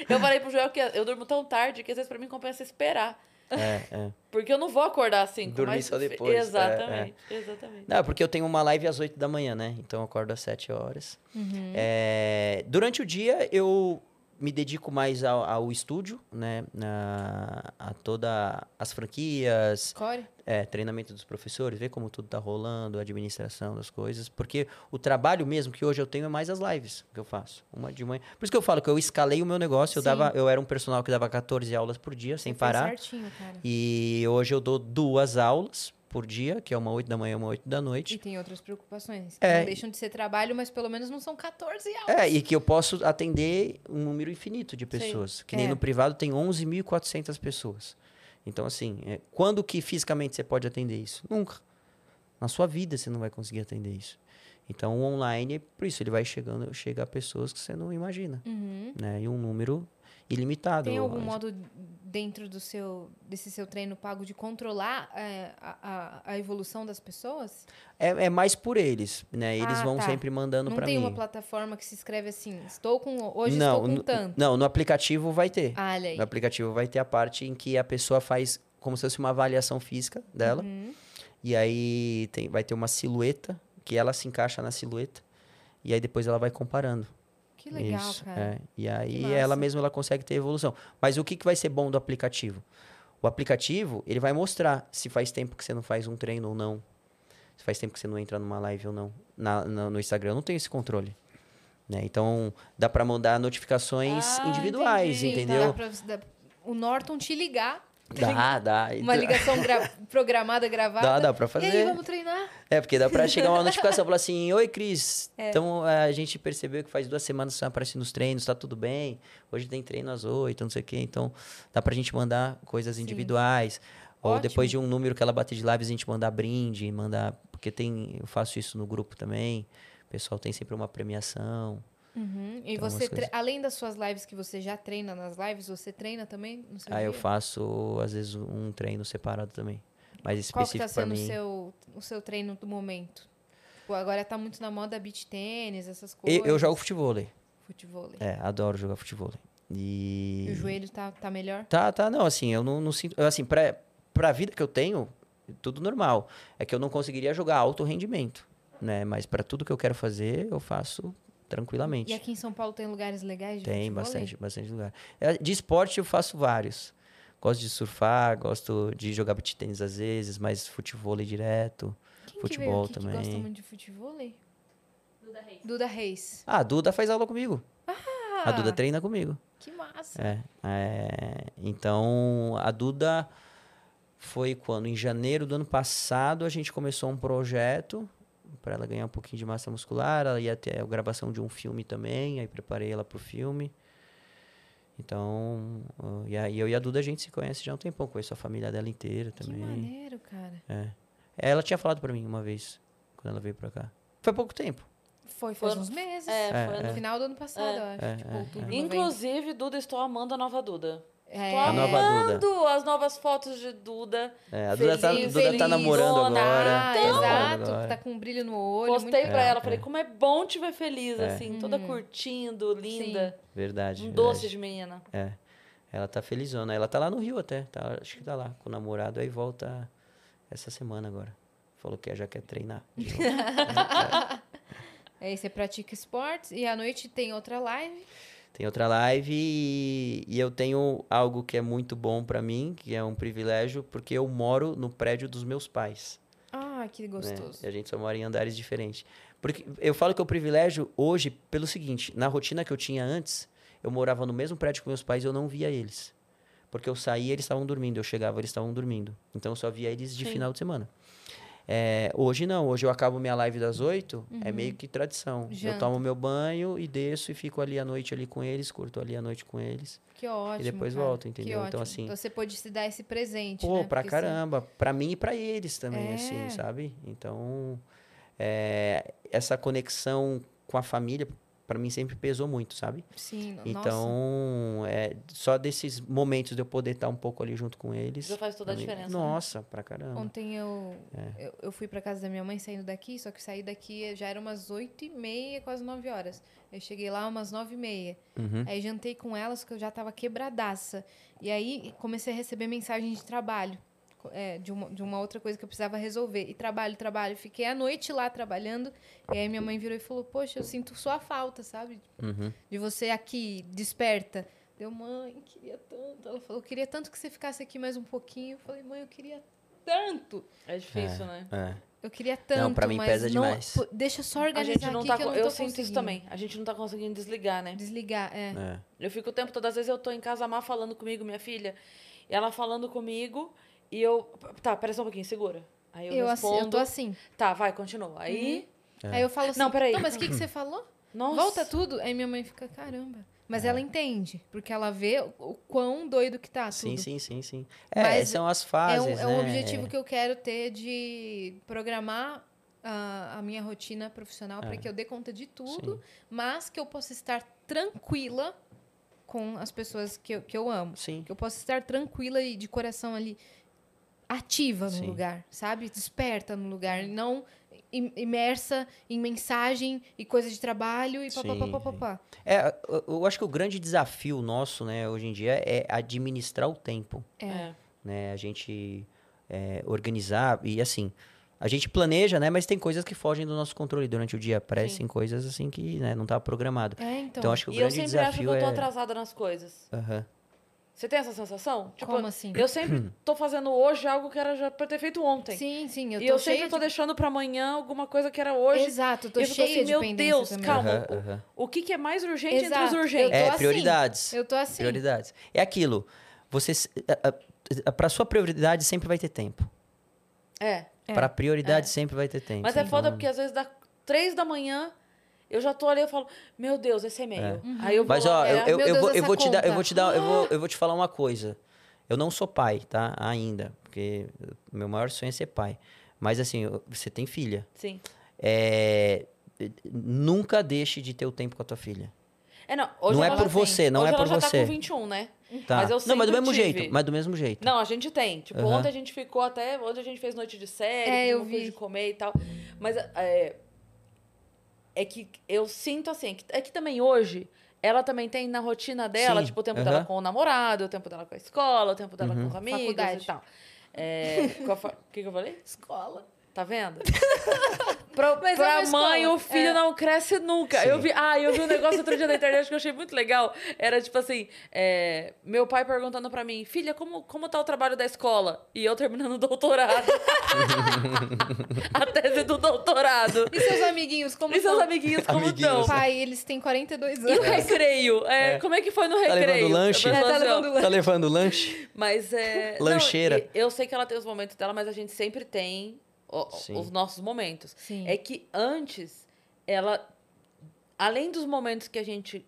S1: Eu falei pro Joel que eu durmo tão tarde que às vezes pra mim compensa esperar.
S3: É, é.
S1: Porque eu não vou acordar 5.
S3: Dormir
S1: mas...
S3: só depois, é,
S1: Exatamente, exatamente.
S3: Não, porque eu tenho uma live às 8 da manhã, né? Então eu acordo às 7 horas.
S2: Uhum.
S3: É, durante o dia, eu me dedico mais ao, ao estúdio, né? Na, a toda as franquias,
S2: Core?
S3: é, treinamento dos professores, ver como tudo tá rolando, a administração das coisas. Porque o trabalho mesmo que hoje eu tenho é mais as lives que eu faço. Uma de manhã. Por isso que eu falo que eu escalei o meu negócio. Eu, dava, eu era um personal que dava 14 aulas por dia, sem
S2: Você fez
S3: parar.
S2: certinho, cara.
S3: E hoje eu dou duas aulas por dia, que é uma 8 da manhã e uma 8 da
S2: E
S3: noite.
S2: tem outras preocupações. Que
S3: É.
S2: não deixam de ser trabalho, mas pelo menos não são 14 aulas.
S3: É, e que eu posso atender um número infinito de pessoas. Que nem
S2: É.
S3: no privado tem 11.400 pessoas. Então, assim, é, quando que fisicamente você pode atender isso? Nunca. Na sua vida você não vai conseguir atender isso. Então, o online, por isso, ele vai chegando, chega a pessoas que você não imagina.
S2: Uhum.
S3: Né? E um número ilimitado.
S2: Tem algum modo dentro do seu, desse seu treino pago de controlar é, a, a, evolução das pessoas?
S3: É, é mais por eles, né? Eles
S2: Ah,
S3: vão
S2: tá.
S3: sempre mandando
S2: não
S3: para
S2: tem
S3: mim.
S2: uma plataforma que se escreve assim, estou com hoje
S3: não,
S2: estou com
S3: no-
S2: tanto.
S3: não, no aplicativo vai ter.
S2: Ah, olha aí.
S3: No aplicativo vai ter a parte em que a pessoa faz como se fosse uma avaliação física dela.
S2: Uhum.
S3: E aí tem, vai ter uma silhueta, que ela se encaixa na silhueta. E aí depois ela vai comparando.
S2: Que legal,
S3: Isso,
S2: cara.
S3: é. E aí ela mesma ela consegue ter evolução. Mas o que, que vai ser bom do aplicativo? O aplicativo, ele vai mostrar se faz tempo que você não faz um treino ou não. Se faz tempo que você não entra numa live ou não. Na, na- no Instagram eu não tenho esse controle. Né? Então, dá para mandar notificações
S1: Ah,
S3: individuais,
S1: entendi.
S3: entendeu?
S2: Dá pra, dá- o Norton te ligar,
S3: Dá, dá.
S2: uma
S3: Então-
S2: ligação gra- programada, gravada.
S3: Dá, dá pra
S2: E aí,
S3: fazer.
S2: vamos treinar?
S3: É, porque dá pra chegar uma notificação, falar assim, oi Cris,
S2: É.
S3: então eh, a gente percebeu que faz duas semanas que você aparece nos treinos, tá tudo bem, hoje tem treino às oito, não sei o quê, então dá pra gente mandar coisas
S2: Sim.
S3: individuais, ou
S2: Ótimo.
S3: depois de um número que ela bater de lives, a gente mandar brinde, mandar, porque tem, eu faço isso no grupo também, o pessoal tem sempre uma premiação,
S2: Uhum. E
S3: Então,
S2: você, tre- além das suas lives que você já treina nas lives, você treina também no seu
S3: eu
S2: dia?
S3: faço, às vezes, um treino separado também,
S2: Qual que tá
S3: específico pra
S2: sendo o
S3: mim.
S2: seu, o seu treino do momento? Tipo, agora tá muito na moda beach tênis, essas
S3: Eu,
S2: coisas.
S3: eu jogo futebol,
S2: futebol.
S3: é, adoro jogar futebol. E...
S2: E o joelho tá, tá melhor?
S3: Tá, tá, não, assim, eu não, não sinto. eu, Assim, pra, pra vida que eu tenho, tudo normal. É que eu não conseguiria jogar alto rendimento, né? Mas pra tudo que eu quero fazer, eu faço tranquilamente.
S2: E aqui em São Paulo tem lugares legais de
S3: Tem bastante, bastante lugar. É, De esporte eu faço vários. Gosto de surfar, gosto de jogar beach tênis às vezes, mas futebol direto.
S2: Quem
S3: futebol
S2: que veio aqui que gosta
S3: também.
S2: muito de futevôlei?
S1: Duda Reis.
S2: Duda Reis.
S3: Ah, a Duda faz aula comigo.
S2: Ah,
S3: A Duda treina comigo.
S2: Que massa.
S3: É, é, então, a Duda foi quando? Em janeiro do ano passado, a gente começou um projeto para ela ganhar um pouquinho de massa muscular. Ela ia ter a gravação de um filme também, aí preparei ela pro filme. Então, e aí eu e a Duda a gente se conhece já há um tempão, conheço a família dela inteira
S2: Que
S3: também.
S2: maneiro, cara.
S3: É. Ela tinha falado para mim uma vez, quando ela veio pra cá. Foi pouco tempo.
S2: Foi faz
S1: Foi-
S2: uns meses.
S1: É,
S3: É,
S1: foi
S3: é.
S1: no
S2: No final do ano passado,
S1: É.
S2: eu acho.
S3: É,
S2: tipo,
S3: é,
S2: outubro,
S3: é.
S1: Inclusive, Duda, estou amando a nova Duda.
S2: É.
S1: Tô
S3: A nova Duda.
S1: amando as novas fotos de Duda.
S3: É, a Duda tá,
S1: Feliz,
S3: Duda tá
S1: felizona.
S3: namorando agora.
S2: Ah,
S3: tá namorando
S2: exato.
S3: agora.
S2: Tá com um brilho no olho.
S1: Postei
S2: muito...
S1: pra
S3: É,
S1: ela, falei,
S3: é.
S1: como é bom te ver feliz,
S3: É.
S1: assim, toda
S2: Uhum.
S1: curtindo, linda.
S3: Verdade.
S1: Um
S3: verdade.
S1: doce de menina.
S3: É. Ela tá felizona. Ela tá lá no Rio até. Tá, acho que tá lá com o namorado. Aí volta essa semana agora. Falou que já quer treinar.
S2: Aí você pratica esportes e à noite tem outra live.
S3: Tem outra live e, e eu tenho algo que é muito bom pra mim, que é um privilégio, porque eu moro no prédio dos meus pais.
S2: Ah, que
S3: né?
S2: gostoso.
S3: E a gente só mora em andares diferentes. Porque eu falo que é o privilégio hoje pelo seguinte, na rotina que eu tinha antes, eu morava no mesmo prédio com meus pais e eu não via eles. Porque eu saía, eles estavam dormindo, eu chegava, eles estavam dormindo. Então eu só via eles de
S1: Sim.
S3: final de semana. É, hoje não, hoje eu acabo minha live das oito, é meio que tradição.
S2: Uhum. Janta.
S3: Eu tomo meu banho e desço e fico ali à noite ali com eles, curto ali a noite com eles.
S2: Que ótimo.
S3: depois
S2: cara.
S3: volto, entendeu? Então, assim-
S2: Então você pode se dar esse presente.
S3: Pô,
S2: né?
S3: pra
S2: Porque você-
S3: caramba. Pra mim e pra eles também,
S2: É.
S3: assim, sabe? Então, é, essa conexão com a família, pra mim sempre pesou muito, sabe?
S2: Sim, nossa.
S3: Então, é, só desses momentos de eu poder estar um pouco ali junto com eles.
S1: Já faz toda a
S3: mim-
S1: diferença, né?
S3: Nossa, pra caramba.
S2: Ontem eu,
S3: É.
S2: eu, eu fui pra casa da minha mãe saindo daqui, só que saí daqui já era umas oito e meia, quase nove horas. Eu cheguei lá umas nove e meia.
S3: Uhum.
S2: Aí jantei com elas, que eu já tava quebradaça. E aí comecei a receber mensagem de trabalho. É, de, uma, de uma outra coisa que eu precisava resolver. E trabalho, trabalho. Fiquei a noite lá trabalhando. E aí minha mãe virou e falou: Poxa, eu sinto sua falta, sabe?
S3: Uhum.
S2: De você aqui, desperta. Deu, mãe, queria tanto. Ela falou: Queria tanto que você ficasse aqui mais um pouquinho. Eu falei: Mãe, eu queria tanto.
S1: É difícil, né?
S3: É.
S2: Eu queria tanto.
S3: pra mim
S2: mas
S3: pesa
S2: não-
S3: demais.
S2: Deixa eu só
S1: A
S2: organizar
S1: gente não
S2: aqui
S1: tá.
S2: que eu não
S1: Eu,
S2: tô
S1: sinto isso também. A gente não tá conseguindo desligar, né?
S2: Desligar, é.
S3: É.
S1: Eu fico o tempo todo, às vezes eu tô em casa, a Má falando comigo, minha filha, e ela falando comigo, e eu. Tá, pera só um pouquinho, segura. Aí eu,
S2: Eu, assim,
S1: respondo.
S2: eu tô assim.
S1: Tá, vai, continua. Aí.
S3: É.
S2: Aí eu falo assim,
S1: Não, peraí.
S2: mas o que, que você falou?
S1: Nossa.
S2: Volta tudo. Aí minha mãe fica, caramba. Mas
S3: É.
S2: ela entende, porque ela vê o, quão doido que tá
S3: Sim,
S2: tudo.
S3: sim, sim, sim. É,
S2: Mas
S3: são as
S2: É
S3: fases,
S2: um,
S3: né?
S2: é um objetivo que eu quero ter de programar a, a minha rotina profissional para
S3: É.
S2: que eu dê conta de tudo,
S3: Sim.
S2: mas que eu possa estar tranquila com as pessoas que eu, que eu amo.
S3: Sim.
S2: Que eu possa estar tranquila e de coração ali ativa no
S3: Sim.
S2: lugar, sabe? Desperta no lugar, não im- imersa em mensagem e coisa de trabalho e papapá.
S3: É, eu- eu acho que o grande desafio nosso, né, hoje em dia é administrar o tempo,
S2: É.
S1: É.
S3: né? A gente é, organizar e assim, a gente planeja, né, mas tem coisas que fogem do nosso controle durante o dia, aparecem coisas assim que, né, não estava programado.
S2: É, então.
S3: Então acho que o
S1: E eu
S3: grande
S1: sempre acho que
S3: desafio
S1: eu tô
S3: é
S1: atrasada nas coisas.
S3: Aham.
S1: Você tem essa sensação? Tipo,
S2: Como assim?
S1: eu sempre tô fazendo hoje algo que era já pra ter feito ontem.
S2: Sim, sim, eu tô
S1: e eu sempre tô
S2: de...
S1: deixando pra amanhã alguma coisa que era hoje.
S2: Exato, eu tô
S1: E eu fico
S2: cheia
S1: assim,
S2: de
S1: meu Deus,
S2: também.
S1: calma.
S3: Aham.
S1: O que, que é mais urgente entre
S2: Exato,
S1: os
S2: eu
S1: urgentes?
S3: É,
S2: assim.
S3: prioridades.
S2: Eu tô assim.
S3: Prioridades. É aquilo. Você para sua prioridade sempre vai ter tempo.
S1: É.
S2: É,
S3: Para prioridade sempre vai ter tempo.
S1: Mas é foda
S3: Então-
S1: porque às vezes dá três da manhã, eu já tô ali e falo, meu Deus, esse e-mail. Aí eu vou
S3: Mas
S1: lá,
S3: ó,
S1: é,
S3: eu, eu, eu
S2: Deus,
S3: vou, eu vou te dar, eu vou te dar, eu vou, eu vou te falar uma coisa. Eu não sou pai, tá? Ainda, porque meu maior sonho é ser pai. Mas assim, eu- você tem filha.
S1: Sim.
S3: É, nunca deixe de ter o tempo com a tua filha.
S1: É, não, hoje
S3: não é por
S1: já tem.
S3: você, não
S1: hoje
S3: é
S1: ela
S3: por
S1: já
S3: você.
S1: tá com 21, né?
S3: Tá?
S1: Mas eu
S3: não, mas do mesmo
S1: tive.
S3: jeito, mas do mesmo jeito.
S1: Não, a gente tem. Tipo,
S3: Aham.
S1: ontem a gente ficou até. Ontem a gente fez noite de série,
S2: É, eu vi.
S1: de comer e tal. Mas é, é que eu sinto assim, que- é que também hoje. Ela também tem na rotina dela,
S3: Sim,
S1: tipo, o tempo
S3: aham.
S1: dela com o namorado, o tempo dela com a escola, o tempo dela
S3: Uhum.
S1: com os amigos
S2: Faculdade.
S1: e tal. É, a fa- O que, que eu falei?
S2: Escola.
S1: Tá vendo? pra
S2: Mas é
S1: pra
S2: uma
S1: mãe,
S2: escola.
S1: o filho
S2: É.
S1: não cresce nunca.
S3: Sim.
S1: Eu vi, ah, eu vi um negócio outro dia na internet que eu achei muito legal. Era tipo assim: é, meu pai perguntando pra mim, filha, como, como tá o trabalho da escola? E eu terminando o doutorado. A tese do doutorado.
S2: E seus amiguinhos, como
S1: E seus amiguinhos, como estão?
S2: Pai, eles têm 42
S1: E o
S2: anos.
S1: recreio? É,
S3: É.
S1: Como é que foi no
S3: Tá
S1: recreio?
S3: levando lanche?
S1: Eu
S2: É, tá levando
S3: Tá levando lanche?
S1: Mas é. não,
S3: Lancheira.
S1: e eu sei que ela tem os momentos dela, mas a gente sempre tem o- os nossos momentos.
S2: Sim.
S1: É que antes, ela. Além dos momentos que a gente.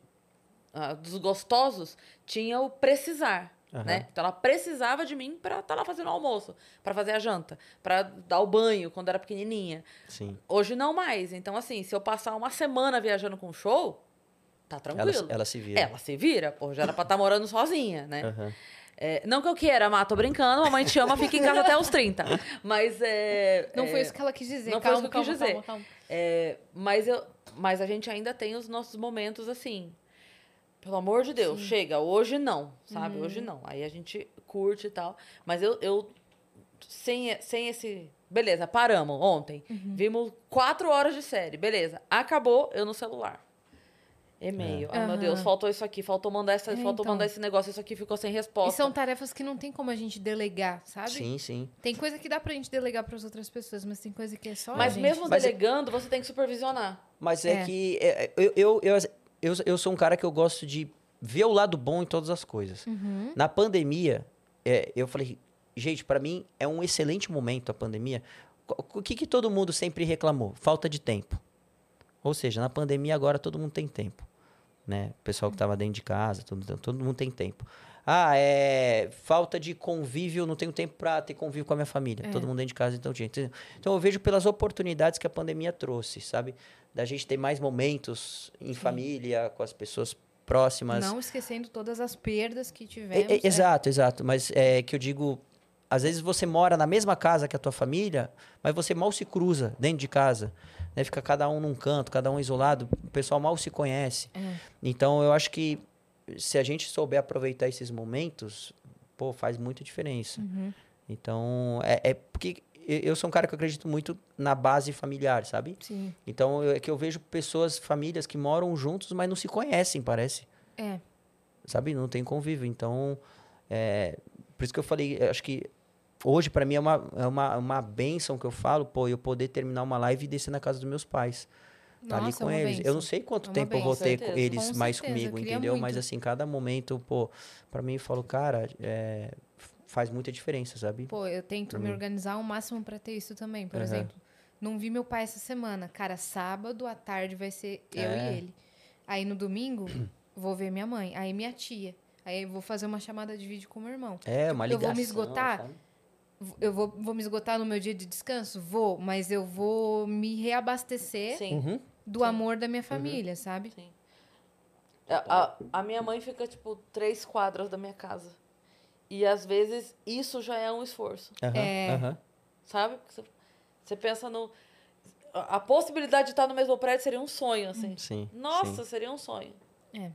S1: ah, dos gostosos, tinha o precisar.
S3: Aham.
S1: Né? Então ela precisava de mim pra estar lá fazendo o almoço, pra fazer a janta, pra dar o banho quando era pequenininha.
S3: Sim.
S1: Hoje não mais. Então, assim, se eu passar uma semana viajando com show, tá
S3: Ela,
S1: tranquilo.
S3: ela se vira.
S1: Ela se vira, pô, já era pra estar morando sozinha, né?
S3: Aham.
S1: É, não que eu queira, Má, tô brincando, mamãe te ama, fica em casa até os 30. Mas é.
S2: Não
S1: é,
S2: foi isso que ela quis dizer.
S1: não foi
S2: calma,
S1: isso que eu
S2: calma,
S1: quis dizer.
S2: calma, calma.
S1: é, mas, eu, mas a gente ainda tem os nossos momentos assim. Pelo amor de Deus, chega, hoje não, sabe? Hoje
S2: Uhum.
S1: não. Aí a gente curte e tal. Mas eu, eu sem, sem esse. Beleza, paramos ontem.
S2: Uhum.
S1: Vimos quatro horas de série. Beleza. Acabou, eu no celular. E-mail. Ai, meu
S2: Aham.
S1: Deus, faltou isso aqui, faltou mandar, essa,
S2: É,
S1: faltou
S2: então.
S1: mandar esse negócio, isso aqui ficou sem
S2: E
S1: resposta.
S2: são tarefas que não tem como a gente delegar, sabe?
S3: Sim, sim.
S2: Tem coisa que dá pra gente delegar pras outras pessoas, mas tem coisa que é só a
S1: Mas
S2: gente.
S1: mesmo
S3: Mas é-
S1: delegando, você tem que supervisionar.
S3: Mas é,
S2: É.
S3: que é, eu, eu, eu, eu, eu sou um cara que eu gosto de ver o lado bom em todas as coisas.
S2: Uhum.
S3: Na pandemia, é, eu falei, gente, pra mim é um excelente momento a pandemia. O que, que todo mundo sempre reclamou? Falta de tempo. Ou seja, na pandemia agora todo mundo tem tempo. Né? O pessoal que estava dentro de casa, todo, todo mundo tem tempo. Ah, é falta de convívio, não tenho tempo para ter convívio com a minha família.
S2: É.
S3: Todo mundo dentro de casa, então tinha. Então eu vejo pelas oportunidades que a pandemia trouxe, sabe? Da gente ter mais momentos em família, com as pessoas próximas.
S2: Não esquecendo todas as perdas que tivemos.
S3: é,
S2: é.
S3: Exato, exato. Mas é que eu digo, às vezes você mora na mesma casa que a tua família, mas você mal se cruza dentro de casa. Né? Fica cada um num canto, cada um isolado, o pessoal mal se conhece.
S2: É.
S3: Então eu acho que se a gente souber aproveitar esses momentos, pô, faz muita diferença.
S2: Uhum.
S3: Então, é, é porque eu sou um cara que acredito muito na base familiar, sabe?
S2: Sim.
S3: Então, eu- é que eu vejo pessoas, famílias que moram juntos, mas não se conhecem, parece.
S2: É.
S3: Sabe? Não tem convívio. Então, é, por isso que eu falei, acho que hoje, pra mim, é uma, é uma, uma benção que eu falo, pô, eu poder terminar uma live e descer na casa dos meus pais. Tá ali
S2: Nossa,
S3: com
S2: é uma
S3: eles. Eu
S2: bênção.
S3: não sei quanto
S2: É
S3: tempo eu vou
S1: benção.
S3: ter
S1: Com
S3: com
S1: certeza.
S3: eles
S2: Com
S3: mais
S2: certeza,
S3: comigo,
S2: eu
S3: entendeu?
S2: muito.
S3: Mas assim, cada momento, pô, pra mim, eu falo, cara, é, faz muita diferença, sabe?
S2: Pô, eu tento me organizar ao máximo pra ter isso também. Por
S3: Aham.
S2: exemplo, não vi meu pai essa semana. Cara, sábado à tarde vai ser eu
S3: É.
S2: e ele. Aí no domingo, vou ver minha mãe. Aí minha tia. Aí eu vou fazer uma chamada de vídeo com meu irmão.
S3: É, uma
S2: eu
S3: ligação.
S2: vou me esgotar?
S3: sabe?
S2: Eu vou, vou me esgotar no meu dia de descanso? Vou, mas eu vou me reabastecer
S1: Sim.
S3: Uhum.
S2: do
S1: Sim.
S2: amor da minha família, sabe?
S1: A, a- a minha mãe fica, tipo, três quadras da minha casa. E às vezes isso já é um esforço,
S3: Aham,
S2: É.
S3: aham.
S1: sabe? Você, pensa no. A, a possibilidade de estar no mesmo prédio seria um sonho, assim.
S3: Sim.
S1: Nossa,
S3: sim.
S1: seria um sonho.
S2: É.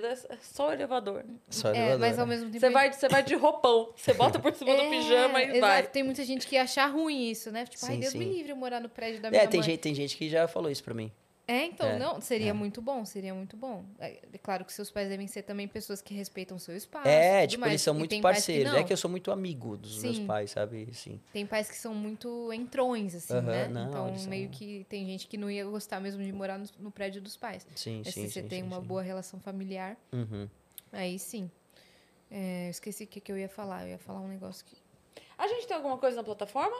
S1: Porque é só o elevador.
S3: Só
S2: É,
S3: elevador,
S2: mas ao
S3: né?
S2: mesmo tempo.
S1: Você vai, você vai de roupão. Você bota por cima do
S2: É,
S1: pijama e
S2: exato.
S1: vai.
S2: Tem muita gente que acha ruim isso, né? Tipo, ai,
S3: Sim,
S2: Deus me
S3: sim.
S2: livre eu morar no prédio da minha
S3: É, tem
S2: mãe.
S3: gente, tem gente que já falou isso pra mim.
S2: É, então,
S3: É,
S2: não, seria
S3: é.
S2: muito bom, seria muito bom. É, é claro que seus pais devem ser também pessoas que respeitam seu espaço.
S3: é, tipo,
S2: mais.
S3: eles são
S2: E
S3: muito parceiros. É
S2: não.
S3: que eu sou muito amigo dos meus
S2: Sim.
S3: pais, sabe? Sim.
S2: Tem pais que são muito entrões, assim,
S3: Aham,
S2: né?
S3: não,
S2: então,
S3: são-
S2: meio que tem gente que não ia gostar mesmo de morar no, no prédio dos pais.
S3: Sim,
S2: Mas
S3: sim,
S2: se você
S3: sim,
S2: tem
S3: sim,
S2: uma boa relação familiar,
S3: Uhum.
S2: aí sim. É, eu esqueci o que, que eu ia falar. Eu ia falar um negócio que.
S1: A gente tem alguma coisa na plataforma?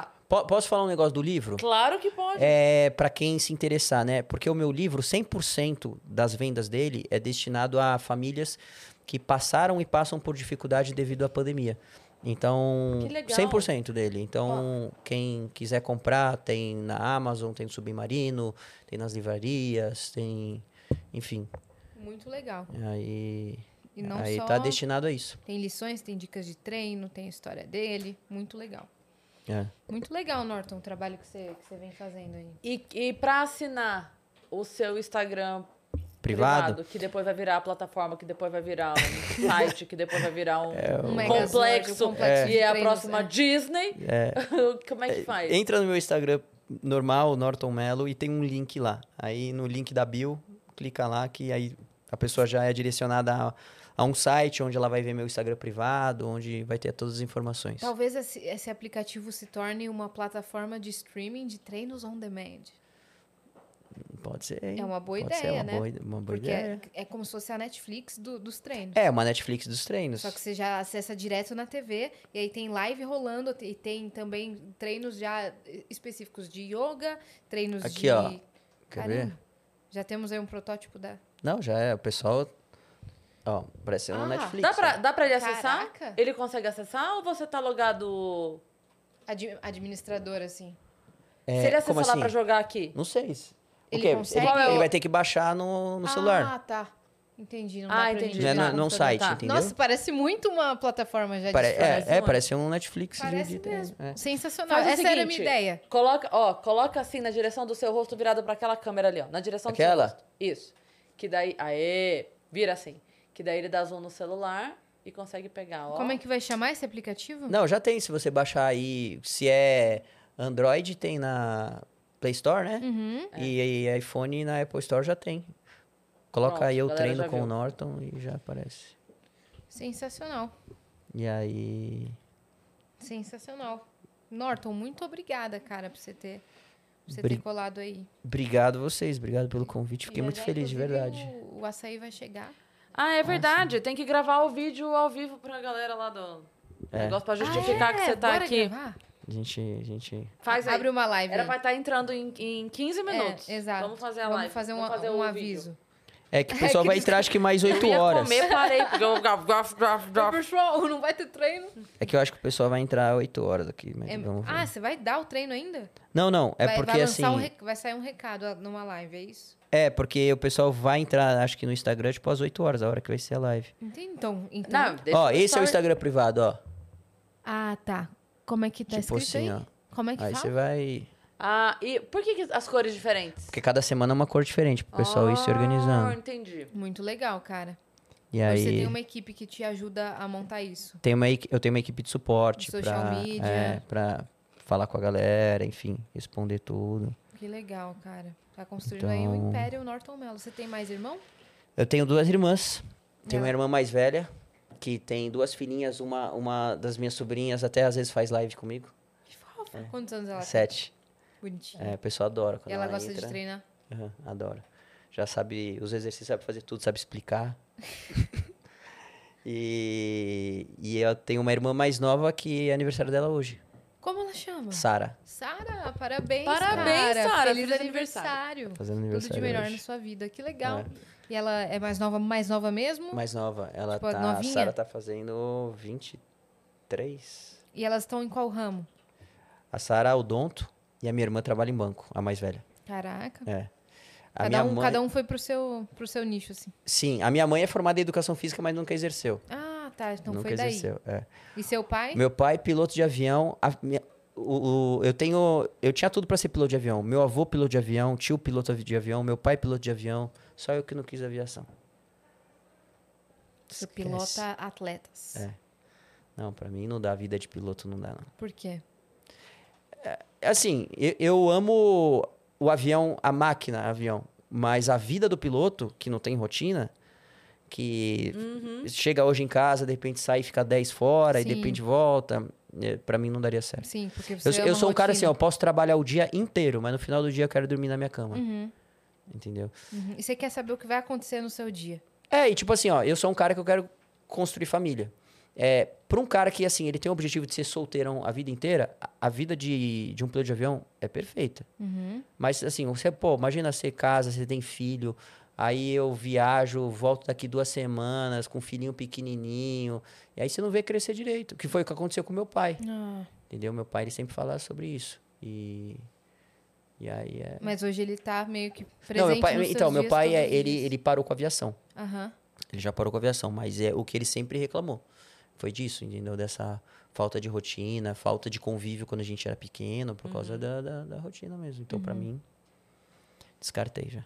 S1: Tá.
S3: Po- Posso falar um negócio do livro?
S1: Claro que pode.
S3: É, para quem se interessar, né? Porque o meu livro, 100% das vendas dele é destinado a famílias que passaram e passam por dificuldade devido à pandemia. Então,
S1: Que legal.
S3: 100% dele. Então, quem quiser comprar, tem na Amazon, tem no Submarino, tem nas livrarias, tem, enfim.
S2: Muito legal.
S3: Aí,
S2: E não
S3: aí
S2: só.
S3: tá destinado a isso.
S2: Tem lições, tem dicas de treino, tem a história dele. Muito legal.
S3: É.
S2: Muito legal, Norton, o trabalho que você, que você vem fazendo aí.
S1: E, e pra assinar o seu Instagram
S3: Privado?
S1: privado, que depois vai virar a plataforma, que depois vai virar um site, que depois vai virar um,
S2: Um
S1: um
S2: Megazord,
S1: complexo,
S2: um complexo
S1: e
S2: de
S1: é a próxima
S2: é.
S1: Disney. Como é que faz?
S3: Entra no meu Instagram normal, Norton Melo, e tem um link lá. Aí no link da bio, clica lá que aí a pessoa já é direcionada a, a um site onde ela vai ver meu Instagram privado, onde vai ter todas as informações.
S2: Talvez esse, esse aplicativo se torne uma plataforma de streaming de treinos on demand.
S3: Pode ser. hein?
S2: É uma boa
S3: Pode ser
S2: ideia,
S3: uma
S2: né?
S3: Boa, uma boa
S2: Porque
S3: ideia.
S2: é, é como se fosse a Netflix do- dos treinos.
S3: É, uma Netflix dos treinos.
S2: Só que você já acessa direto na TV e aí tem live rolando e tem também treinos já específicos de yoga, treinos
S3: Aqui,
S2: de.
S3: ó. Quer
S2: Caramba,
S3: ver?
S2: Já temos aí um protótipo da.
S3: Não, já é. O pessoal. Ó, parece
S2: Ah,
S3: Netflix.
S1: Dá pra,
S3: ó.
S1: dá pra ele acessar?
S2: Caraca!
S1: Ele consegue acessar ou você tá logado?
S2: Ad- administrador, assim.
S3: É,
S1: Se ele acessar lá
S3: assim?
S1: pra jogar aqui?
S3: Não sei. O
S2: Ele
S3: quê?
S2: consegue?
S3: Ele,
S1: é
S3: ele vai ter que baixar no, no celular.
S2: Ah, tá. Entendi. Não
S1: Ah,
S2: dá pra
S1: entendi.
S3: Não é,
S2: usar
S3: no-
S2: no
S3: num
S2: computador.
S3: site,
S1: tá.
S3: entendeu?
S2: Nossa, parece muito uma plataforma já
S3: Pare-
S2: de
S3: é,
S1: parece
S3: é, parece um Netflix
S2: Parece
S3: de
S2: mesmo.
S3: é.
S2: Sensacional.
S1: Faz o
S2: Essa era a minha
S1: seguinte,
S2: ideia.
S1: Coloca, ó, coloca assim na direção do seu rosto virado pra aquela câmera ali, ó. Na direção do
S3: Aquela?
S1: seu rosto. Isso. Que daí. Aê! Vira assim. Que daí ele dá zoom no celular e consegue pegar, ó.
S2: Como é que vai chamar esse aplicativo?
S3: Não, já tem. Se você baixar aí, se é Android, tem na Play Store, né?
S2: Uhum.
S3: E, e iPhone na Apple Store já tem. Coloca
S1: Pronto,
S3: aí eu
S1: galera
S3: treino com
S1: viu.
S3: o Norton e já aparece.
S2: Sensacional.
S3: E aí.
S2: Sensacional. Norton, muito obrigada, cara, por você ter, por você
S3: Bri-
S2: ter colado aí.
S3: Obrigado vocês, obrigado pelo convite. Fiquei
S2: Já
S3: muito feliz, de verdade.
S2: O, o açaí vai chegar.
S1: Ah, é verdade. Tem que gravar o vídeo ao vivo pra galera lá do
S3: É.
S1: negócio pra justificar que
S2: É,
S1: você tá
S2: bora
S1: aqui.
S2: gravar?
S3: A gente. A gente...
S1: Faz aí.
S2: Abre uma live.
S1: Era
S2: aí.
S1: pra estar entrando em, em 15 minutos.
S2: É, exato.
S1: Vamos fazer a
S2: Vamos
S1: live.
S2: fazer um,
S1: Vamos fazer
S2: um
S1: o
S2: aviso.
S3: É que o pessoal
S2: que
S3: vai entrar acho que mais 8
S1: Eu ia
S3: horas.
S1: comer, parei,
S2: Ô,
S1: graf.
S2: pessoal, não vai ter treino?
S3: É que eu acho que o pessoal vai entrar 8 horas aqui. Mas
S2: É-
S3: vamos ver.
S2: Ah, você vai dar o treino ainda?
S3: Não, não. É
S2: vai,
S3: porque
S2: vai
S3: assim.
S2: um rec- Vai sair um recado numa live, é isso?
S3: É, porque o pessoal vai entrar, acho que no Instagram, tipo, às 8 horas, a hora que vai ser a live.
S2: Entendi. Então, então...
S1: Não,
S3: ó, esse é o
S1: story.
S3: Instagram privado, ó.
S2: Ah, tá. Como é que tá
S3: tipo
S2: escrito
S3: assim,
S2: aí?
S3: ó.
S2: Como é que
S3: Aí
S2: fala?
S3: você vai.
S1: Ah, e por que, que as cores diferentes?
S3: Porque cada semana é uma cor diferente pro pessoal ir se
S1: Ah,
S3: organizando.
S1: entendi.
S2: Muito legal, cara.
S3: E aí
S2: você tem uma equipe que te ajuda a montar isso.
S3: tem uma, eu tenho uma equipe de suporte
S2: Social
S3: pra,
S2: media.
S3: é, pra falar com a galera, enfim, responder tudo.
S2: Que legal, cara. Tá construindo aí um
S3: Então-
S2: Império Norton Mello. Você tem mais irmão?
S3: Eu tenho duas irmãs. Tenho uma
S2: Ela-
S3: irmã mais velha, que tem duas filhinhas, uma, uma das minhas sobrinhas até às vezes faz live comigo.
S2: Que fofa. Quantos anos ela
S3: Sete.
S2: tem? Bonitinha.
S3: É, o pessoal adora quando
S2: e ela
S3: ela
S2: gosta
S3: entra.
S2: de treinar?
S3: Aham, adora. Já sabe os exercícios, sabe fazer tudo, sabe explicar. e, e eu tenho uma irmã mais nova que é aniversário dela hoje,
S2: Como ela chama?
S3: Sara,
S2: Sara, parabéns,
S1: Parabéns. Sara.
S2: Feliz
S1: Feliz
S2: aniversário.
S3: fazendo
S2: Tudo
S3: aniversário
S2: de melhor
S3: hoje.
S2: na sua vida. Que legal.
S3: É.
S2: E ela é mais nova, mais nova mesmo?
S3: Mais nova, ela
S2: Tipo,
S3: tá,
S2: novinha?
S3: a Sara tá fazendo 23.
S2: E elas estão em qual ramo?
S3: A Sara é odonto e a minha irmã trabalha em banco, a mais velha.
S2: Caraca.
S3: É. A
S2: Cada um,
S3: mãe,
S2: cada um foi pro seu, pro seu nicho, assim.
S3: Sim, a minha mãe é formada em educação física, mas nunca exerceu.
S2: Ah, tá. Então
S3: nunca
S2: foi daí.
S3: exerceu, é.
S2: E seu pai?
S3: Meu pai, piloto de avião. a minha- o, o- eu tenho. Eu tinha tudo pra ser piloto de avião. Meu avô, piloto de avião, tio, piloto de avião, meu pai, piloto de avião. Só eu que não quis aviação.
S2: Você pilota atletas.
S3: É. Não, pra mim não dá vida de piloto, não dá, não.
S2: Por quê?
S3: Assim, eu, amo o avião, a máquina avião. Mas a vida do piloto, que não tem rotina, que chega hoje em casa, de repente sai e fica 10 fora, e de
S2: Sim.
S3: repente volta, é, pra mim não daria certo.
S2: Sim, porque você
S3: Eu, eu sou um cara assim, eu posso trabalhar o dia inteiro, mas no final do dia eu quero dormir na minha cama.
S2: Uhum,
S3: Entendeu?
S2: uhum. E você quer saber o que vai acontecer no seu dia.
S3: É, e tipo assim, ó, eu sou um cara que eu quero construir família. É, pra um cara que, assim, ele tem o objetivo de ser solteirão a vida inteira, a, a vida de, de um piloto de avião é perfeita.
S2: Uhum.
S3: Mas, assim, você, pô, imagina você casa, você tem filho, aí eu viajo, volto daqui duas semanas com um filhinho pequenininho, e aí você não vê crescer direito, que foi o que aconteceu com meu pai,
S2: Ah,
S3: entendeu? Meu pai, ele sempre falava sobre isso. E, e aí é...
S2: mas hoje ele tá meio que presente
S3: Não, meu pai, então, meu pai, é, ele, ele parou com a aviação.
S2: Aham.
S3: Ele já parou com a aviação, mas é o que ele sempre reclamou. Foi disso, entendeu? Dessa falta de rotina, falta de convívio quando a gente era pequeno, por
S2: Uhum.
S3: causa da, da, da rotina mesmo. Então, pra mim, descartei já.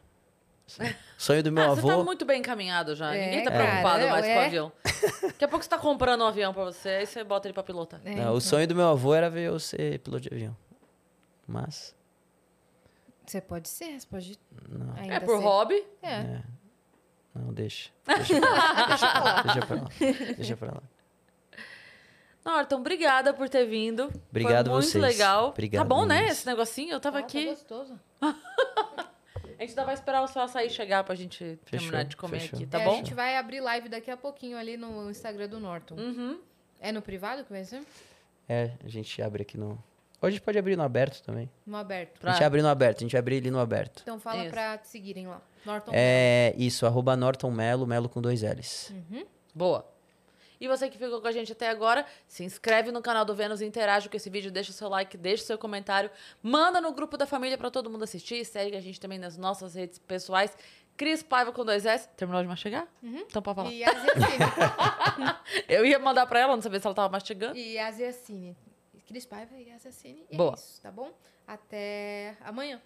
S3: Assim, Sonho do meu
S1: ah,
S3: avô.
S1: você tá muito bem encaminhado já.
S2: É,
S1: Ninguém tá
S2: cara,
S1: preocupado
S2: não,
S1: mais com o
S2: é.
S1: avião. Daqui a pouco você tá comprando um avião pra você, aí você bota ele pra pilotar.
S2: É,
S3: Não,
S2: então.
S3: O sonho do meu avô era ver eu ser piloto de avião. Mas,
S2: Você pode ser, você pode
S3: não,
S2: ainda
S1: É por
S2: ser.
S1: hobby.
S2: É.
S3: não, deixa. Deixa pra lá. Deixa pra lá. Deixa pra lá. Deixa pra lá.
S1: Norton, obrigada por ter vindo.
S3: Obrigado
S1: Foi muito
S3: vocês.
S1: legal.
S3: Obrigado,
S1: tá bom, né?
S3: meninas.
S1: Esse negocinho. Eu tava
S2: Ah, tá
S1: aqui.
S2: gostoso.
S1: A gente ainda vai esperar o seu açaí chegar pra gente terminar de comer
S3: fechou.
S1: aqui, tá
S2: É,
S1: bom?
S2: A gente vai abrir live daqui a pouquinho ali no Instagram do Norton.
S1: Uhum.
S2: É no privado que vai ser?
S3: É, a gente abre aqui no. Hoje a gente pode abrir no aberto também.
S2: No aberto.
S3: A
S1: Pra-
S3: gente abre no aberto, a gente abre ele no aberto.
S2: Então fala
S1: Isso.
S2: pra te seguirem lá. Norton.
S3: É isso, arroba Norton Melo, Melo com dois L's.
S1: Boa. E você que ficou com a gente até agora, se inscreve no canal do Vênus, interage com esse vídeo, deixa o seu like, deixa o seu comentário, manda no grupo da família pra todo mundo assistir, segue a gente também nas nossas redes pessoais. Cris Paiva com dois S. Terminou de mastigar? Então pode falar.
S2: E a.
S1: Eu ia mandar pra ela, não sabia se ela tava mastigando.
S2: e a Ziacine. Cris Paiva e a Ziacine. E
S1: Boa.
S2: é isso, tá bom? Até amanhã.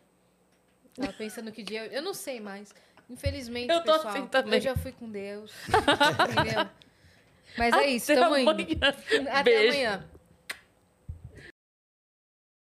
S2: Tava pensando que dia... Eu não sei mais. Infelizmente,
S1: Eu tô
S2: pessoal.
S1: assim também.
S2: Eu já fui com Deus. entendeu? Mas é isso,
S1: Até
S2: tamo
S1: amanhã.
S2: Até
S1: Beijo.
S2: amanhã.